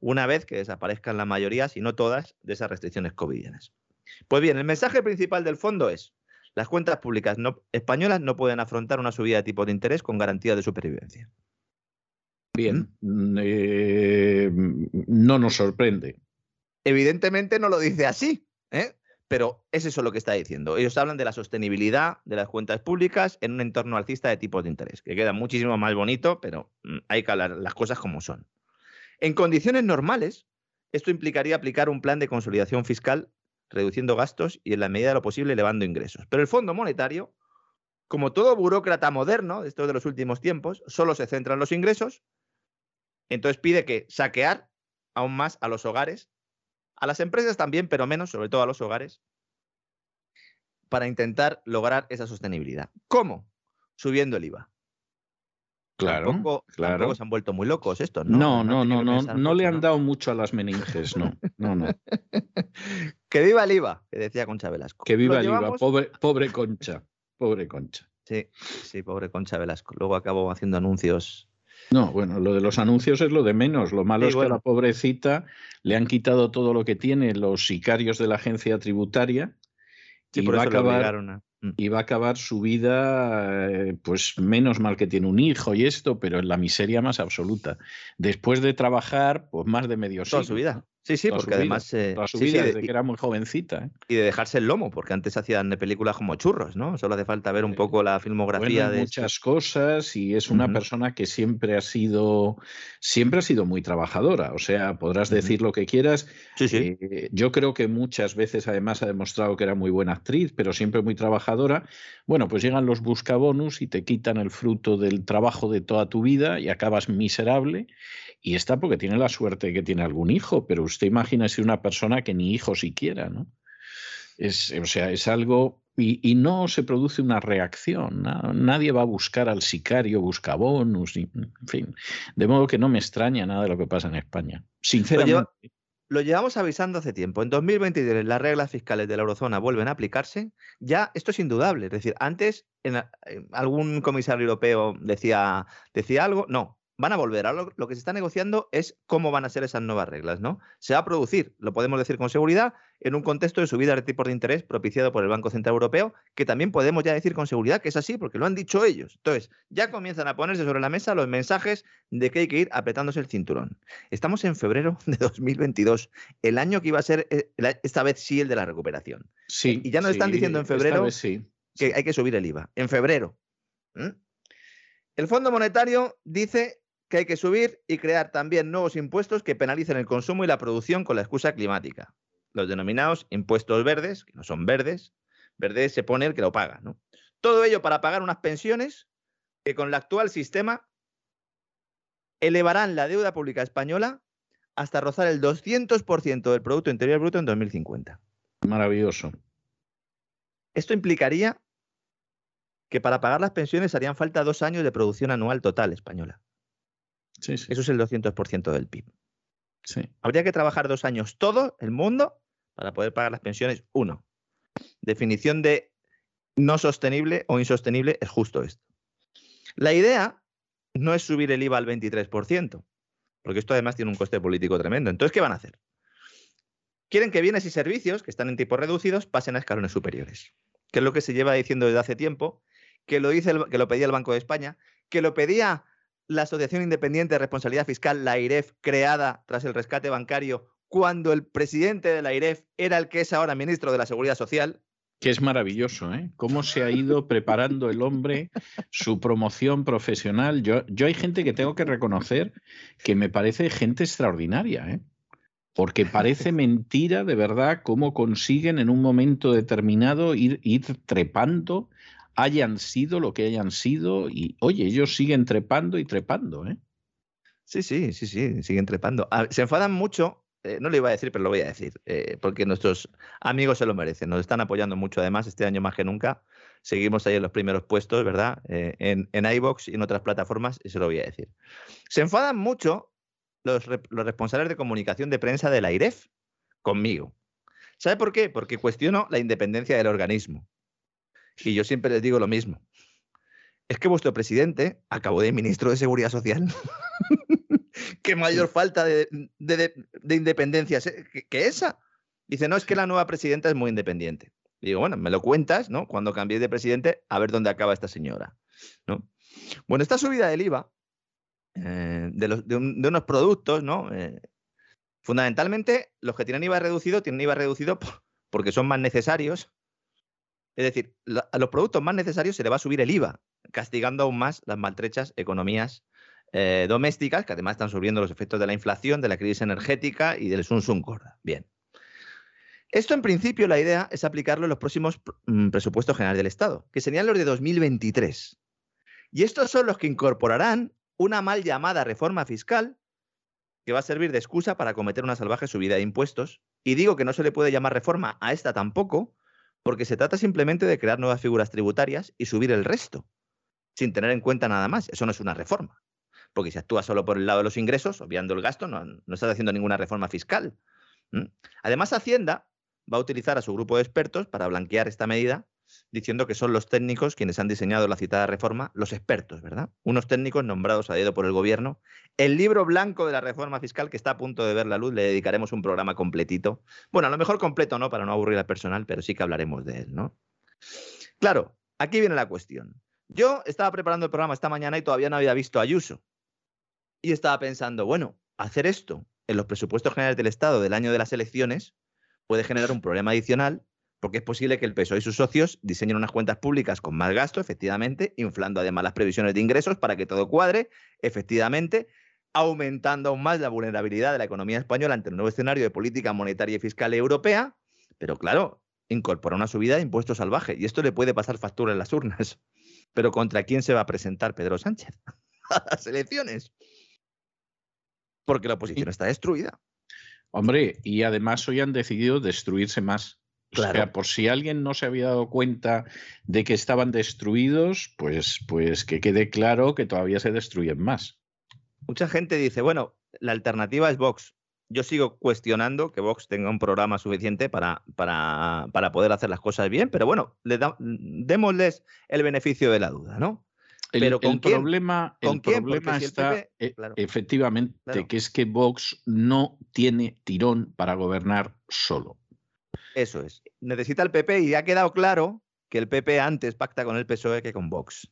una vez que desaparezcan la mayoría, si no todas, de esas restricciones covidianas. Pues bien, el mensaje principal del fondo es, las cuentas públicas no- españolas no pueden afrontar una subida de tipo de interés con garantía de supervivencia. Bien, mm, eh, no nos sorprende. Evidentemente no lo dice así, ¿eh? Pero es eso lo que está diciendo. Ellos hablan de la sostenibilidad de las cuentas públicas en un entorno alcista de tipos de interés, que queda muchísimo más bonito, pero mm, hay que hablar las cosas como son. En condiciones normales, esto implicaría aplicar un plan de consolidación fiscal reduciendo gastos y en la medida de lo posible elevando ingresos. Pero el Fondo Monetario, como todo burócrata moderno de estos de los últimos tiempos, solo se centra en los ingresos, entonces pide que saquear aún más a los hogares, a las empresas también, pero menos, sobre todo a los hogares, para intentar lograr esa sostenibilidad. ¿Cómo? Subiendo el IVA. Claro, tampoco, claro. tampoco se han vuelto muy locos estos, ¿no? No, no, no, no, le han dado mucho a las meninges, no, no, no. Que viva el IVA, que decía Concha Velasco. Que viva el IVA, pobre, pobre Concha, pobre Concha. Sí, sí, pobre Concha Velasco. Luego acabó haciendo anuncios. No, bueno, lo de los anuncios es lo de menos. Lo malo Sí, es que a la pobrecita le han quitado todo lo que tiene los sicarios de la agencia tributaria Sí, y, por va a eso acabar, a- Mm. y va a acabar su vida, eh, pues menos mal que tiene un hijo y esto, pero en la miseria más absoluta. Después de trabajar, pues más de medio Toda siglo. su vida. Sí, sí, su porque vida, además. eh, Toda su sí, sí, vida, de- desde que era muy jovencita. ¿eh? y de dejarse el lomo, porque antes hacían películas como churros, ¿no? Solo hace falta ver un poco la Bueno, filmografía en de. muchas cosas y es una persona que siempre ha sido siempre ha sido muy trabajadora o sea podrás decir lo que quieras Sí, sí. Eh, yo creo que muchas veces además ha demostrado que era muy buena actriz pero siempre muy trabajadora bueno pues llegan los buscabonus y te quitan el fruto del trabajo de toda tu vida y acabas miserable y está porque tiene la suerte de que tiene algún hijo pero usted imagínese una persona que ni hijo siquiera no es, o sea, es algo. Y, y no se produce una reacción. na- Nadie va a buscar al sicario, buscabonus, en fin. De modo que no me extraña nada de lo que pasa en España. Sinceramente. Lo llevamos avisando hace tiempo. En 2023 las reglas fiscales de la eurozona vuelven a aplicarse. Ya esto es indudable. Es decir, antes en algún comisario europeo decía, decía algo. No, van a volver. Ahora lo, lo que se está negociando es cómo van a ser esas nuevas reglas. ¿no? Se va a producir, lo podemos decir con seguridad, en un contexto de subida de tipos de interés propiciado por el Banco Central Europeo, que también podemos ya decir con seguridad que es así, porque lo han dicho ellos. Entonces, ya comienzan a ponerse sobre la mesa los mensajes de que hay que ir apretándose el cinturón. Estamos en febrero de 2022, el año que iba a ser, eh, esta vez sí, el de la recuperación. Sí, y ya nos están diciendo en febrero sí. Que hay que subir el IVA, en febrero. ¿Mm? El Fondo Monetario dice que hay que subir y crear también nuevos impuestos que penalicen el consumo y la producción con la excusa climática. Los denominados impuestos verdes, que no son verdes, verde se pone el que lo paga. ¿no? Todo ello para pagar unas pensiones que con el actual sistema elevarán la deuda pública española hasta rozar el 200% del Producto Interior Bruto en 2050. Maravilloso. Esto implicaría que para pagar las pensiones harían falta dos años de producción anual total española. Sí, sí. Eso es el 200% del PIB. sí. Habría que trabajar dos años todo el mundo para poder pagar las pensiones. Uno. Definición de no sostenible o insostenible es justo esto. La idea no es subir el IVA al 23%, porque esto además tiene un coste político tremendo. Entonces, ¿qué van a hacer? Quieren que bienes y servicios que están en tipos reducidos pasen a escalones superiores, que es lo que se lleva diciendo desde hace tiempo, que lo, dice que lo pedía el Banco de España, que lo pedía la Asociación Independiente de Responsabilidad Fiscal, la IREF, creada tras el rescate bancario, cuando el presidente de la IREF era el que es ahora ministro de la Seguridad Social, que es maravilloso, ¿eh? Cómo se ha ido preparando el hombre su promoción profesional. Yo, yo hay gente que tengo que reconocer que me parece gente extraordinaria, ¿eh? Porque parece mentira de verdad cómo consiguen en un momento determinado ir, ir trepando, hayan sido lo que hayan sido, y oye, ellos siguen trepando y trepando, ¿eh? Sí, sí, sí, sí, siguen trepando. Ah, se enfadan mucho eh, no le iba a decir, pero lo voy a decir, eh, porque nuestros amigos se lo merecen. Nos están apoyando mucho, además, este año más que nunca. Seguimos ahí en los primeros puestos, ¿verdad? Eh, en, en iBox y en otras plataformas, y se lo voy a decir. Se enfadan mucho los, los responsables de comunicación de prensa de la IREF conmigo. ¿Sabe por qué? Porque cuestiono la independencia del organismo. Y yo siempre les digo lo mismo. Es que vuestro presidente acabó de ministro de Seguridad Social. qué mayor falta de, independencia que, esa. Dice, no, es que la nueva presidenta es muy independiente. digo, bueno, me lo cuentas, ¿no? Cuando cambiéis de presidente, a ver dónde acaba esta señora, ¿no? Bueno, esta subida del IVA eh, de, unos productos, ¿no? Eh, fundamentalmente, los que tienen IVA reducido tienen IVA reducido porque son más necesarios. Es decir, a los productos más necesarios se le va a subir el IVA, castigando aún más las maltrechas economías eh, domésticas, que además están sufriendo los efectos de la inflación, de la crisis energética y del sun sun corda. Bien. Esto, en principio, la idea es aplicarlo en los próximos mm, presupuestos generales del Estado, que serían los de 2023. Y estos son los que incorporarán una mal llamada reforma fiscal que va a servir de excusa para cometer una salvaje subida de impuestos. Y digo que no se le puede llamar reforma a esta tampoco, porque se trata simplemente de crear nuevas figuras tributarias y subir el resto, sin tener en cuenta nada más. Eso no es una reforma porque si actúa solo por el lado de los ingresos, obviando el gasto, no, no estás haciendo ninguna reforma fiscal. Además, Hacienda va a utilizar a su grupo de expertos para blanquear esta medida, diciendo que son los técnicos quienes han diseñado la citada reforma, los expertos, ¿verdad? Unos técnicos nombrados a dedo por el gobierno. El libro blanco de la reforma fiscal que está a punto de ver la luz, le dedicaremos un programa completito. Bueno, a lo mejor completo no, para no aburrir al personal, pero sí que hablaremos de él, ¿no? Claro, aquí viene la cuestión. Yo estaba preparando el programa esta mañana y todavía no había visto a Ayuso. Y estaba pensando, bueno, hacer esto en los presupuestos generales del Estado del año de las elecciones puede generar un problema adicional porque es posible que el PSOE y sus socios diseñen unas cuentas públicas con más gasto, efectivamente, inflando además las previsiones de ingresos para que todo cuadre, efectivamente, aumentando aún más la vulnerabilidad de la economía española ante el nuevo escenario de política monetaria y fiscal europea, pero claro, incorpora una subida de impuestos salvaje y esto le puede pasar factura en las urnas. Pero ¿contra quién se va a presentar Pedro Sánchez? a las elecciones. Porque la oposición está destruida. Hombre, y además hoy han decidido destruirse más. O sea, por si alguien no se había dado cuenta de que estaban destruidos, pues, pues que quede claro que todavía se destruyen más. Mucha gente dice, bueno, la alternativa es Vox. Yo sigo cuestionando que Vox tenga un programa suficiente para, para, para poder hacer las cosas bien, pero bueno, le démosles el beneficio de la duda, ¿no? El, problema, problema está efectivamente que es que Vox no tiene tirón para gobernar solo. Eso es. Necesita el PP y ha quedado claro que el PP antes pacta con el PSOE que con Vox.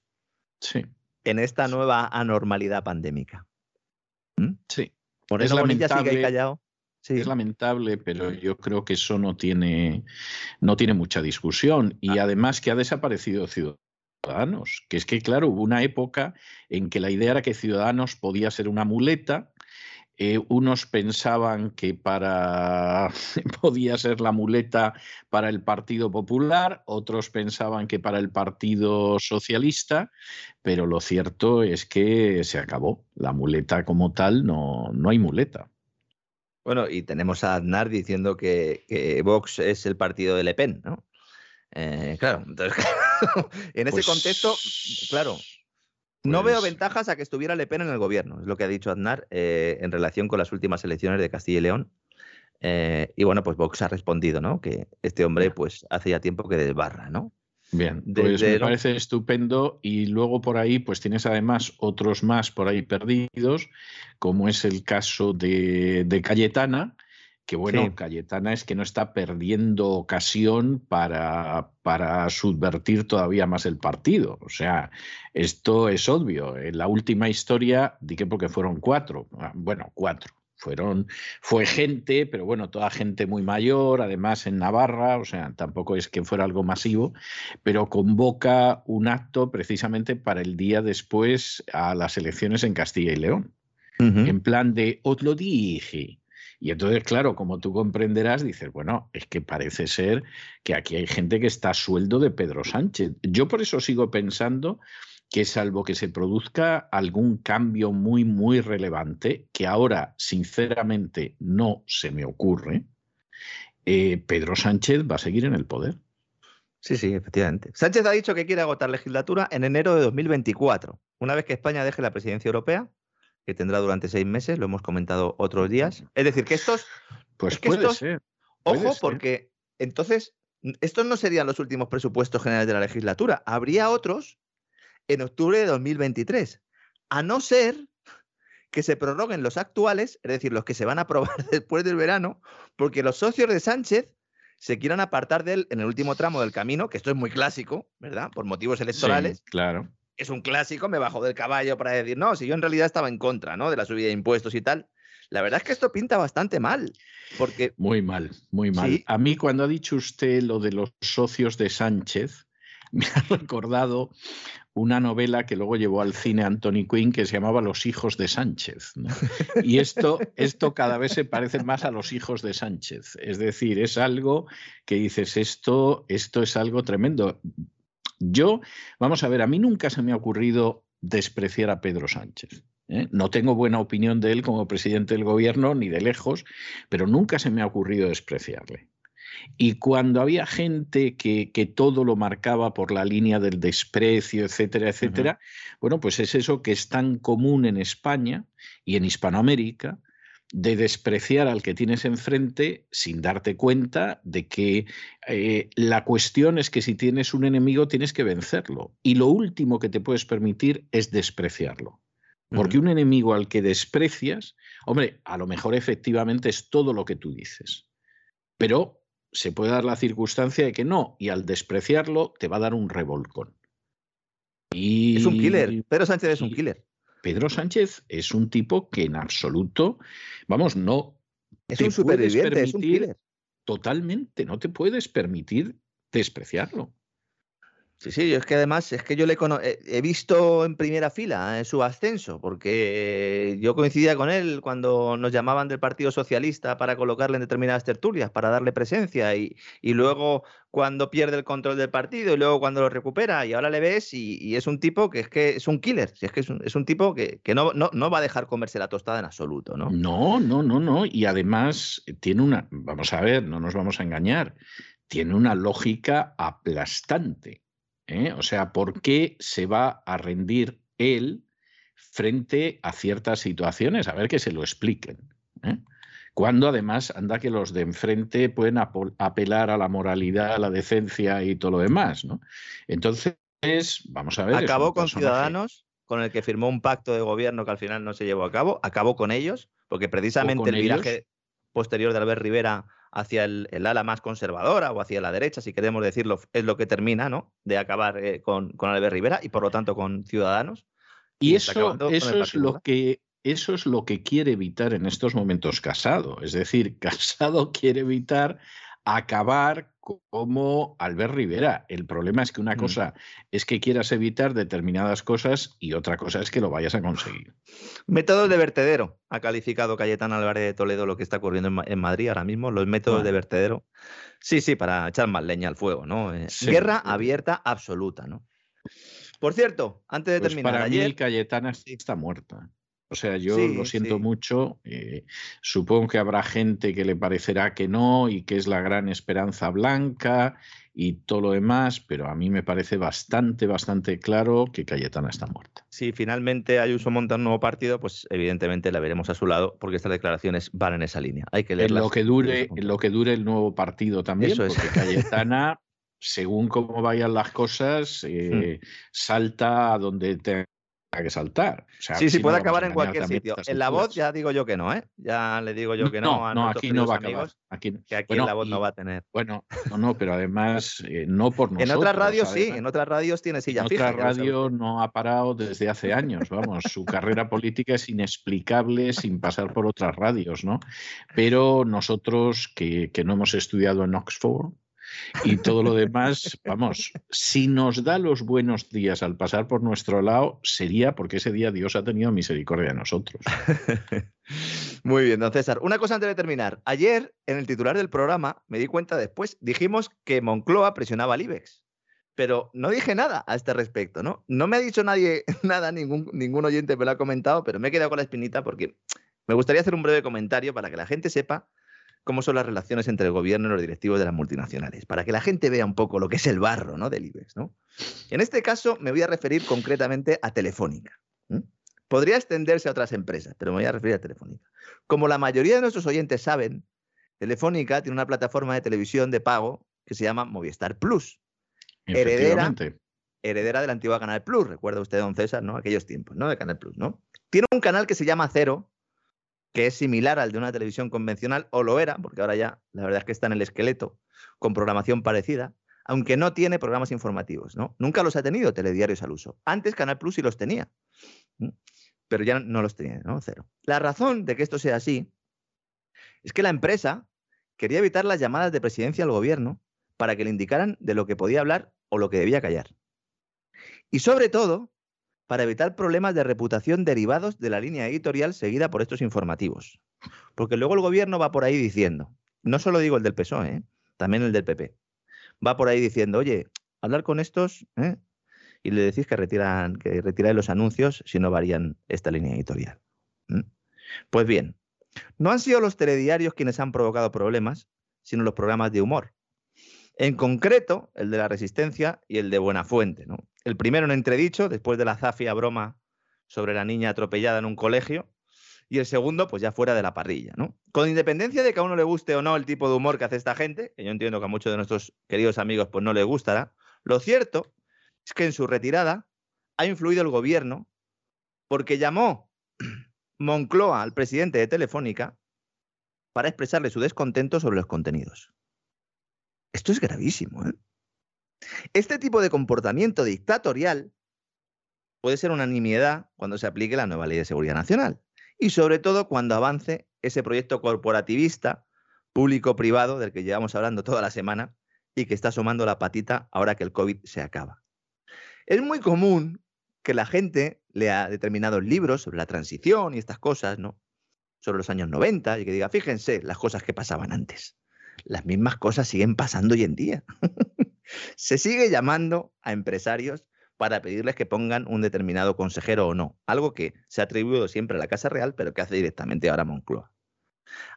Sí. En esta nueva anormalidad pandémica. ¿Mm? Sí. Por eso lamentable, sigue callado. Es lamentable, pero yo creo que eso no tiene, no tiene mucha discusión. Y ah. además que ha desaparecido Ciudadanos. Ciudadanos. Que es que, claro, hubo una época en que la idea era que Ciudadanos podía ser una muleta. Eh, unos pensaban que para podía ser la muleta para el Partido Popular, otros pensaban que para el Partido Socialista, pero lo cierto es que se acabó. La muleta como tal no, no hay muleta. Bueno, y tenemos a Aznar diciendo que, que Vox es el partido de Le Pen, ¿no? Eh, claro, entonces, en ese contexto, claro, no veo pues ventajas a que estuviera Le Pen en el gobierno, es lo que ha dicho Aznar eh, en relación con las últimas elecciones de Castilla y León. Eh, y bueno, pues Vox ha respondido, ¿no? Que este hombre, pues hace ya tiempo que desbarra, ¿no? Bien, pues me parece estupendo y luego por ahí pues tienes además otros más por ahí perdidos, como es el caso de, de Cayetana, que bueno, Cayetana es que no está perdiendo ocasión para, para subvertir todavía más el partido. O sea, esto es obvio. En la última historia, dije porque fueron cuatro, ah, bueno, cuatro fueron, fue gente, pero bueno, toda gente muy mayor, además en Navarra, o sea, tampoco es que fuera algo masivo, pero convoca un acto precisamente para el día después a las elecciones en Castilla y León. En plan de, os lo dije. Y entonces, claro, como tú comprenderás, dices, bueno, es que parece ser que aquí hay gente que está a sueldo de Pedro Sánchez. Yo por eso sigo pensando que salvo que se produzca algún cambio muy, muy relevante, que ahora sinceramente no se me ocurre, eh, Pedro Sánchez va a seguir en el poder. Sí, sí, efectivamente. Sánchez ha dicho que quiere agotar legislatura en enero de 2024, una vez que España deje la presidencia europea, que tendrá durante seis meses, lo hemos comentado otros días. Es decir, que estos... Pues puede ser. ojo, porque entonces estos no serían los últimos presupuestos generales de la legislatura. Habría otros en octubre de 2023, a no ser que se prorroguen los actuales, es decir, los que se van a aprobar después del verano, porque los socios de Sánchez se quieran apartar de él en el último tramo del camino, que esto es muy clásico, ¿verdad? Por motivos electorales. claro. Es un clásico, me bajo del caballo para decir, no, si yo en realidad estaba en contra, ¿no? De la subida de impuestos y tal. La verdad es que esto pinta bastante mal, porque... Muy mal, muy mal. A mí cuando ha dicho usted lo de los socios de Sánchez, me ha recordado una novela que luego llevó al cine Anthony Quinn que se llamaba Los hijos de Sánchez. Y esto, esto cada vez se parece más a los hijos de Sánchez. Es decir, es algo que dices, esto, esto es algo tremendo. Yo, vamos a ver, a mí nunca se me ha ocurrido despreciar a Pedro Sánchez. ¿eh? No tengo buena opinión de él como presidente del gobierno, ni de lejos, pero nunca se me ha ocurrido despreciarle. Y cuando había gente que, todo lo marcaba por la línea del desprecio, etcétera, etcétera, bueno, pues es eso que es tan común en España y en Hispanoamérica, de despreciar al que tienes enfrente sin darte cuenta de que eh, la cuestión es que si tienes un enemigo tienes que vencerlo. Y lo último que te puedes permitir es despreciarlo. Porque un enemigo al que desprecias, hombre, a lo mejor efectivamente es todo lo que tú dices. Pero se puede dar la circunstancia de que no, y al despreciarlo te va a dar un revolcón. Y, es un killer. Pedro Sánchez es un killer. Pedro Sánchez es un tipo que en absoluto, vamos, no. Es un superviviente, es un killer. Totalmente, no te puedes permitir despreciarlo. Sí, sí, es que además es que yo le he visto en primera fila en su ascenso, porque yo coincidía con él cuando nos llamaban del Partido Socialista para colocarle en determinadas tertulias, para darle presencia, y, luego cuando pierde el control del partido, y luego cuando lo recupera, y ahora le ves, y, es un tipo que es que es un killer, es que es un, tipo que, no, no, no, va a dejar comerse la tostada en absoluto, ¿no? No, no, no, no, y además tiene una, vamos a ver, no nos vamos a engañar, tiene una lógica aplastante. ¿Eh? O sea, ¿por qué se va a rendir él frente a ciertas situaciones? A ver que se lo expliquen. ¿eh? Cuando además anda que los de enfrente pueden apelar a la moralidad, a la decencia y todo lo demás, ¿no? Entonces, vamos a ver. Acabó con Ciudadanos, con el que firmó un pacto de gobierno que al final no se llevó a cabo. Acabó con ellos, porque precisamente el viraje posterior de Albert Rivera hacia el, ala más conservadora o hacia la derecha, si queremos decirlo, es lo que termina, ¿no? De acabar eh, con, con Albert Rivera y por lo tanto con Ciudadanos. Y, eso, eso es lo que eso es lo que quiere evitar en estos momentos Casado. Es decir, Casado quiere evitar acabar como Albert Rivera. El problema es que una mm. cosa es que quieras evitar determinadas cosas y otra cosa es que lo vayas a conseguir. Métodos de vertedero. Ha calificado Cayetán Álvarez de Toledo lo que está ocurriendo en Madrid ahora mismo, los métodos de vertedero. Sí, sí, para echar más leña al fuego, ¿no? Eh, guerra abierta absoluta, ¿no? Por cierto, antes de pues terminar, para ayer... mí Cayetana está muerta. O sea, yo lo siento mucho. Eh, supongo que habrá gente que le parecerá que no y que es la gran esperanza blanca y todo lo demás, pero a mí me parece bastante, bastante claro que Cayetana está muerta. Si finalmente Ayuso monta un nuevo partido, pues evidentemente la veremos a su lado, porque estas declaraciones van en esa línea. Hay que leerlas. En lo que dure, en lo que dure el nuevo partido también, porque Cayetana según cómo vayan las cosas, eh, salta a donde te que saltar. sí, sí, puede acabar en cualquier sitio. En la voz ya digo yo que no, ¿eh? Ya le digo yo que no. No, aquí no va a acabar. Aquí, que aquí en la voz no va a tener. Bueno, no, no, pero además eh, no por nosotros. En otras radios sí, en otras radios tiene silla en fija. En otras radios no ha parado desde hace años, vamos. su carrera política es inexplicable sin pasar por otras radios, ¿no? Pero nosotros que, que no hemos estudiado en Oxford, y todo lo demás, vamos, si nos da los buenos días al pasar por nuestro lado, sería porque ese día Dios ha tenido misericordia de nosotros. Muy bien, don César. Una cosa antes de terminar. Ayer, en el titular del programa, me di cuenta después, dijimos que Moncloa presionaba al IBEX. Pero no dije nada a este respecto, ¿no? No me ha dicho nadie nada, ningún, ningún oyente me lo ha comentado, pero me he quedado con la espinita porque me gustaría hacer un breve comentario para que la gente sepa cómo son las relaciones entre el gobierno y los directivos de las multinacionales, para que la gente vea un poco lo que es el barro ¿no? del IBEX. ¿no? En este caso me voy a referir concretamente a Telefónica. Podría extenderse a otras empresas, pero me voy a referir a Telefónica. Como la mayoría de nuestros oyentes saben, Telefónica tiene una plataforma de televisión de pago que se llama Movistar Plus. Heredera, heredera de la antigua Canal Plus. Recuerda usted, don César, ¿no? Aquellos tiempos, ¿no? De Canal Plus, ¿no? Tiene un canal que se llama Cero, que es similar al de una televisión convencional, o lo era, porque ahora ya la verdad es que está en el esqueleto, con programación parecida, aunque no tiene programas informativos, ¿no? Nunca los ha tenido telediarios al uso. Antes Canal Plus sí los tenía, pero ya no los tenía, ¿no? Cero. La razón de que esto sea así es que la empresa quería evitar las llamadas de presidencia al gobierno para que le indicaran de lo que podía hablar o lo que debía callar. Y sobre todo, para evitar problemas de reputación derivados de la línea editorial seguida por estos informativos. Porque luego el gobierno va por ahí diciendo, no solo digo el del PSOE, ¿eh? también el del PP, va por ahí diciendo, oye, hablar con estos ¿eh? y le decís que retiran que retiráis los anuncios si no varían esta línea editorial. Pues bien, no han sido los telediarios quienes han provocado problemas, sino los programas de humor. En concreto, el de la Resistencia y el de Buenafuente. ¿no? El primero en entredicho, después de la zafia broma sobre la niña atropellada en un colegio, y el segundo, pues ya fuera de la parrilla, ¿no? Con independencia de que a uno le guste o no el tipo de humor que hace esta gente, que yo entiendo que a muchos de nuestros queridos amigos pues no le gustará, lo cierto es que en su retirada ha influido el gobierno porque llamó Moncloa al presidente de Telefónica para expresarle su descontento sobre los contenidos. Esto es gravísimo. ¿eh? Este tipo de comportamiento dictatorial puede ser una nimiedad cuando se aplique la nueva ley de seguridad nacional y sobre todo cuando avance ese proyecto corporativista público-privado del que llevamos hablando toda la semana y que está asomando la patita ahora que el COVID se acaba. Es muy común que la gente lea determinados libros sobre la transición y estas cosas, ¿no? Sobre los años 90 y que diga, fíjense las cosas que pasaban antes las mismas cosas siguen pasando hoy en día. Se sigue llamando a empresarios para pedirles que pongan un determinado consejero o no, algo que se ha atribuido siempre a la Casa Real, pero que hace directamente ahora Moncloa.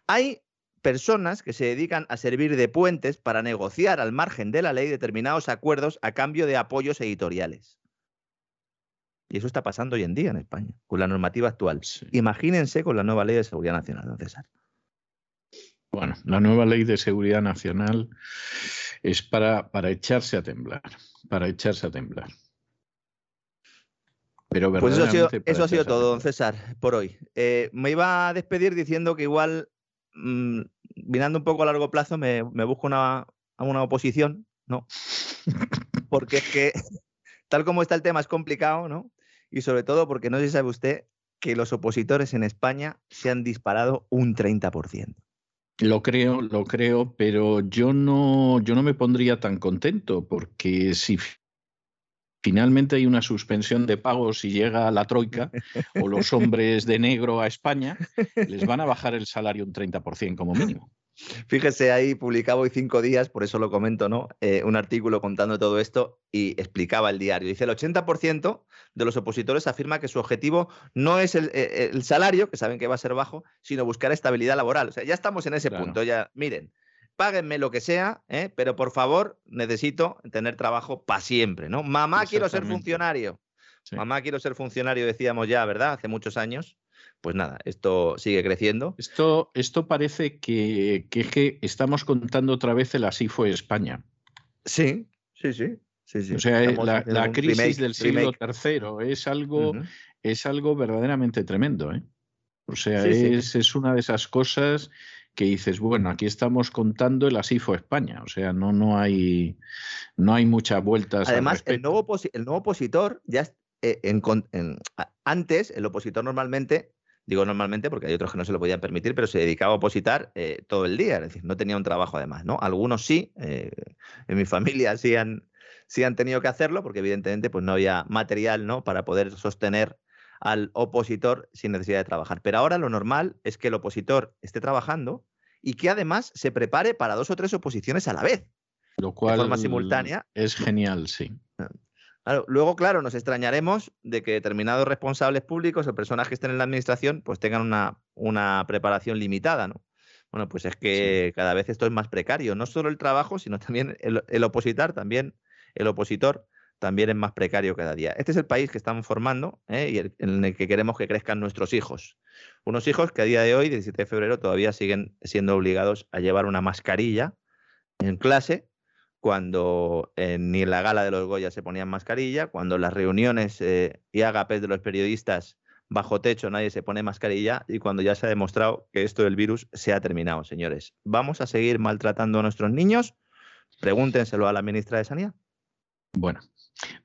Hay personas que se dedican a servir de puentes para negociar al margen de la ley determinados acuerdos a cambio de apoyos editoriales. Y eso está pasando hoy en día en España, con la normativa actual. Imagínense con la nueva ley de seguridad nacional, don César. Bueno, la nueva ley de seguridad nacional es para, para echarse a temblar, para echarse a temblar. Pero pues eso ha sido, eso ha sido todo, don César, por hoy. Eh, me iba a despedir diciendo que igual, mm, mirando un poco a largo plazo, me, busco una, una oposición, ¿no? Porque es que, tal como está el tema, es complicado, ¿no? Y sobre todo porque no sé si sabe usted que los opositores en España se han disparado un 30%. Lo creo, lo creo, pero yo no, yo no me pondría tan contento porque si finalmente hay una suspensión de pagos y llega la troika o los hombres de negro a España, les van a bajar el salario un 30% como mínimo. Fíjese, ahí publicaba hoy cinco días, por eso lo comento, ¿no? Eh, un artículo contando todo esto y explicaba el diario. Dice, el 80% de los opositores afirma que su objetivo no es eh, el, salario, que saben que va a ser bajo, sino buscar estabilidad laboral. O sea, ya estamos en ese punto, ya, miren, páguenme lo que sea, ¿eh? pero por favor necesito tener trabajo para siempre, ¿no? Mamá, quiero ser funcionario. Mamá, quiero ser funcionario, decíamos ya, ¿verdad? Hace muchos años pues nada, esto sigue creciendo. Esto, esto parece que, que, estamos contando otra vez el así fue España. Sí, Sí, sí. sí, sí. O sea, eh, Estamos la, la crisis remake- del siglo. III es algo, es algo verdaderamente tremendo. ¿eh? O sea, Sí, es, es una de esas cosas que dices, bueno, aquí estamos contando el así fue España. O sea, no, no, hay, no hay muchas vueltas. al Además, el nuevo, el nuevo opositor, ya eh, en en- antes, el opositor normalmente, digo normalmente porque hay otros que no se lo podían permitir, pero se dedicaba a opositar eh, todo el día, es decir, no tenía un trabajo además, ¿no? Algunos sí, eh, en mi familia sí han, sí han tenido que hacerlo, porque evidentemente pues, no había material ¿no? para poder sostener al opositor sin necesidad de trabajar. Pero ahora lo normal es que el opositor esté trabajando y que además se prepare para dos o tres oposiciones a la vez. Lo cual forma simultánea. es genial, sí. Claro, luego, claro, nos extrañaremos de que determinados responsables públicos o personas que estén en la administración pues tengan una, una preparación limitada, ¿no? Bueno, pues es que cada vez esto es más precario, no solo el trabajo, sino también el, el opositar, también el opositor también es más precario cada día. Este es el país que estamos formando ¿eh? y el- en el que queremos que crezcan nuestros hijos. Unos hijos que a día de hoy, 17 de febrero, todavía siguen siendo obligados a llevar una mascarilla en clase cuando eh, ni en la gala de los Goya se ponían mascarilla, cuando las reuniones eh, y agapes de los periodistas bajo techo nadie se pone mascarilla y cuando ya se ha demostrado que esto del virus se ha terminado, señores. ¿Vamos a seguir maltratando a nuestros niños? Pregúntenselo a la ministra de Sanidad. Bueno,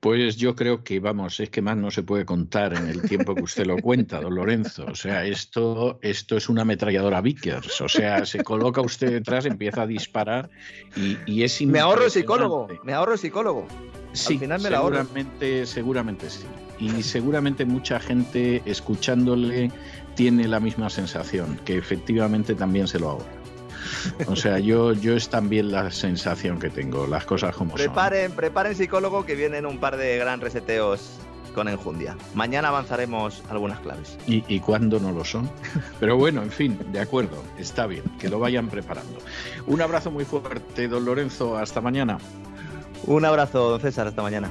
pues yo creo que, vamos, es que más no se puede contar en el tiempo que usted lo cuenta, don Lorenzo. O sea, esto, esto es una ametralladora Vickers. O sea, se coloca usted detrás, empieza a disparar y, y es Me ahorro psicólogo, me ahorro el psicólogo. Sí, final me la ahorro. seguramente, seguramente sí. Y seguramente mucha gente escuchándole tiene la misma sensación, que efectivamente también se lo ahorra. O sea, yo, yo es también la sensación que tengo, las cosas como son. Preparen, preparen psicólogo que vienen un par de gran reseteos con enjundia. Mañana avanzaremos algunas claves. ¿Y, y cuándo no lo son? Pero bueno, en fin, de acuerdo, está bien, que lo vayan preparando. Un abrazo muy fuerte, don Lorenzo, hasta mañana. Un abrazo, don César, hasta mañana.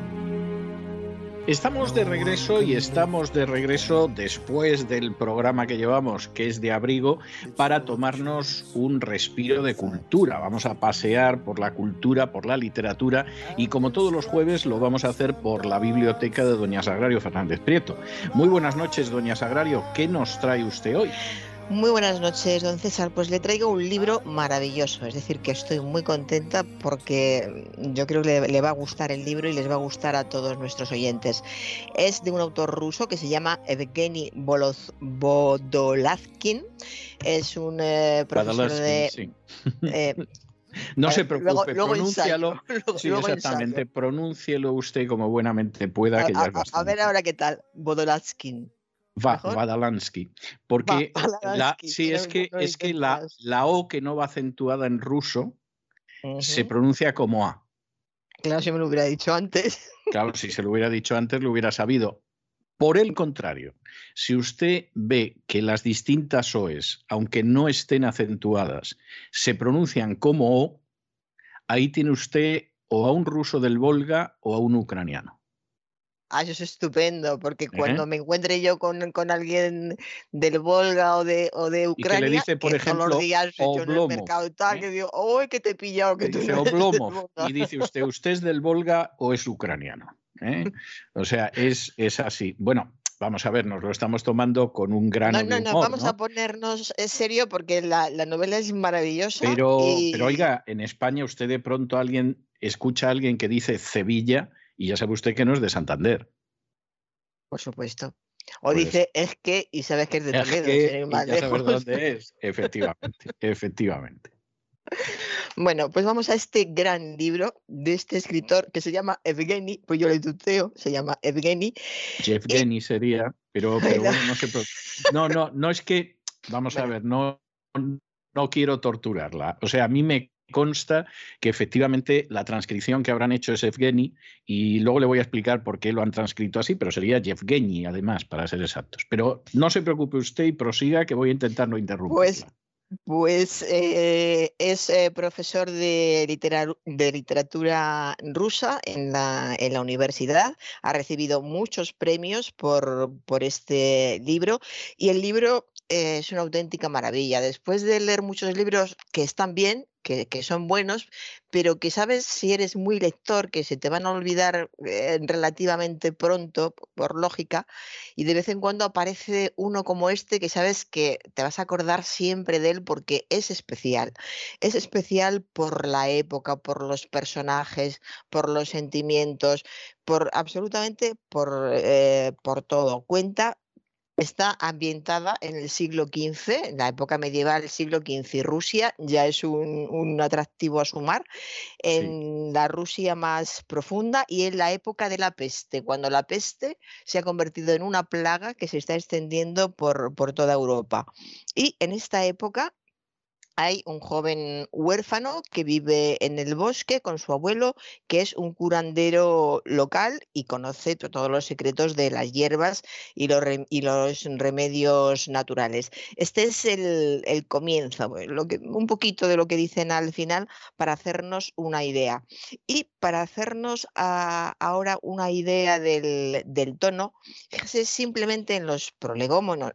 Estamos de regreso y estamos de regreso después del programa que llevamos, que es de abrigo, para tomarnos un respiro de cultura. Vamos a pasear por la cultura, por la literatura y como todos los jueves lo vamos a hacer por la biblioteca de doña Sagrario Fernández Prieto. Muy buenas noches, doña Sagrario. ¿Qué nos trae usted hoy? Muy buenas noches, don César. Pues le traigo un libro maravilloso, es decir, que estoy muy contenta porque yo creo que le, le va a gustar el libro y les va a gustar a todos nuestros oyentes. Es de un autor ruso que se llama Evgeny Boloz-. Es un eh, profesor de... sí. eh, No se luego- preocupe, luego pronúncialo. ensayo, luego- Sí, exactamente. ensayo. Pronúncielo usted como buenamente pueda, A, que ya a- es a- a bastante. ver ahora qué tal, Vodolazkin. Va, mejor. Vadalansky. Porque Va- la, sí, es que, es que la, la O que no va acentuada en ruso se pronuncia como A. Claro, si me lo hubiera dicho antes. Claro, si se lo hubiera dicho antes, lo hubiera sabido. Por el contrario, si usted ve que las distintas OEs, aunque no estén acentuadas, se pronuncian como O, ahí tiene usted o a un ruso del Volga o a un ucraniano. Ah, eso es estupendo, porque Ajá. cuando me encuentre yo con, con alguien del Volga o de, o de le Ucrania, dice, por que todos ejemplo, los días yo en el mercado y tal, ¿eh? que digo, ¡uy, que te he pillado! Que tú dice Volga". y dice usted, ¿usted es del Volga o es ucraniano? ¿Eh? O sea, es, es así. Bueno, vamos a ver, nos lo estamos tomando con un grano No, no, no, vamos ¿no? a ponernos en serio porque la, la novela es maravillosa. Pero, y- pero oiga, en España usted de pronto alguien escucha a alguien que dice Sevilla y ya sabe usted que no es de Santander. Por supuesto. O Pues- dice, es que, y sabes que es de Toledo, que- y ya sabes dónde es. Efectivamente, efectivamente. Bueno, pues vamos a este gran libro de este escritor que se llama Evgeny, pues yo le tuteo, se llama Evgeny. Yevgeny sería, pero, pero Bueno. no se No, no, no es que, vamos a ver, no, no quiero torturarla. O sea, a mí me consta que efectivamente la transcripción que habrán hecho es Evgeny y luego le voy a explicar por qué lo han transcrito así, pero sería Yevgeny además, para ser exactos. Pero no se preocupe usted y prosiga que voy a intentar no interrumpir. Pues pues eh, es eh, profesor de, de, literatura rusa en la, en la, universidad, ha recibido muchos premios por, por este libro y el libro eh, es una auténtica maravilla. Después de leer muchos libros que están bien, que, son buenos, pero que sabes si eres muy lector, que se te van a olvidar eh, relativamente pronto, por lógica, y de vez en cuando aparece uno como este que sabes que te vas a acordar siempre de él porque es especial. Es especial por la época, por los personajes, por los sentimientos, por absolutamente por, eh, por todo. Cuenta Está ambientada en el siglo XV, en la época medieval, el siglo XV, y Rusia ya es un, atractivo a sumar, en la Rusia más profunda y en la época de la peste, cuando la peste se ha convertido en una plaga que se está extendiendo por, por toda Europa. Y en esta época hay un joven huérfano que vive en el bosque con su abuelo, que es un curandero local y conoce todos los secretos de las hierbas y los, remedios naturales. Este es el, comienzo, que, un poquito de lo que dicen al final para hacernos una idea. Y para hacernos ahora una idea del, tono, fíjese simplemente en los prolegómenos,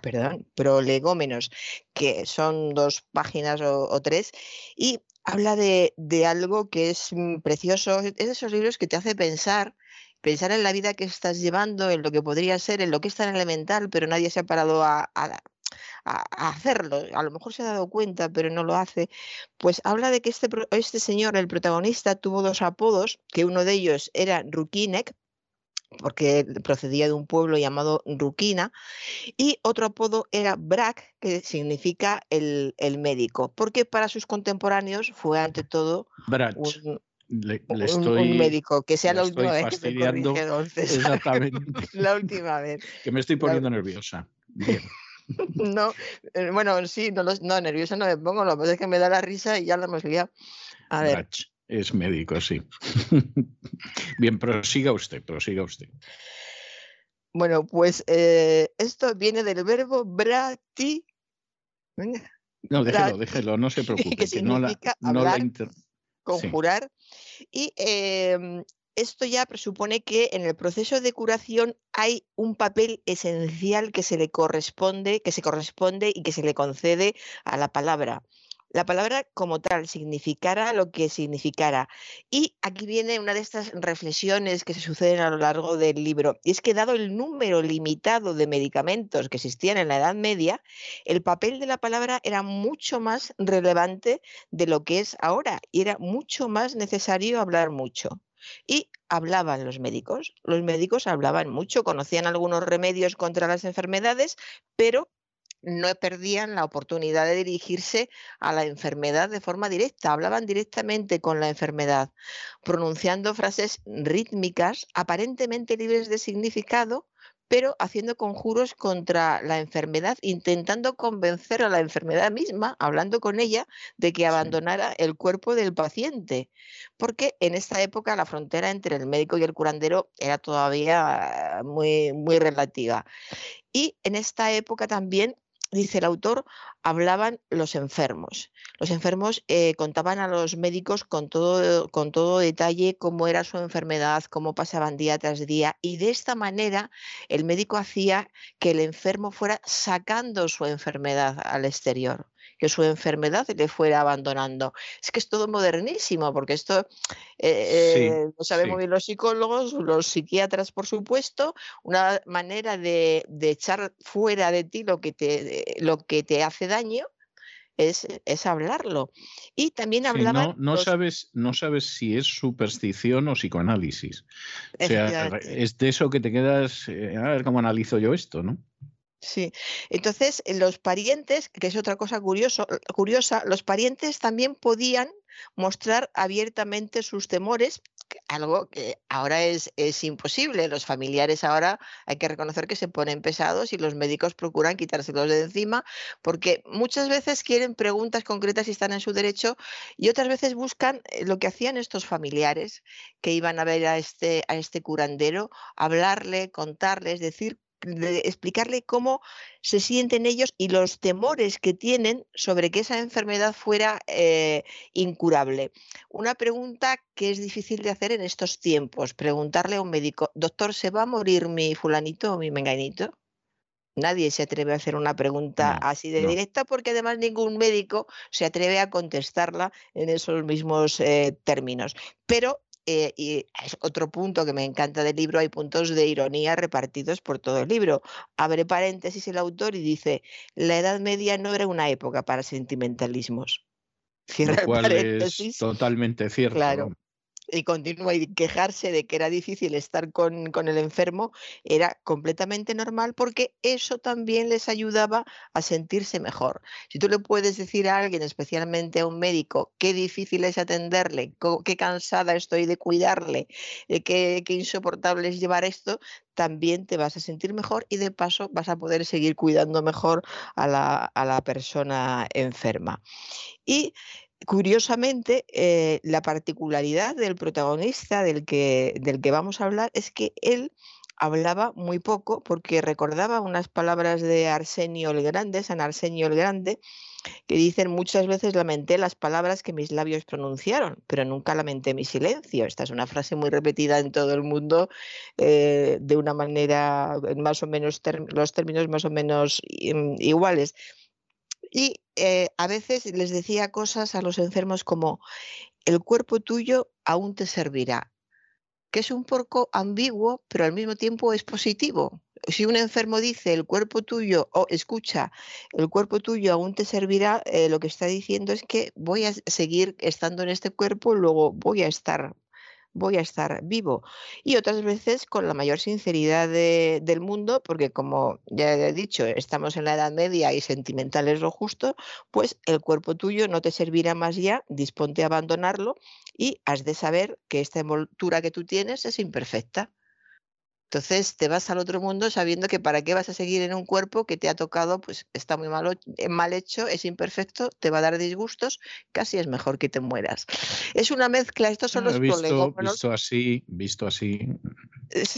perdón, prolegómenos, que son dos páginas o, tres, y habla de, algo que es mm, precioso, es de esos libros que te hace pensar, pensar en la vida que estás llevando, en lo que podría ser, en lo que es tan elemental, pero nadie se ha parado a, hacerlo. A lo mejor se ha dado cuenta, pero no lo hace. Pues habla de que este, este señor, el protagonista, tuvo dos apodos, que uno de ellos era Rukinek, porque procedía de un pueblo llamado Ruquina, y otro apodo era Brak, que significa el, médico, porque para sus contemporáneos fue ante todo un, médico, que sea la última vez que Exactamente. la última vez. Que me estoy poniendo nerviosa. no, eh, bueno, sí, no, no, nerviosa no me pongo, lo que pasa es que me da la risa y ya la hemos liado. A ver. Es médico, sí. Bien, prosiga usted, prosiga usted. Bueno, pues eh, esto viene del verbo brati. No, déjelo, déjelo, no se preocupe. Que no la, hablar, conjurar. Y em, esto ya presupone que en el proceso de curación hay un papel esencial que se le corresponde, que se corresponde y que se le concede a la palabra la palabra como tal significara lo que significara. Y aquí viene una de estas reflexiones que se suceden a lo largo del libro. Y es que dado el número limitado de medicamentos que existían en la Edad Media, el papel de la palabra era mucho más relevante de lo que es ahora y era mucho más necesario hablar mucho. Y hablaban los médicos. Los médicos hablaban mucho, conocían algunos remedios contra las enfermedades, pero no perdían la oportunidad de dirigirse a la enfermedad de forma directa, hablaban directamente con la enfermedad, pronunciando frases rítmicas, aparentemente libres de significado, pero haciendo conjuros contra la enfermedad, intentando convencer a la enfermedad misma, hablando con ella, de que abandonara el cuerpo del paciente, porque en esta época la frontera entre el médico y el curandero era todavía muy, muy relativa. Y en esta época también dice el autor, hablaban los enfermos. Los enfermos eh, contaban a los médicos con todo, con todo detalle cómo era su enfermedad, cómo pasaban día tras día, y de esta manera el médico hacía que el enfermo fuera sacando su enfermedad al exterior que su enfermedad le fuera abandonando. Es que es todo modernísimo, porque esto eh, eh, lo sabemos bien los psicólogos, los psiquiatras, por supuesto, una manera de, echar fuera de ti lo que te, lo que te hace daño. Es, es, hablarlo. Y también hablaba. no, sabes, no sabes si es superstición o psicoanálisis. O sea, es de eso que te quedas. Eh, a ver cómo analizo yo esto, ¿no? Sí, entonces los parientes, que es otra cosa curioso, curiosa, los parientes también podían mostrar abiertamente sus temores, algo que ahora es, es imposible. Los familiares ahora hay que reconocer que se ponen pesados y los médicos procuran quitárselos de encima porque muchas veces quieren preguntas concretas y están en su derecho y otras veces buscan eh, lo que hacían estos familiares que iban a ver a este, a este curandero, hablarle, contarle, es decir, de explicarle cómo se sienten ellos y los temores que tienen sobre que esa enfermedad fuera eh, incurable. Una pregunta que es difícil de hacer en estos tiempos, preguntarle a un médico, doctor, ¿se va a morir mi fulanito o mi menganito? Nadie se atreve a hacer una pregunta así de directa porque además ningún médico se atreve a contestarla en esos mismos eh, términos. Pero eh, y es otro punto que me encanta del libro, hay puntos de ironía repartidos por todo el libro. Abre paréntesis el autor y dice, la Edad Media no era una época para sentimentalismos. Cierra Lo cual es totalmente cierto. Claro y continúa y quejarse de que era difícil estar con, con, el enfermo era completamente normal porque eso también les ayudaba a sentirse mejor. Si tú le puedes decir a alguien, especialmente a un médico, qué difícil es atenderle, qué cansada estoy de cuidarle, eh, qué, qué insoportable es llevar esto, también te vas a sentir mejor y de paso vas a poder seguir cuidando mejor a la, a la persona enferma. Y curiosamente, eh, la particularidad del protagonista del que, del que vamos a hablar es que él hablaba muy poco porque recordaba unas palabras de Arsenio el Grande, San Arsenio el Grande, que dicen muchas veces lamenté las palabras que mis labios pronunciaron, pero nunca lamenté mi silencio. Esta es una frase muy repetida en todo el mundo eh, de una manera, más o menos, los términos más o menos mm, iguales. Y eh, a veces les decía cosas a los enfermos como, el cuerpo tuyo aún te servirá, que es un poco ambiguo, pero al mismo tiempo es positivo. Si un enfermo dice el cuerpo tuyo, o escucha, el cuerpo tuyo aún te servirá, eh, lo que está diciendo es que voy a seguir estando en este cuerpo, luego voy a estar voy a estar vivo. Y otras veces con la mayor sinceridad del mundo, porque como ya he dicho, estamos en la Edad Media y sentimental es lo justo, pues el cuerpo tuyo no te servirá más ya, disponte a abandonarlo y has de saber que esta envoltura que tú tienes es imperfecta. Entonces te vas al otro mundo sabiendo que para qué vas a seguir en un cuerpo que te ha tocado, pues está muy mal, eh, mal hecho, es imperfecto, te va a dar disgustos, casi es mejor que te mueras. Es una mezcla, estos son los visto, Visto así, visto así,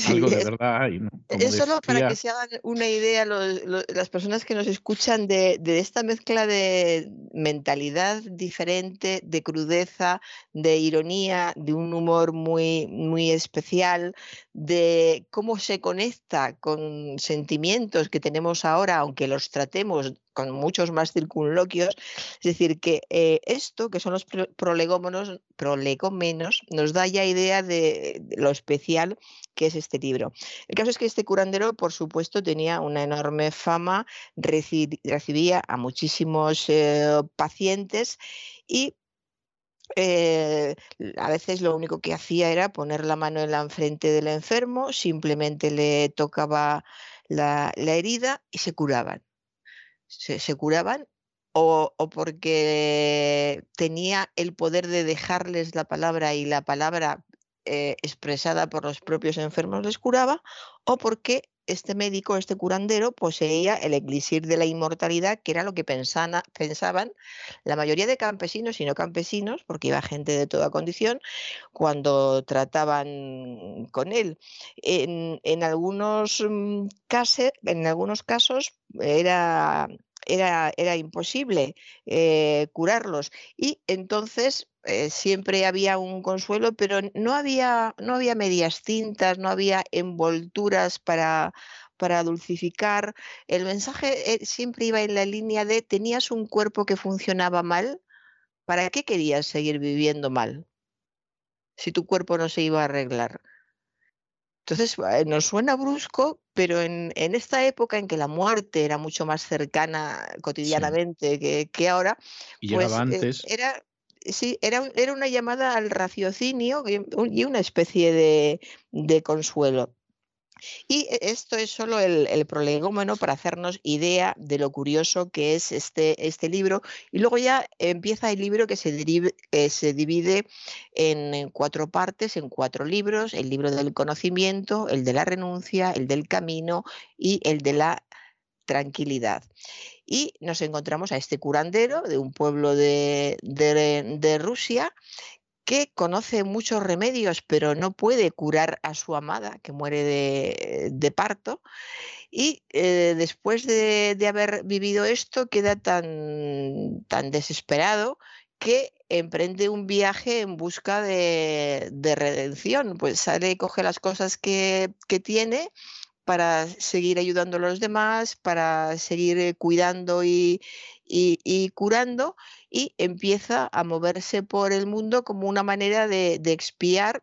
algo de verdad. es solo para que se hagan una idea las personas que nos escuchan de, de esta mezcla de mentalidad diferente, de crudeza, de ironía, de un humor muy, muy especial, de cómo se conecta con sentimientos que tenemos ahora, aunque los tratemos con muchos más circunloquios. Es decir, que eh, esto, que son los prolegómenos, prolegómenos, nos da ya idea de, lo especial que es este libro. El caso es que este curandero, por supuesto, tenía una enorme fama, recibía a muchísimos eh, pacientes y eh, a veces lo único que hacía era poner la mano en la frente del enfermo, simplemente le tocaba la, herida y se curaban. Se, curaban o, porque tenía el poder de dejarles la palabra y la palabra eh, expresada por los propios enfermos les curaba, o porque este médico, este curandero, poseía el elixir de la inmortalidad, que era lo que pensaban la mayoría de campesinos y no campesinos, porque iba gente de toda condición, cuando trataban con él. En, algunos, mm, casos, en algunos casos era era, era, imposible eh, curarlos. Y entonces eh, siempre había un consuelo, pero no había, no había medias cintas, no había envolturas para, para dulcificar. El mensaje eh, siempre iba en la línea de tenías un cuerpo que funcionaba mal, ¿para qué querías seguir viviendo mal? Si tu cuerpo no se iba a arreglar. Entonces, eh, nos suena brusco, pero en, esta época en que la muerte era mucho más cercana cotidianamente que, ahora, pues, antes. era, sí, era, era una llamada al raciocinio y una especie de, consuelo. Y e, esto es solo el, el prolegómeno para hacernos idea de lo curioso que es este, este libro. Y luego ya empieza el libro que se, se divide en cuatro partes, en cuatro libros. El libro del conocimiento, el de la renuncia, el del camino y el de la tranquilidad. Y nos encontramos a este curandero de un pueblo de, Rusia que conoce muchos remedios, pero no puede curar a su amada, que muere de, parto. Y eh, después de, haber vivido esto, queda tan, tan desesperado que emprende un viaje en busca de, de redención. Pues sale coge las cosas que tiene para seguir ayudando a los demás, para seguir eh, cuidando y, y- curando, y empieza a moverse por el mundo como una manera de expiar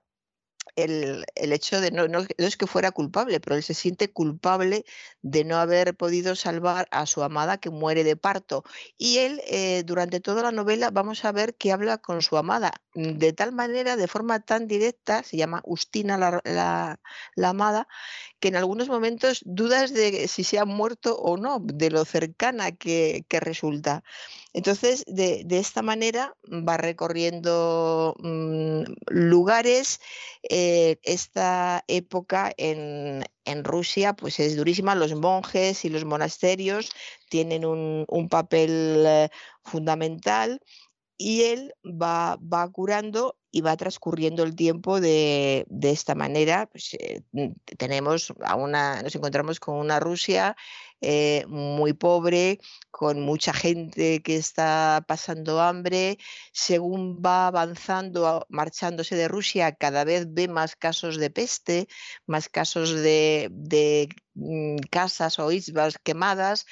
el, hecho de no, es que fuera culpable, pero él se siente culpable de no haber podido salvar a su amada que muere de parto. Y él, eh, durante toda la novela, vamos a ver que habla con su amada mm, de tal manera, de forma tan directa, se llama Ustina la, la- la amada, que en algunos momentos dudas de si se ha muerto o no, de lo cercana que resulta. Entonces, de, esta manera va recorriendo mm, lugares. eh, esta época en, Rusia pues es durísima. Los monjes y los monasterios tienen un, papel eh, fundamental y él va, curando y va transcurriendo el tiempo de, esta manera. Pues, eh, mm, tenemos nos encontramos con una Rusia eh, muy pobre, con mucha gente que está pasando hambre. Según va avanzando, marchándose de Rusia, cada vez ve más casos de peste, más casos de, mm, casas o isbas quemadas,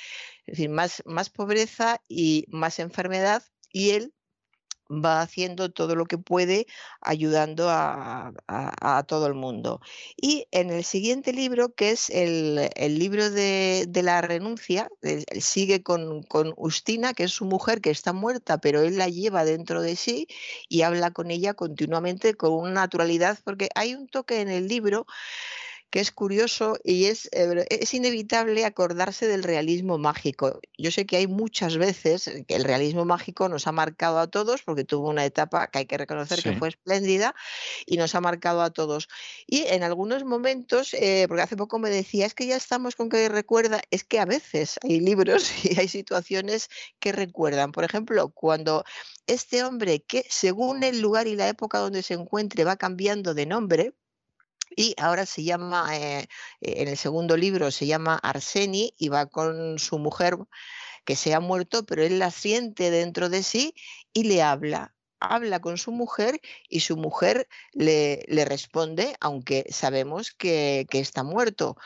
es decir, más, más pobreza y más enfermedad. Y él va haciendo todo lo que puede ayudando a, todo el mundo. Y en el siguiente libro, que es el, el libro de, de la renuncia, sigue con, con Ustina, que es su mujer que está muerta, pero él la lleva dentro de sí y habla con ella continuamente con una naturalidad, porque hay un toque en el libro que es curioso y es, eh, es inevitable acordarse del realismo mágico. Yo sé que hay muchas veces que el realismo mágico nos ha marcado a todos, porque tuvo una etapa que hay que reconocer que fue espléndida y nos ha marcado a todos. Y en algunos momentos, eh, porque hace poco me decía, es que ya estamos con que recuerda, es que a veces hay libros y hay situaciones que recuerdan. Por ejemplo, cuando este hombre que según el lugar y la época donde se encuentre va cambiando de nombre, y ahora se llama, eh, en el segundo libro se llama Arseni y va con su mujer que se ha muerto, pero él la siente dentro de sí y le habla. Habla con su mujer y su mujer le, le responde, aunque sabemos que, que está muerto.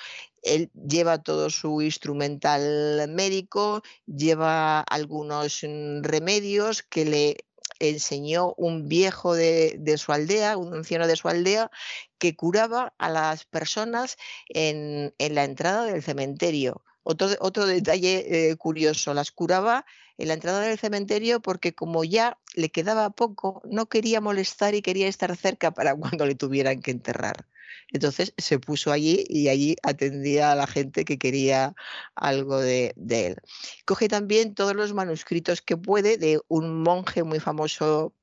Él lleva todo su instrumental médico, lleva algunos mm, remedios que le enseñó un viejo de, de su aldea, un anciano de su aldea, que curaba a las personas en, en la entrada del cementerio. Otro, otro detalle eh, curioso, las curaba en la entrada del cementerio porque como ya le quedaba poco, no quería molestar y quería estar cerca para cuando le tuvieran que enterrar. Entonces se puso allí y allí atendía a la gente que quería algo de, de él. Coge también todos los manuscritos que puede de un monje muy famoso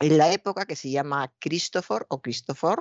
en la época que se llama Christopher o Christopher.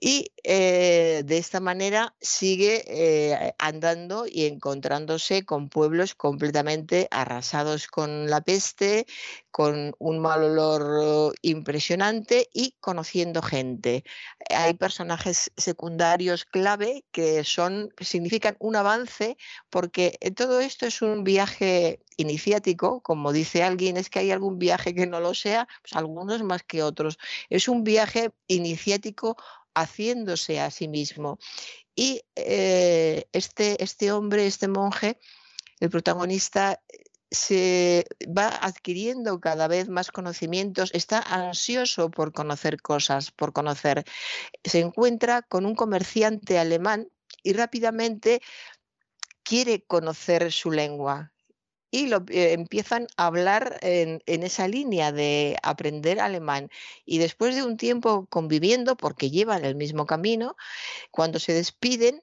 Y eh, de esta manera sigue eh, andando y encontrándose con pueblos completamente arrasados con la peste, con un mal olor impresionante y conociendo gente. Hay personajes secundarios clave que son significan un avance porque todo esto es un viaje iniciático, como dice alguien, es que hay algún viaje que no lo sea, pues algunos más que otros. Es un viaje iniciático haciéndose a sí mismo. Y eh, este, este hombre, este monje, el protagonista, se va adquiriendo cada vez más conocimientos, está ansioso por conocer cosas, por conocer. Se encuentra con un comerciante alemán y rápidamente quiere conocer su lengua. Y lo, eh, empiezan a hablar en, en, esa línea de aprender alemán. Y después de un tiempo conviviendo, porque llevan el mismo camino, cuando se despiden,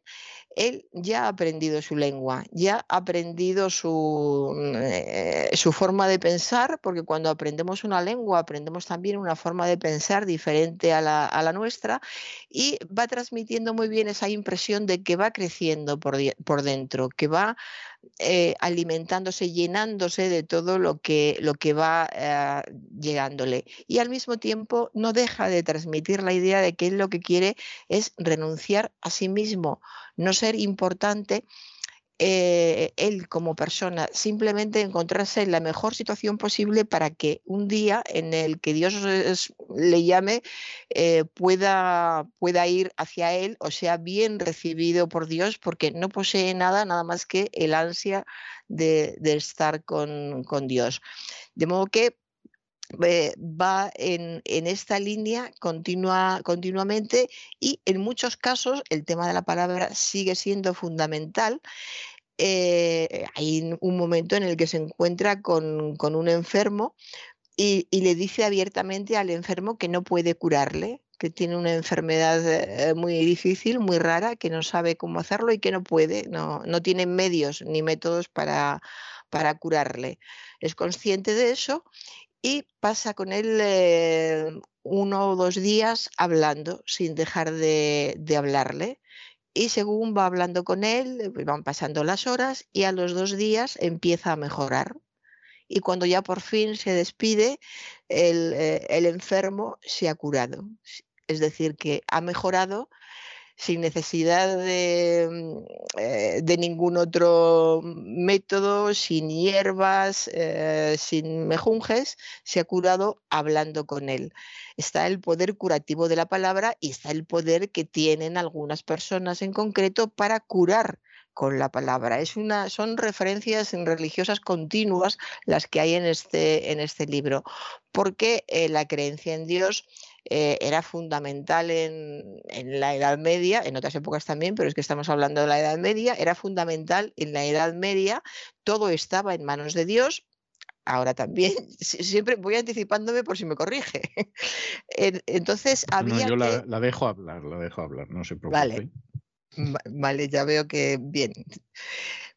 él ya ha aprendido su lengua, ya ha aprendido su, mm, eh, su, forma de pensar, porque cuando aprendemos una lengua aprendemos también una forma de pensar diferente a la, nuestra y va transmitiendo muy bien esa impresión de que va creciendo por, dentro, que va eh, alimentándose, llenándose de todo lo que, lo que va eh, llegándole. Y al mismo tiempo no deja de transmitir la idea de que él lo que quiere es renunciar a sí mismo, no ser importante eh, él como persona, simplemente encontrarse en la mejor situación posible para que un día en el que Dios le llame eh, pueda, pueda ir hacia él o sea bien recibido por Dios porque no posee nada, nada más que el ansia de, estar con, con Dios. De modo que eh, va en, esta línea continua, continuamente y en muchos casos el tema de la palabra sigue siendo fundamental. Eh, hay un momento en el que se encuentra con, un enfermo y, le dice abiertamente al enfermo que no puede curarle, que tiene una enfermedad eh, muy difícil, muy rara, que no sabe cómo hacerlo y que no puede, no, no tiene medios ni métodos para, para curarle. Es consciente de eso y pasa con él eh, uno o dos días hablando sin dejar de, hablarle. Y según va hablando con él, eh, van pasando las horas y a los dos días empieza a mejorar. Y cuando ya por fin se despide, el, eh, el enfermo se ha curado. Es decir, que ha mejorado sin necesidad mm, eh, de, ningún otro método, sin hierbas, eh, sin mejunjes, se ha curado hablando con él. Está el poder curativo de la palabra y está el poder que tienen algunas personas en concreto para curar con la palabra. Es una, son referencias religiosas continuas las que hay en este, en este libro, porque eh, la creencia en Dios eh, era fundamental en, la Edad Media, en otras épocas también, pero es que estamos hablando de la Edad Media, era fundamental en la Edad Media, todo estaba en manos de Dios, ahora también, siempre voy anticipándome por si me corrige. Entonces había. No, yo la, dejo hablar, la dejo hablar, no se preocupe. Vale, vale ya veo que bien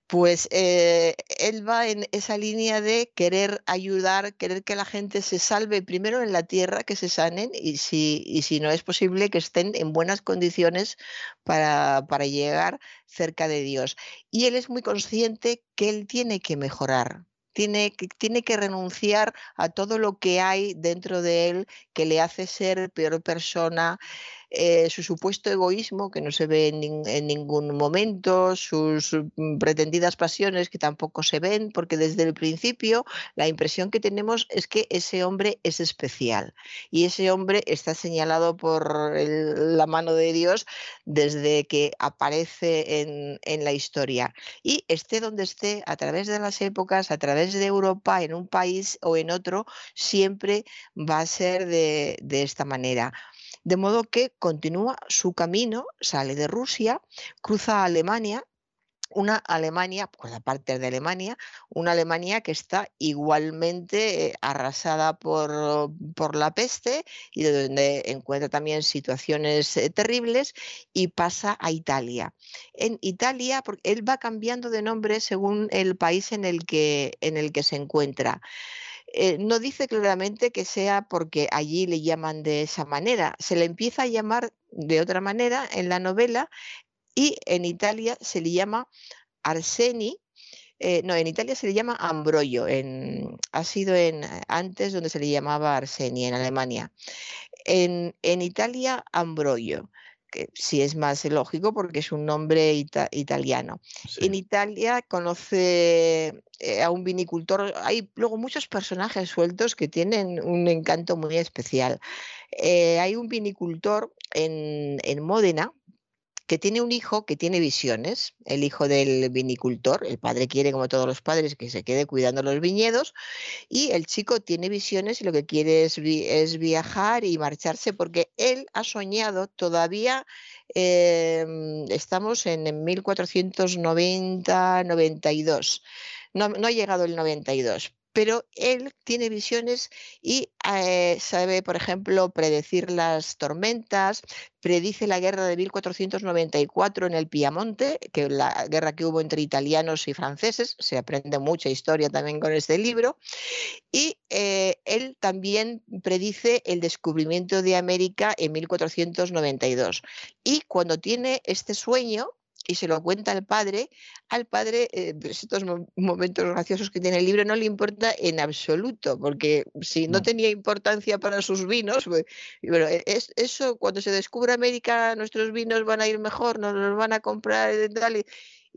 pues eh, él va en esa línea de querer ayudar, querer que la gente se salve primero en la tierra, que se sanen y si, y si no es posible que estén en buenas condiciones para, para llegar cerca de Dios. Y él es muy consciente que él tiene que mejorar, tiene que, tiene que, renunciar a todo lo que hay dentro de él que le hace ser peor persona, eh, su supuesto egoísmo, que no se ve en, ningún momento, sus mm, pretendidas pasiones, que tampoco se ven, porque desde el principio la impresión que tenemos es que ese hombre es especial y ese hombre está señalado por la mano de Dios desde que aparece en, la historia. Y esté donde esté, a través de las épocas, a través de Europa, en un país o en otro, siempre va a ser de esta manera. De modo que continúa su camino, sale de Rusia, cruza Alemania, una Alemania, pues aparte de Alemania, una Alemania que está igualmente eh, arrasada por, por, la peste y donde encuentra también situaciones eh, terribles y pasa a Italia. En Italia, porque él va cambiando de nombre según el país en el que, en el que se encuentra. Eh, no dice claramente que sea porque allí le llaman de esa manera, se le empieza a llamar de otra manera en la novela y en Italia se le llama Arseni, eh, no, en Italia se le llama Ambroyo, ha sido en, antes donde se le llamaba Arseni, en Alemania. En, en Italia, Ambroyo que sí es más lógico porque es un nombre italiano. En Italia conoce eh, a un vinicultor, hay luego muchos personajes sueltos que tienen un encanto muy especial. Eh, hay un vinicultor en, en Módena, que tiene un hijo que tiene visiones, el hijo del vinicultor, el padre quiere como todos los padres que se quede cuidando los viñedos y el chico tiene visiones y lo que quiere es, viajar y marcharse porque él ha soñado todavía, em, estamos en 1490-92 no, no ha llegado el 92, pero él tiene visiones y eh, sabe, por ejemplo, predecir las tormentas, predice la guerra de 1494 en el Piamonte, que la guerra que hubo entre italianos y franceses, se aprende mucha historia también con este libro, y eh, él también predice el descubrimiento de América en 1492. Y cuando tiene este sueño, y se lo cuenta al padre, al padre eh, estos momentos graciosos que tiene el libro no le importa en absoluto, porque si no, tenía importancia para sus vinos, pues, bueno, e, es, eso cuando se descubre América nuestros vinos van a ir mejor, nos los van a comprar y tal. Y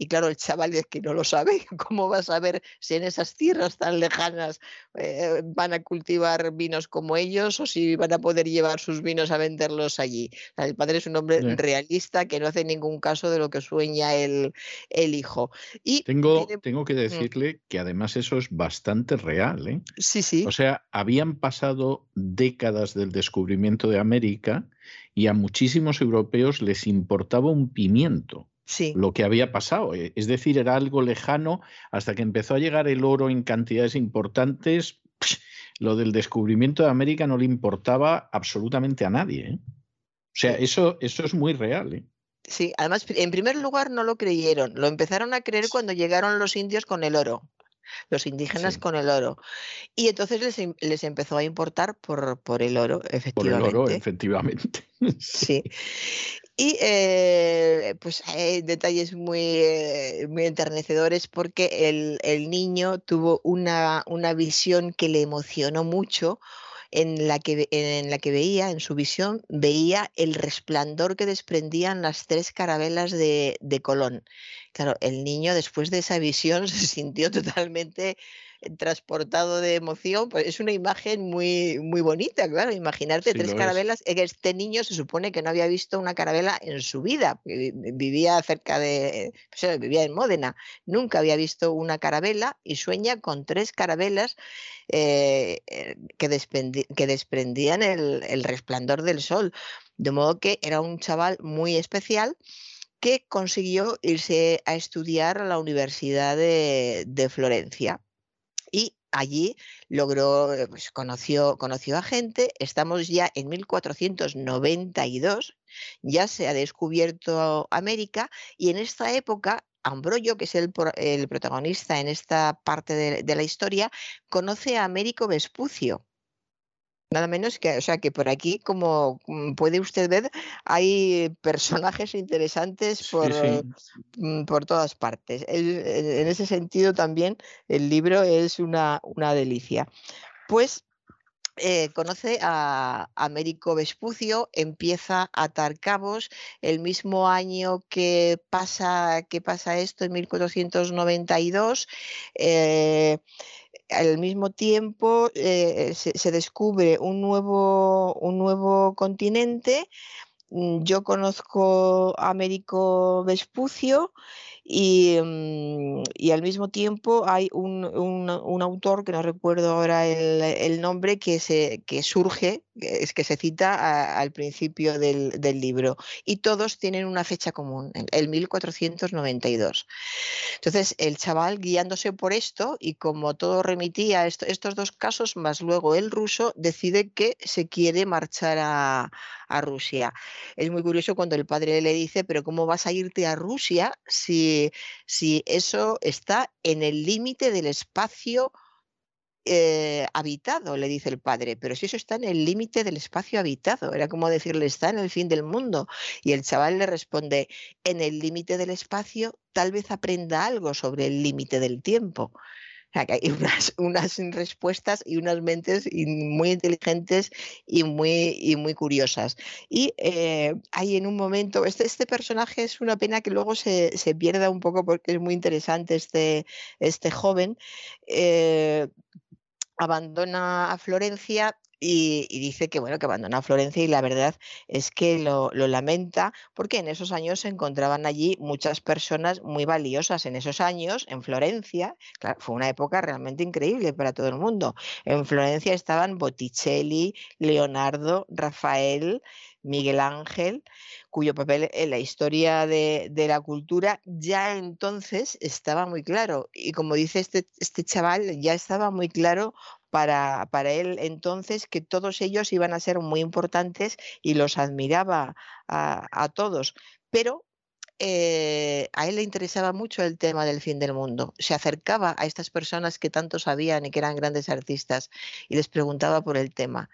claro, el chaval es que no lo sabe, ¿cómo va a saber si en esas tierras tan lejanas eh, van a cultivar vinos como ellos o si van a poder llevar sus vinos a venderlos allí? el padre es un hombre realista que no hace ningún caso de lo que sueña el, el hijo. Y tengo, tengo que decirle que además eso es bastante real. ¿eh? Sí, sí. O sea, habían pasado décadas del descubrimiento de América y a muchísimos europeos les importaba un pimiento lo que había pasado. Eh, es decir, era algo lejano hasta que empezó a llegar el oro en cantidades importantes. Lo del descubrimiento de América no le importaba absolutamente a nadie. ¿eh? O sea, eso, eso es muy real. ¿eh? Sí, además, en primer lugar no lo creyeron, lo empezaron a creer cuando llegaron los indios con el oro los indígenas con el oro. Y entonces les, em, les, empezó a importar por, por el oro, efectivamente. Por el oro, efectivamente. sí. Y eh, pues hay detalles muy, eh, muy enternecedores porque el, el niño tuvo una, una, visión que le emocionó mucho. En la, que, en la que veía, en su visión, veía el resplandor que desprendían las tres carabelas de, de Colón. Claro, el niño después de esa visión se sintió totalmente transportado de emoción, pues es una imagen muy, muy bonita, claro. Imaginarte tres carabelas. Es. Este niño se supone que no había visto una carabela en su vida. Vivía cerca de. Pues, vivía en Módena. Nunca había visto una carabela y sueña con tres carabelas eh, eh, que, que, desprendían el, el resplandor del sol. De modo que era un chaval muy especial que consiguió irse a estudiar a la Universidad de, de Florencia allí logró, eh, pues conoció, conoció a gente, estamos ya en 1492, ya se ha descubierto América y en esta época Ambroyo, que es el, el protagonista en esta parte de, de, la historia, conoce a Américo Vespucio, Nada menos que, o sea, que por aquí, como mm, puede usted ver, hay personajes interesantes por, mm, por todas partes. en ese sentido también el libro es una, una delicia. Pues eh, conoce a Américo Vespucio, empieza a atar cabos, el mismo año que pasa, que pasa esto, en 1492, eh, al mismo tiempo eh, se, descubre un nuevo, un nuevo continente. Mm, yo conozco Américo Vespucio Mm, y, al mismo tiempo hay un, autor, que no recuerdo ahora el, nombre, que, se, que surge, es que se cita al principio del, libro. Y todos tienen una fecha común, el 1492. Entonces, el chaval, guiándose por esto, y como todo remitía a estos dos casos, más luego el ruso, decide que se quiere marchar a, a Rusia. Es muy curioso cuando el padre le dice, pero ¿cómo vas a irte a Rusia si, si eso está en el límite del espacio eh, habitado, le dice el padre, pero si eso está en el límite del espacio habitado, era como decirle, está en el fin del mundo. Y el chaval le responde, en el límite del espacio tal vez aprenda algo sobre el límite del tiempo hay unas, unas respuestas y unas mentes muy inteligentes y muy, y muy curiosas. Y eh, hay en un momento, este, este personaje es una pena que luego se, se pierda un poco porque es muy interesante este, este joven. Eh, abandona a Florencia y, dice que bueno que abandona Florencia y la verdad es que lo, lamenta porque en esos años se encontraban allí muchas personas muy valiosas en esos años en Florencia fue una época realmente increíble para todo el mundo en Florencia estaban Botticelli Leonardo Rafael Miguel Ángel, cuyo papel en la historia de, la cultura ya entonces estaba muy claro. Y como dice este, este chaval, ya estaba muy claro para, para, él entonces que todos ellos iban a ser muy importantes y los admiraba a, todos. Pero eh, a él le interesaba mucho el tema del fin del mundo. Se acercaba a estas personas que tanto sabían y que eran grandes artistas y les preguntaba por el tema.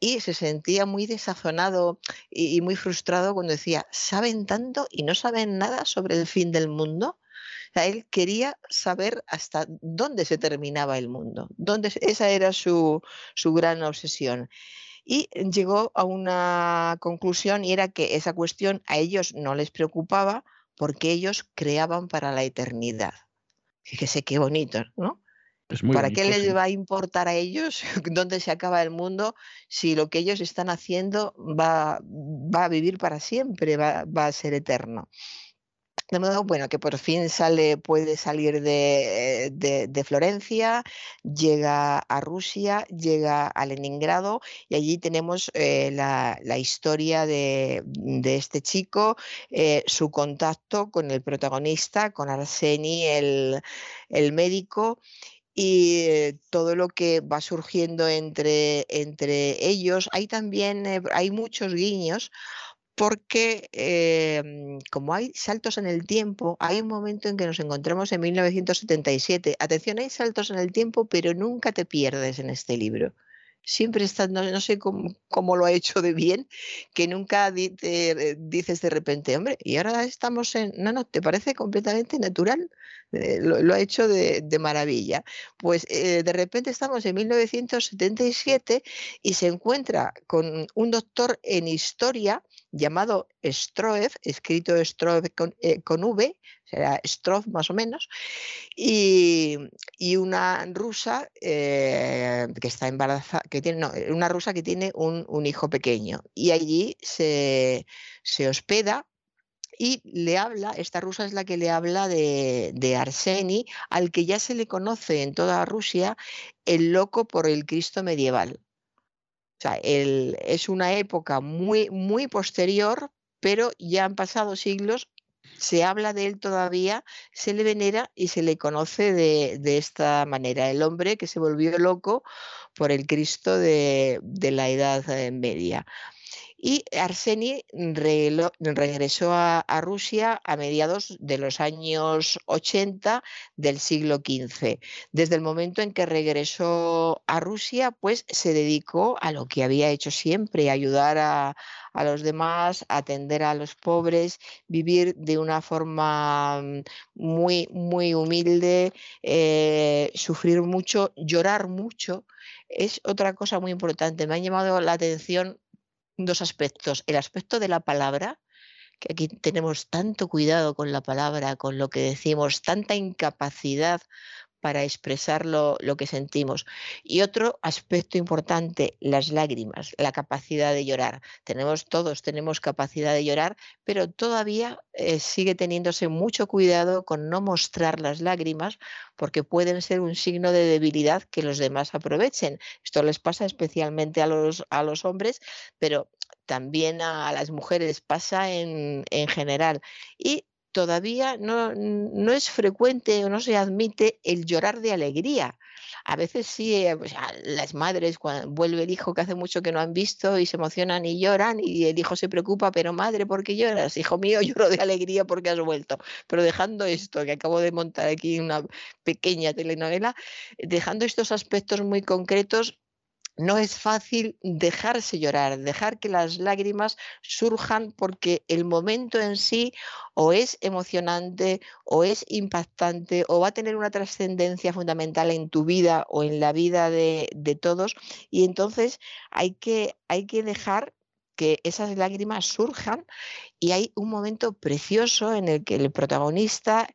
Y se sentía muy desazonado y, muy frustrado cuando decía, ¿saben tanto y no saben nada sobre el fin del mundo? Él quería saber hasta dónde se terminaba el mundo. Dónde, esa era su, su gran obsesión y llegó a una conclusión y era que esa cuestión a ellos no les preocupaba porque ellos creaban para la eternidad. Fíjese qué bonito, ¿no? ¿Para qué les va a importar a ellos dónde se acaba el mundo si lo que ellos están haciendo va, va a vivir para siempre, va, va a ser eterno? De modo, bueno, que por fin sale, puede salir de, de, Florencia, llega a Rusia, llega a Leningrado y allí tenemos eh, la, la, historia de, de este chico, eh, su contacto con el protagonista, con Arseni, el, el médico y eh, todo lo que va surgiendo entre, entre ellos. Hay también, hay muchos guiños porque em, como hay saltos en el tiempo, hay un momento en que nos encontramos en 1977. Atención, hay saltos en el tiempo, pero nunca te pierdes en este libro. Siempre estás, no, sé cómo, lo ha hecho de bien, que nunca eh, dices de repente, hombre, y ahora estamos en... No, no, te parece completamente natural. Eh, lo, ha hecho de, maravilla. Pues eh, de repente estamos en 1977 y se encuentra con un doctor en historia llamado Stroev, escrito Stroev con, eh, V, será Stroev más o menos, y, una rusa eh, que está embarazada, que tiene, no, una rusa que tiene un, hijo pequeño. Y allí se, hospeda y le habla, esta rusa es la que le habla de, de, Arseni, al que ya se le conoce en toda Rusia el loco por el Cristo medieval. O sea, es una época muy, muy posterior, pero ya han pasado siglos, se habla de él todavía, se le venera y se le conoce de, esta manera. El hombre que se volvió loco por el Cristo de, de la Edad Media y Arseni regresó a, Rusia a mediados de los años 80 del siglo XV. Desde el momento en que regresó a Rusia, pues se dedicó a lo que había hecho siempre, ayudar a, los demás, atender a los pobres, vivir de una forma mm, muy, muy humilde, eh, sufrir mucho, llorar mucho. Es otra cosa muy importante. Me ha llamado la atención dos aspectos. El aspecto de la palabra, que aquí tenemos tanto cuidado con la palabra, con lo que decimos, tanta incapacidad para expresar lo, que sentimos. Y otro aspecto importante, las lágrimas, la capacidad de llorar. Tenemos todos, tenemos capacidad de llorar, pero todavía eh, sigue teniéndose mucho cuidado con no mostrar las lágrimas porque pueden ser un signo de debilidad que los demás aprovechen. Esto les pasa especialmente a los, a los hombres, pero también a, las mujeres pasa en, en general. Y todavía no, no, es frecuente o no se admite el llorar de alegría. A veces sí, eh, las madres, cuando vuelve el hijo que hace mucho que no han visto y se emocionan y lloran y el hijo se preocupa, pero madre, ¿por qué lloras? Hijo mío, lloro de alegría porque has vuelto. Pero dejando esto, que acabo de montar aquí una pequeña telenovela, dejando estos aspectos muy concretos, no es fácil dejarse llorar, dejar que las lágrimas surjan porque el momento en sí o es emocionante o es impactante o va a tener una trascendencia fundamental en tu vida o en la vida de, todos. Y entonces hay que, hay que dejar que esas lágrimas surjan y hay un momento precioso en el que el protagonista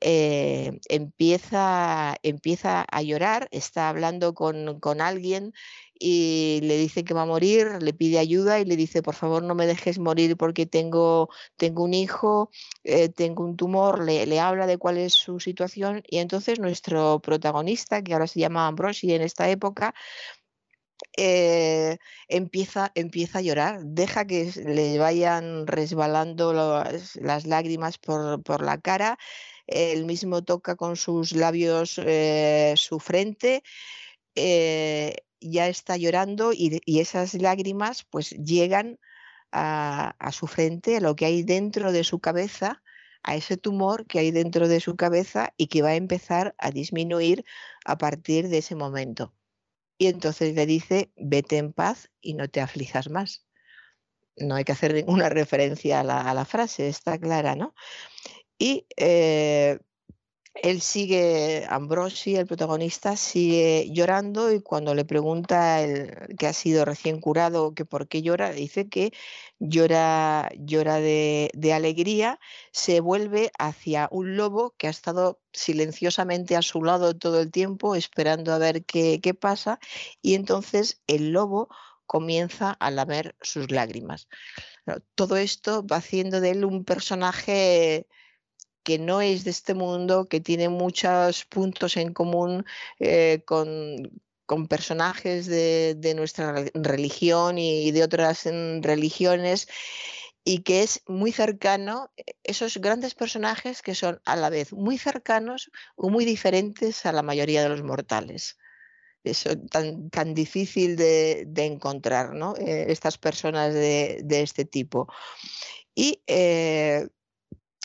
eh, empieza, empieza a llorar, está hablando con, con alguien y le dice que va a morir, le pide ayuda y le dice, por favor no me dejes morir porque tengo, tengo un hijo, eh, tengo un tumor, le, le, habla de cuál es su situación y entonces nuestro protagonista, que ahora se llama Ambrosi en esta época, eh, empieza, empieza a llorar, deja que le vayan resbalando las, lágrimas por, por, la cara, él mismo toca con sus labios eh, su frente. Eh, ya está llorando y, y, esas lágrimas pues llegan a, su frente, a lo que hay dentro de su cabeza, a ese tumor que hay dentro de su cabeza y que va a empezar a disminuir a partir de ese momento. Y entonces le dice, vete en paz y no te aflijas más. No hay que hacer ninguna referencia a la, frase, está clara, ¿no? Y eh, él sigue, Ambrosi, el protagonista, sigue llorando y cuando le pregunta el, que ha sido recién curado, que por qué llora, dice que llora, llora de, de, alegría, se vuelve hacia un lobo que ha estado silenciosamente a su lado todo el tiempo, esperando a ver qué, qué pasa, y entonces el lobo comienza a lamer sus lágrimas. Todo esto va haciendo de él un personaje que no es de este mundo, que tiene muchos puntos en común eh, con, con, personajes de, de, nuestra religión y de otras mm, religiones y que es muy cercano, eh, esos grandes personajes que son a la vez muy cercanos o muy diferentes a la mayoría de los mortales. Eso tan, tan difícil de, de encontrar, ¿no? Eh, estas personas de, de, este tipo. Y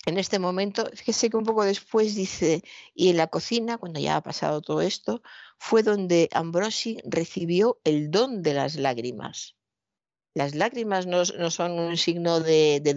en este momento, fíjese que un poco después dice, y en la cocina, cuando ya ha pasado todo esto, fue donde Ambrosi recibió el don de las lágrimas. Las lágrimas no, no son un signo de, de,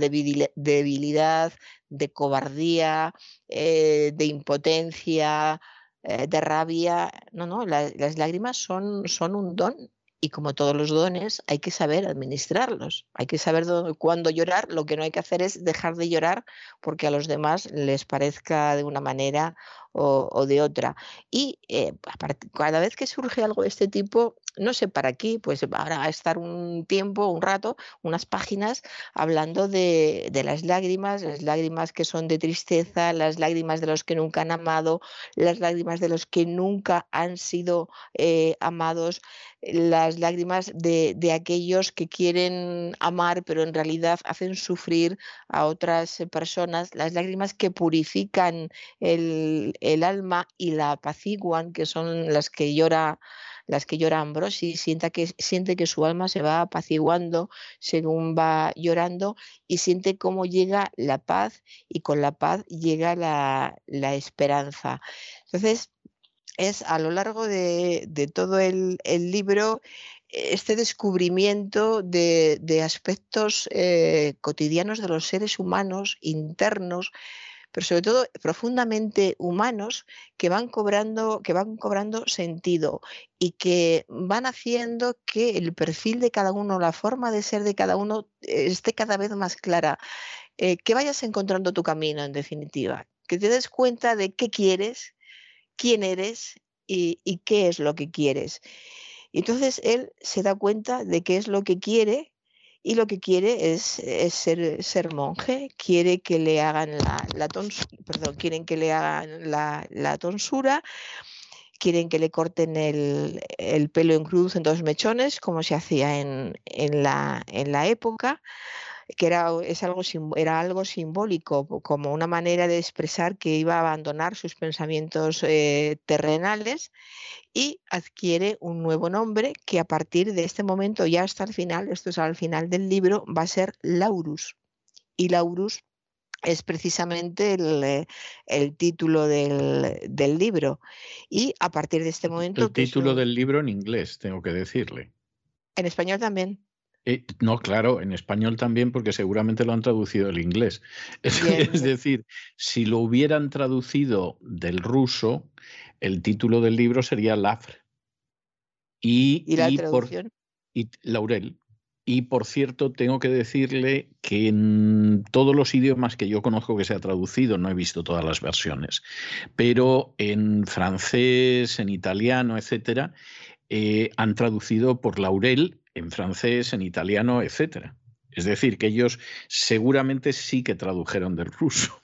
debilidad, de cobardía, eh, de impotencia, eh, de rabia. No, no, la, las lágrimas son, son un don y como todos los dones, hay que saber administrarlos. Hay que saber cuándo llorar. Lo que no hay que hacer es dejar de llorar porque a los demás les parezca de una manera o, de otra. Y eh, cada vez que surge algo de este tipo, no sé para qué, pues ahora va a estar un tiempo, un rato, unas páginas hablando de, de, las lágrimas, las lágrimas que son de tristeza, las lágrimas de los que nunca han amado, las lágrimas de los que nunca han sido eh, amados, las lágrimas de, de, aquellos que quieren amar pero en realidad hacen sufrir a otras personas, las lágrimas que purifican el, el alma y la apaciguan, que son las que llora las que llora Ambrosi, sienta que, siente que su alma se va apaciguando según va llorando y siente cómo llega la paz y con la paz llega la, la esperanza. Entonces, es a lo largo de, de todo el, el, libro este descubrimiento de, de aspectos eh, cotidianos de los seres humanos internos pero sobre todo profundamente humanos que van cobrando, que van cobrando sentido y que van haciendo que el perfil de cada uno, la forma de ser de cada uno esté cada vez más clara. Eh, que vayas encontrando tu camino, en definitiva, que te des cuenta de qué quieres, quién eres y, y qué es lo que quieres. Entonces él se da cuenta de qué es lo que quiere y lo que quiere es, ser, monje, quiere que le hagan la, la tonsura, quieren que le hagan la, tonsura, quieren que le corten el, el, pelo en cruz en dos mechones, como se hacía en la época que era, es algo, era algo simbólico, como una manera de expresar que iba a abandonar sus pensamientos eh, terrenales y adquiere un nuevo nombre que a partir de este momento, ya hasta el final, esto es al final del libro, va a ser Laurus. Y Laurus es precisamente el, eh, el título del, del, libro. Y a partir de este momento... El título es un... del libro en inglés, tengo que decirle. En español también. Eh, no, claro, en español también, porque seguramente lo han traducido del inglés. Es, es, decir, si lo hubieran traducido del ruso, el título del libro sería Lafre. Y, ¿Y la y traducción? Por, y Laurel. Y por cierto, tengo que decirle que en todos los idiomas que yo conozco que se ha traducido, no he visto todas las versiones, pero en francés, en italiano, etcétera, eh, han traducido por Laurel en francés, en italiano, etcétera. Es decir, que ellos seguramente sí que tradujeron del ruso.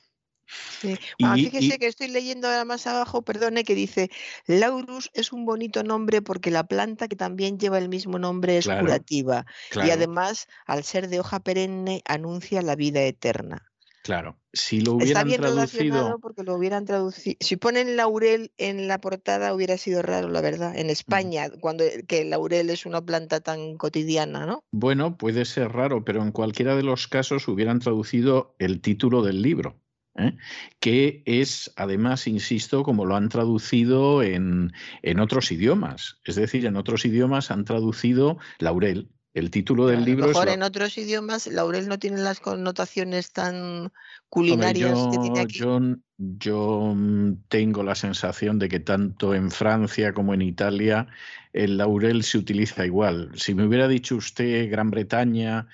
Sí. Ah, fíjese que estoy leyendo ahora más abajo, perdone, que dice, Laurus es un bonito nombre porque la planta que también lleva el mismo nombre es curativa y además, al ser de hoja perenne, anuncia la vida eterna. Claro, si lo hubieran Está bien traducido... porque lo hubieran traducido. Si ponen laurel en la portada hubiera sido raro, la verdad. En España, cuando que el laurel es una planta tan cotidiana, ¿no? Bueno, puede ser raro, pero en cualquiera de los casos hubieran traducido el título del libro. ¿eh? que es, además, insisto, como lo han traducido en, en, otros idiomas. Es decir, en otros idiomas han traducido laurel. El título del libro es. Mejor en otros idiomas, laurel no tiene las connotaciones tan culinarias yo, que tiene aquí. Yo, yo mm, tengo la sensación de que tanto en Francia como en Italia el laurel se utiliza igual. Si me hubiera dicho usted Gran Bretaña,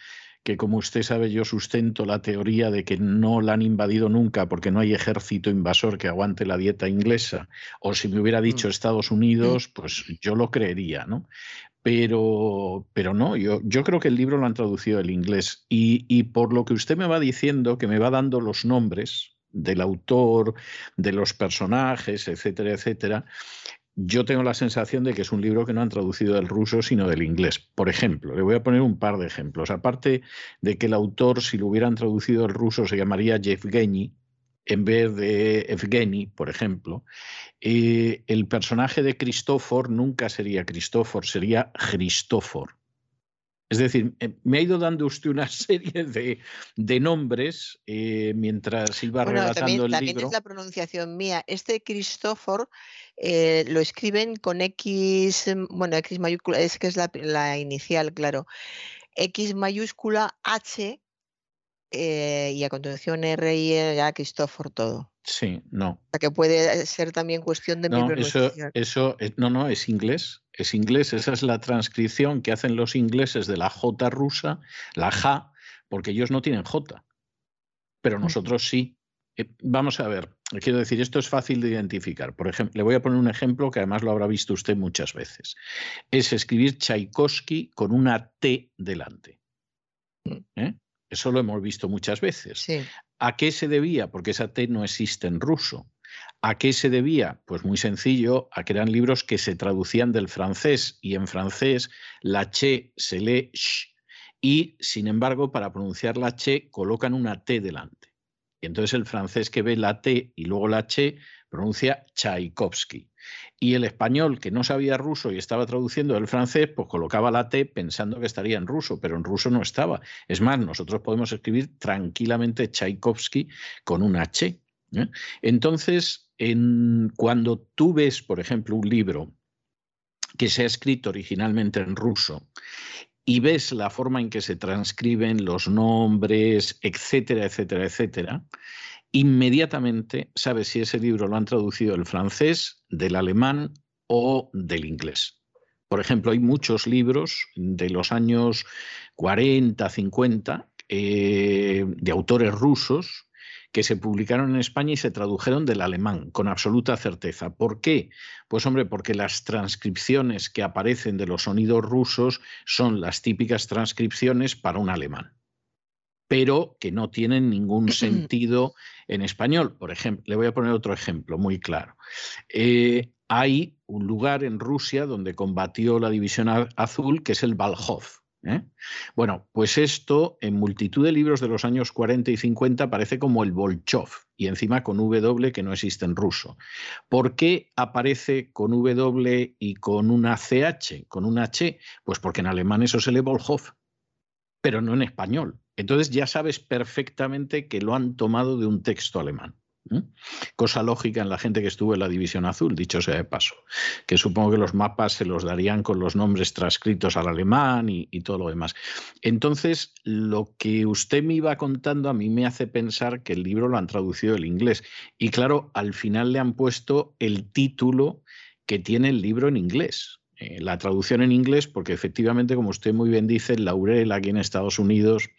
que como usted sabe yo sustento la teoría de que no la han invadido nunca porque no hay ejército invasor que aguante la dieta inglesa, o si me hubiera mm. dicho Estados Unidos, pues yo lo creería, ¿no? Pero, pero no, yo, yo creo que el libro lo han traducido al inglés y, y por lo que usted me va diciendo, que me va dando los nombres del autor, de los personajes, etcétera, etcétera, yo tengo la sensación de que es un libro que no han traducido del ruso, sino del inglés. Por ejemplo, le voy a poner un par de ejemplos. Aparte de que el autor, si lo hubieran traducido del ruso, se llamaría Yevgeny, en vez de Evgeny, por ejemplo, eh, el personaje de Cristófor nunca sería Cristófor, sería Cristófor. Es decir, eh, me ha ido dando usted una serie de, de nombres eh, mientras iba relatando también, el también libro. es la pronunciación mía. Este eh, lo escriben con X, mm, bueno, X mayúscula, es que es la, la inicial, claro. X mayúscula H eh, y a continuación R y E, ya Cristófor todo. Sí, no. O sea que puede ser también cuestión de No, eso, eso, es- no, no, es inglés. Es inglés. Esa es la transcripción que hacen los ingleses de la J rusa, la J, porque ellos no tienen J, pero nosotros sí. Eh, Vamos a ver, quiero decir, esto es fácil de identificar. Por ejemplo, le voy a poner un ejemplo que además lo habrá visto usted muchas veces. Es escribir Tchaikovsky con una T delante. ¿eh? Eso lo hemos visto muchas veces. Sí. ¿A qué se debía? Porque esa T no existe en ruso. ¿A qué se debía? Pues muy sencillo, a que eran libros que se traducían del francés y en francés la che se lee sh y sin embargo para pronunciar la che colocan una T delante. Y entonces el francés que ve la T y luego la che pronuncia Tchaikovsky. Y el español que no sabía ruso y estaba traduciendo el francés, pues colocaba la T pensando que estaría en ruso, pero en ruso no estaba. Es más, nosotros podemos escribir tranquilamente Tchaikovsky con una H. ¿eh? Entonces, en, cuando tú ves, por ejemplo, un libro que se ha escrito originalmente en ruso y ves la forma en que se transcriben los nombres, etcétera, etcétera, etcétera, inmediatamente sabes si ese libro lo han traducido del francés, del alemán o del inglés. Por ejemplo, hay muchos libros de los años 40, 50 eh, de autores rusos que se publicaron en España y se tradujeron del alemán con absoluta certeza. ¿Por qué? Pues hombre, porque las transcripciones que aparecen de los sonidos rusos son las típicas transcripciones para un alemán, pero que no tienen ningún sentido en español. Por ejemplo, le voy a poner otro ejemplo muy claro. Eh, hay un lugar en Rusia donde combatió la división azul, que es el Valhov. ¿eh? Bueno, pues esto en multitud de libros de los años 40 y 50 aparece como el Volchov y encima con W que no existe en ruso. ¿Por qué aparece con W y con una CH, con una H? Pues porque en alemán eso se lee Volhov, pero no en español. Entonces ya sabes perfectamente que lo han tomado de un texto alemán. ¿eh? Cosa lógica en la gente que estuvo en la División Azul, dicho sea de paso, que supongo que los mapas se los darían con los nombres transcritos al alemán y, y todo lo demás. Entonces, lo que usted me iba contando a mí me hace pensar que el libro lo han traducido del inglés. Y claro, al final le han puesto el título que tiene el libro en inglés. Eh, la traducción en inglés, porque efectivamente, como usted muy bien dice, el laurel aquí en Estados Unidos,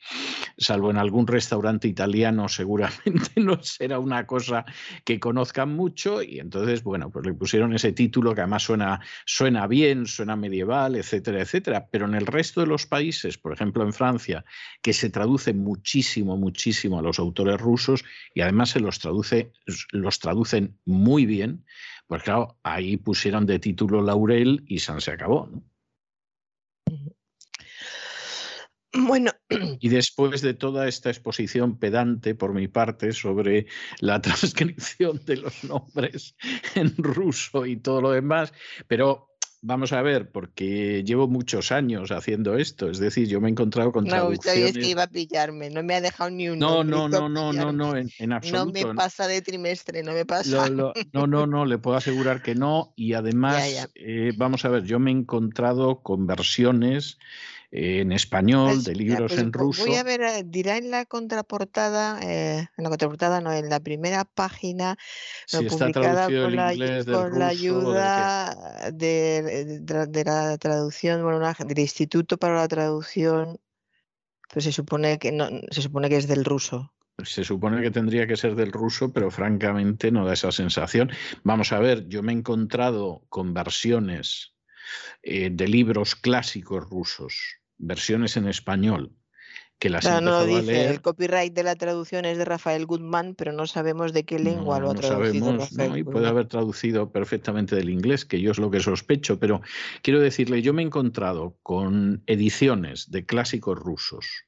salvo en algún restaurante italiano, seguramente no será una cosa que conozcan mucho. Y entonces, bueno, pues le pusieron ese título que además suena, suena bien, suena medieval, etcétera, etcétera. Pero en el resto de los países, por ejemplo en Francia, que se traduce muchísimo, muchísimo a los autores rusos y además se los traduce, los traducen muy bien pues claro, ahí pusieron de título Laurel y San se acabó. ¿no? Bueno. Y después de toda esta exposición pedante por mi parte sobre la transcripción de los nombres en ruso y todo lo demás, pero Vamos a ver, porque llevo muchos años haciendo esto, es decir, yo me he encontrado con no, traducciones... usted es que iba a pillarme, no me ha dejado ni un No, no, no, no, no, no, en, en absoluto. No me pasa de trimestre, no me pasa. Lo- lo- no, no, no, le puedo asegurar que no. Y además, Ya, ya. eh, vamos a ver, yo me he encontrado con versiones en español Pues, de libros pues, en ruso. Voy a ver, eh, dirá en la contraportada, eh, en la contraportada no, en la primera página, no, está publicada del la, ayuda de, de tra- de la traducción, bueno, una- del Instituto para la Traducción, pues se supone que no, se supone que es del ruso. Se supone que tendría que ser del ruso, pero francamente no da esa sensación. Vamos a ver, yo me he encontrado con versiones eh, de libros clásicos rusos, versiones en español, que las Claro, no empezado a dice, leer. el copyright de la traducción es de Rafael Guzmán, pero no sabemos de qué lengua lo ha no traducido sabemos, Rafael ¿no? y puede haber traducido perfectamente del inglés, que yo es lo que sospecho, pero quiero decirle, yo me he encontrado con ediciones de clásicos rusos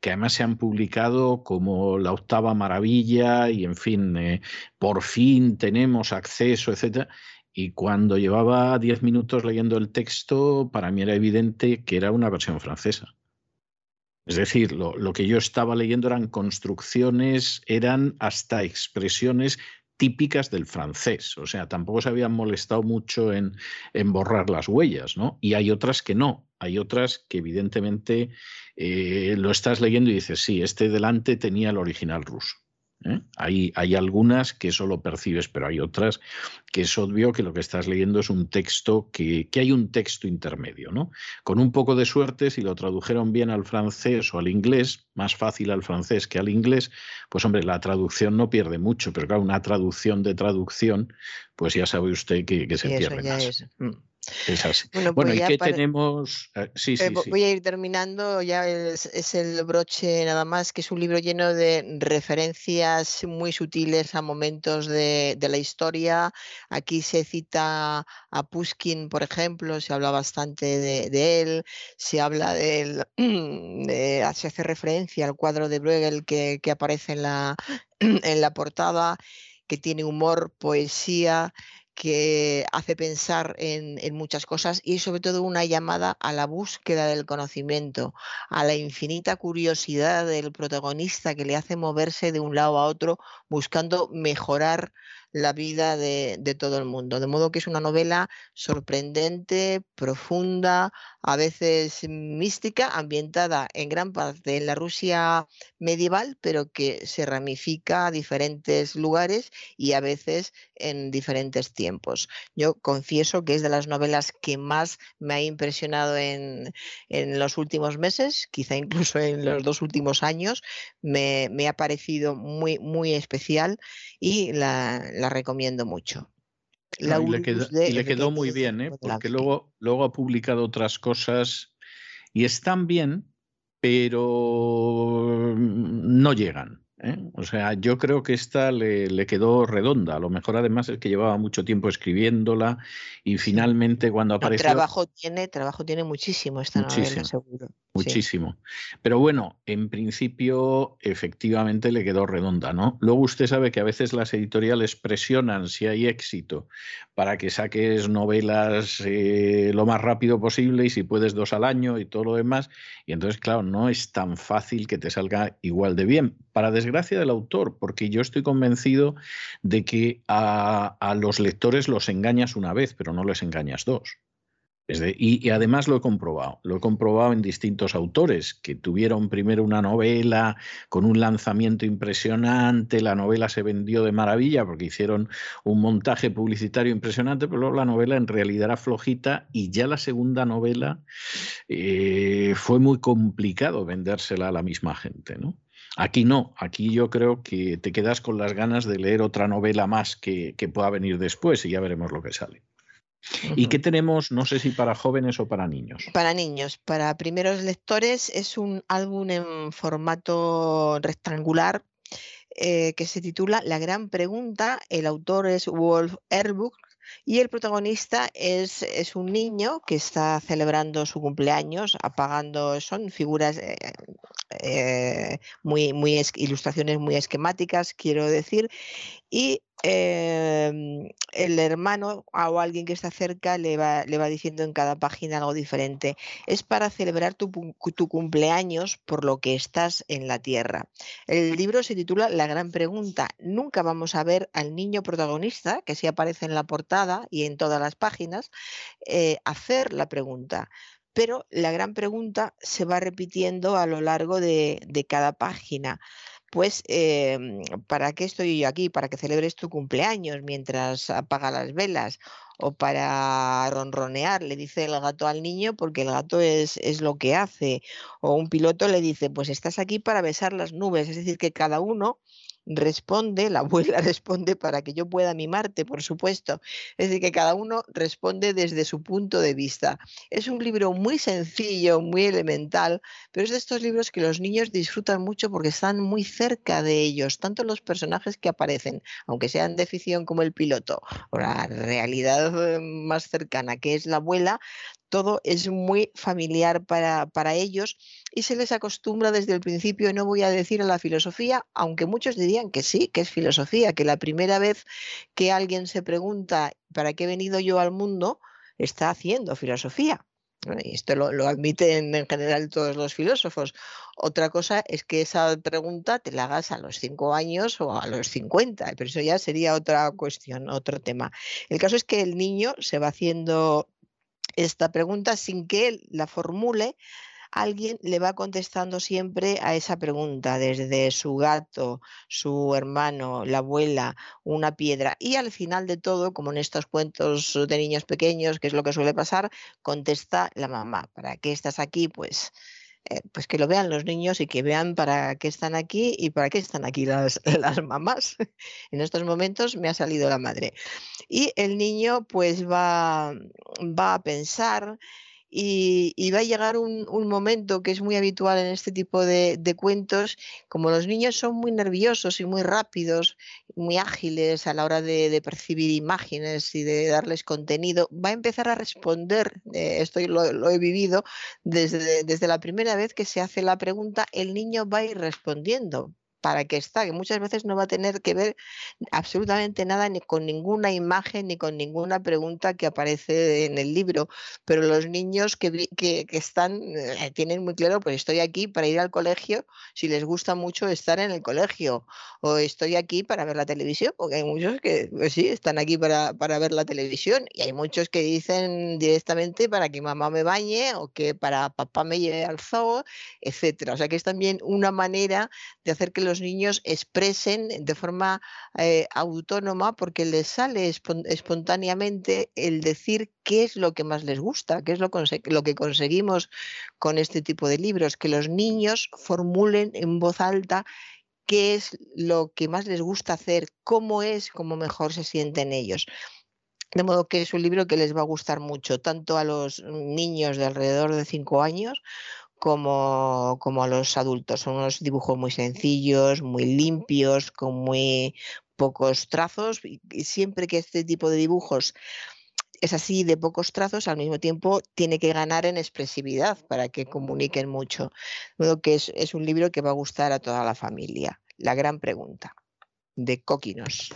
que además se han publicado como la octava maravilla y en fin, eh, por fin tenemos acceso, etcétera. Y cuando llevaba 10 minutos leyendo el texto, para mí era evidente que era una versión francesa. Es decir, lo, que yo estaba leyendo eran construcciones, eran hasta expresiones típicas del francés. O sea, tampoco se habían molestado mucho en, en borrar las huellas, ¿no? Y hay otras que no. Hay otras que evidentemente eh, lo estás leyendo y dices, sí, este delante tenía el original ruso. ¿Eh? Hay, hay algunas que eso lo percibes, pero hay otras que es obvio que lo que estás leyendo es un texto que, que hay un texto intermedio, ¿no? Con un poco de suerte, si lo tradujeron bien al francés o al inglés, más fácil al francés que al inglés, pues hombre, la traducción no pierde mucho, pero claro, una traducción de traducción, pues ya sabe usted que, que se pierde más. es. Es así. Bueno, Bueno, pues ¿y qué para- tenemos? Sí, Eh, sí. Voy a ir terminando, ya es, es el broche nada más, que es un libro lleno de referencias muy sutiles a momentos de, de la historia. Aquí se cita a Pushkin, por ejemplo, se habla bastante de, de él, se habla del, de- se hace referencia al cuadro de Bruegel que, que aparece en la, en la portada, que tiene humor, poesía que hace pensar en, muchas cosas y sobre todo una llamada a la búsqueda del conocimiento, a la infinita curiosidad del protagonista que le hace moverse de un lado a otro buscando mejorar la vida de, todo el mundo. De modo que es una novela sorprendente, profunda, a veces mística, ambientada en gran parte en la Rusia medieval, pero que se ramifica a diferentes lugares y a veces en diferentes tiempos. Yo confieso que es de las novelas que más me ha impresionado en, en los últimos meses, quizá incluso en los dos últimos años. Me, me ha parecido muy, muy especial y la, la recomiendo mucho. No, y le de y le quedó muy bien, ¿eh? porque luego, luego ha publicado otras cosas y están bien, pero no llegan. ¿Eh? O sea, yo creo que esta le, le quedó redonda. A lo mejor además es que llevaba mucho tiempo escribiéndola y finalmente cuando apareció... trabajo tiene, trabajo tiene muchísimo esta novela, Muchísimo. seguro. sí. Muchísimo. Pero bueno, en principio efectivamente le quedó redonda, ¿no? Luego usted sabe que a veces las editoriales presionan si hay éxito para que saques novelas eh, lo más rápido posible y si puedes dos al año y todo lo demás. Y entonces, claro, no es tan fácil que te salga igual de bien. Para desgracia del autor, porque yo estoy convencido de que a, a los lectores los engañas una vez, pero no les engañas dos. Y, además lo he comprobado, lo he comprobado en distintos autores que tuvieron primero una novela con un lanzamiento impresionante, la novela se vendió de maravilla porque hicieron un montaje publicitario impresionante, pero luego la novela en realidad era flojita y ya la segunda novela eh, fue muy complicado vendérsela a la misma gente, ¿no? Aquí no, aquí yo creo que te quedas con las ganas de leer otra novela más que pueda venir después y ya veremos lo que sale. ¿Y qué tenemos, no sé si para jóvenes o para niños? Para niños, para primeros lectores es un álbum en formato rectangular eh, que se titula La gran pregunta. El autor es Wolf Erbuk y el protagonista es, es, un niño que está celebrando su cumpleaños, apagando, son figuras eh, eh, muy, ilustraciones muy esquemáticas, quiero decir, y Em, el hermano o alguien que está cerca le va, le va diciendo en cada página algo diferente. Es para celebrar tu, tu, cumpleaños por lo que estás en la Tierra. El libro se titula La gran pregunta. Nunca vamos a ver al niño protagonista, que sí aparece en la portada y en todas las páginas, eh, hacer la pregunta pero la gran pregunta se va repitiendo a lo largo de, cada página pues, em, ¿para qué estoy yo aquí? ¿Para que celebres tu cumpleaños mientras apaga las velas? O para ronronear, le dice el gato al niño, porque el gato es, es lo que hace. O un piloto le dice, pues estás aquí para besar las nubes. Es decir, que cada uno responde, la abuela responde para que yo pueda mimarte, por supuesto. Es decir, que cada uno responde desde su punto de vista. Es un libro muy sencillo, muy elemental, pero es de estos libros que los niños disfrutan mucho porque están muy cerca de ellos, tanto los personajes que aparecen, aunque sean de ficción como el piloto, o la realidad eh, más cercana, que es la abuela, todo es muy familiar para, para, ellos y se les acostumbra desde el principio, no voy a decir a la filosofía, aunque muchos dirían que sí, que es filosofía, que la primera vez que alguien se pregunta ¿para qué he venido yo al mundo? está haciendo filosofía. Esto lo, lo, admiten en general todos los filósofos. Otra cosa es que esa pregunta te la hagas a los cinco años o a los 50, pero eso ya sería otra cuestión, otro tema. El caso es que el niño se va haciendo esta pregunta sin que él la formule, alguien le va contestando siempre a esa pregunta, desde su gato, su hermano, la abuela, una piedra. Y al final de todo, como en estos cuentos de niños pequeños, que es lo que suele pasar, contesta la mamá. ¿Para qué estás aquí? Pues eh, pues que lo vean los niños y que vean para qué están aquí y para qué están aquí las, las mamás. en estos momentos me ha salido la madre. Y el niño pues va, va a pensar y, va a llegar un, momento que es muy habitual en este tipo de, cuentos, como los niños son muy nerviosos y muy rápidos, muy ágiles a la hora de, percibir imágenes y de darles contenido, va a empezar a responder, eh, esto lo, lo, he vivido, desde, desde la primera vez que se hace la pregunta, el niño va a ir respondiendo para que está, que muchas veces no va a tener que ver absolutamente nada ni con ninguna imagen ni con ninguna pregunta que aparece en el libro, pero los niños que, que, están, eh, tienen muy claro, pues estoy aquí para ir al colegio, si les gusta mucho estar en el colegio, o estoy aquí para ver la televisión, porque hay muchos que, pues sí, están aquí para, para ver la televisión, y hay muchos que dicen directamente para que mamá me bañe, o que para papá me lleve al zoo, etcétera. O sea que es también una manera de hacer que los los niños expresen de forma eh, autónoma porque les sale espontáneamente el decir qué es lo que más les gusta, qué es lo, lo que conseguimos con este tipo de libros, que los niños formulen en voz alta qué es lo que más les gusta hacer, cómo es, cómo mejor se sienten ellos. De modo que es un libro que les va a gustar mucho, tanto a los niños de alrededor de cinco años como, como a los adultos. Son unos dibujos muy sencillos, muy limpios, con muy pocos trazos. Y, siempre que este tipo de dibujos es así de pocos trazos, al mismo tiempo tiene que ganar en expresividad para que comuniquen mucho. De que es, es un libro que va a gustar a toda la familia. La gran pregunta de Coquinos.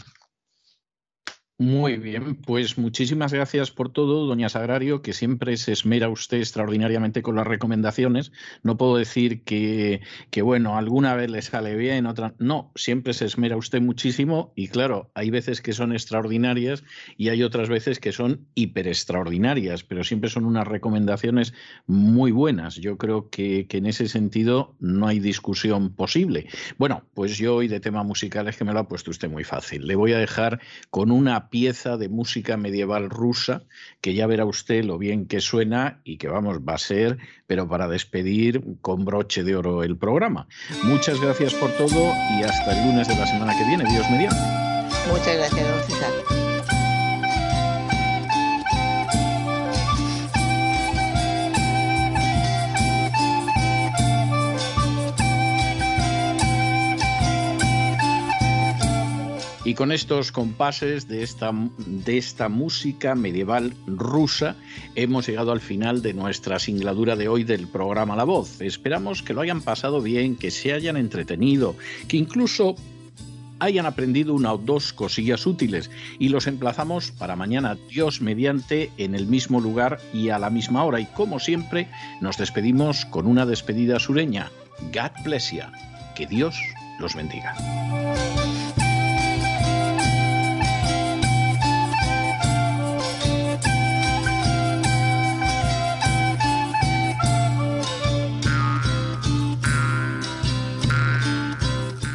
Muy bien, pues muchísimas gracias por todo, doña Sagrario, que siempre se esmera usted extraordinariamente con las recomendaciones. No puedo decir que, que, bueno, alguna vez le sale bien, otra. No, siempre se esmera usted muchísimo y claro, hay veces que son extraordinarias y hay otras veces que son hiper extraordinarias, pero siempre son unas recomendaciones muy buenas. Yo creo que, que en ese sentido no hay discusión posible. Bueno, pues yo hoy de tema musical es que me lo ha puesto usted muy fácil. Le voy a dejar con pieza de música medieval rusa que ya verá usted lo bien que suena y que vamos, va a ser, pero para despedir con broche de oro el programa. Muchas gracias por todo y hasta el lunes de la semana que viene. Dios mediante. Muchas gracias, don César. Y con estos compases de esta, de esta música medieval rusa hemos llegado al final de nuestra singladura de hoy del programa La Voz. Esperamos que lo hayan pasado bien, que se hayan entretenido, que incluso hayan aprendido una o dos cosillas útiles y los emplazamos para mañana, Dios mediante, en el mismo lugar y a la misma hora. Y como siempre, nos despedimos con una despedida sureña. God bless you. Que Dios los bendiga.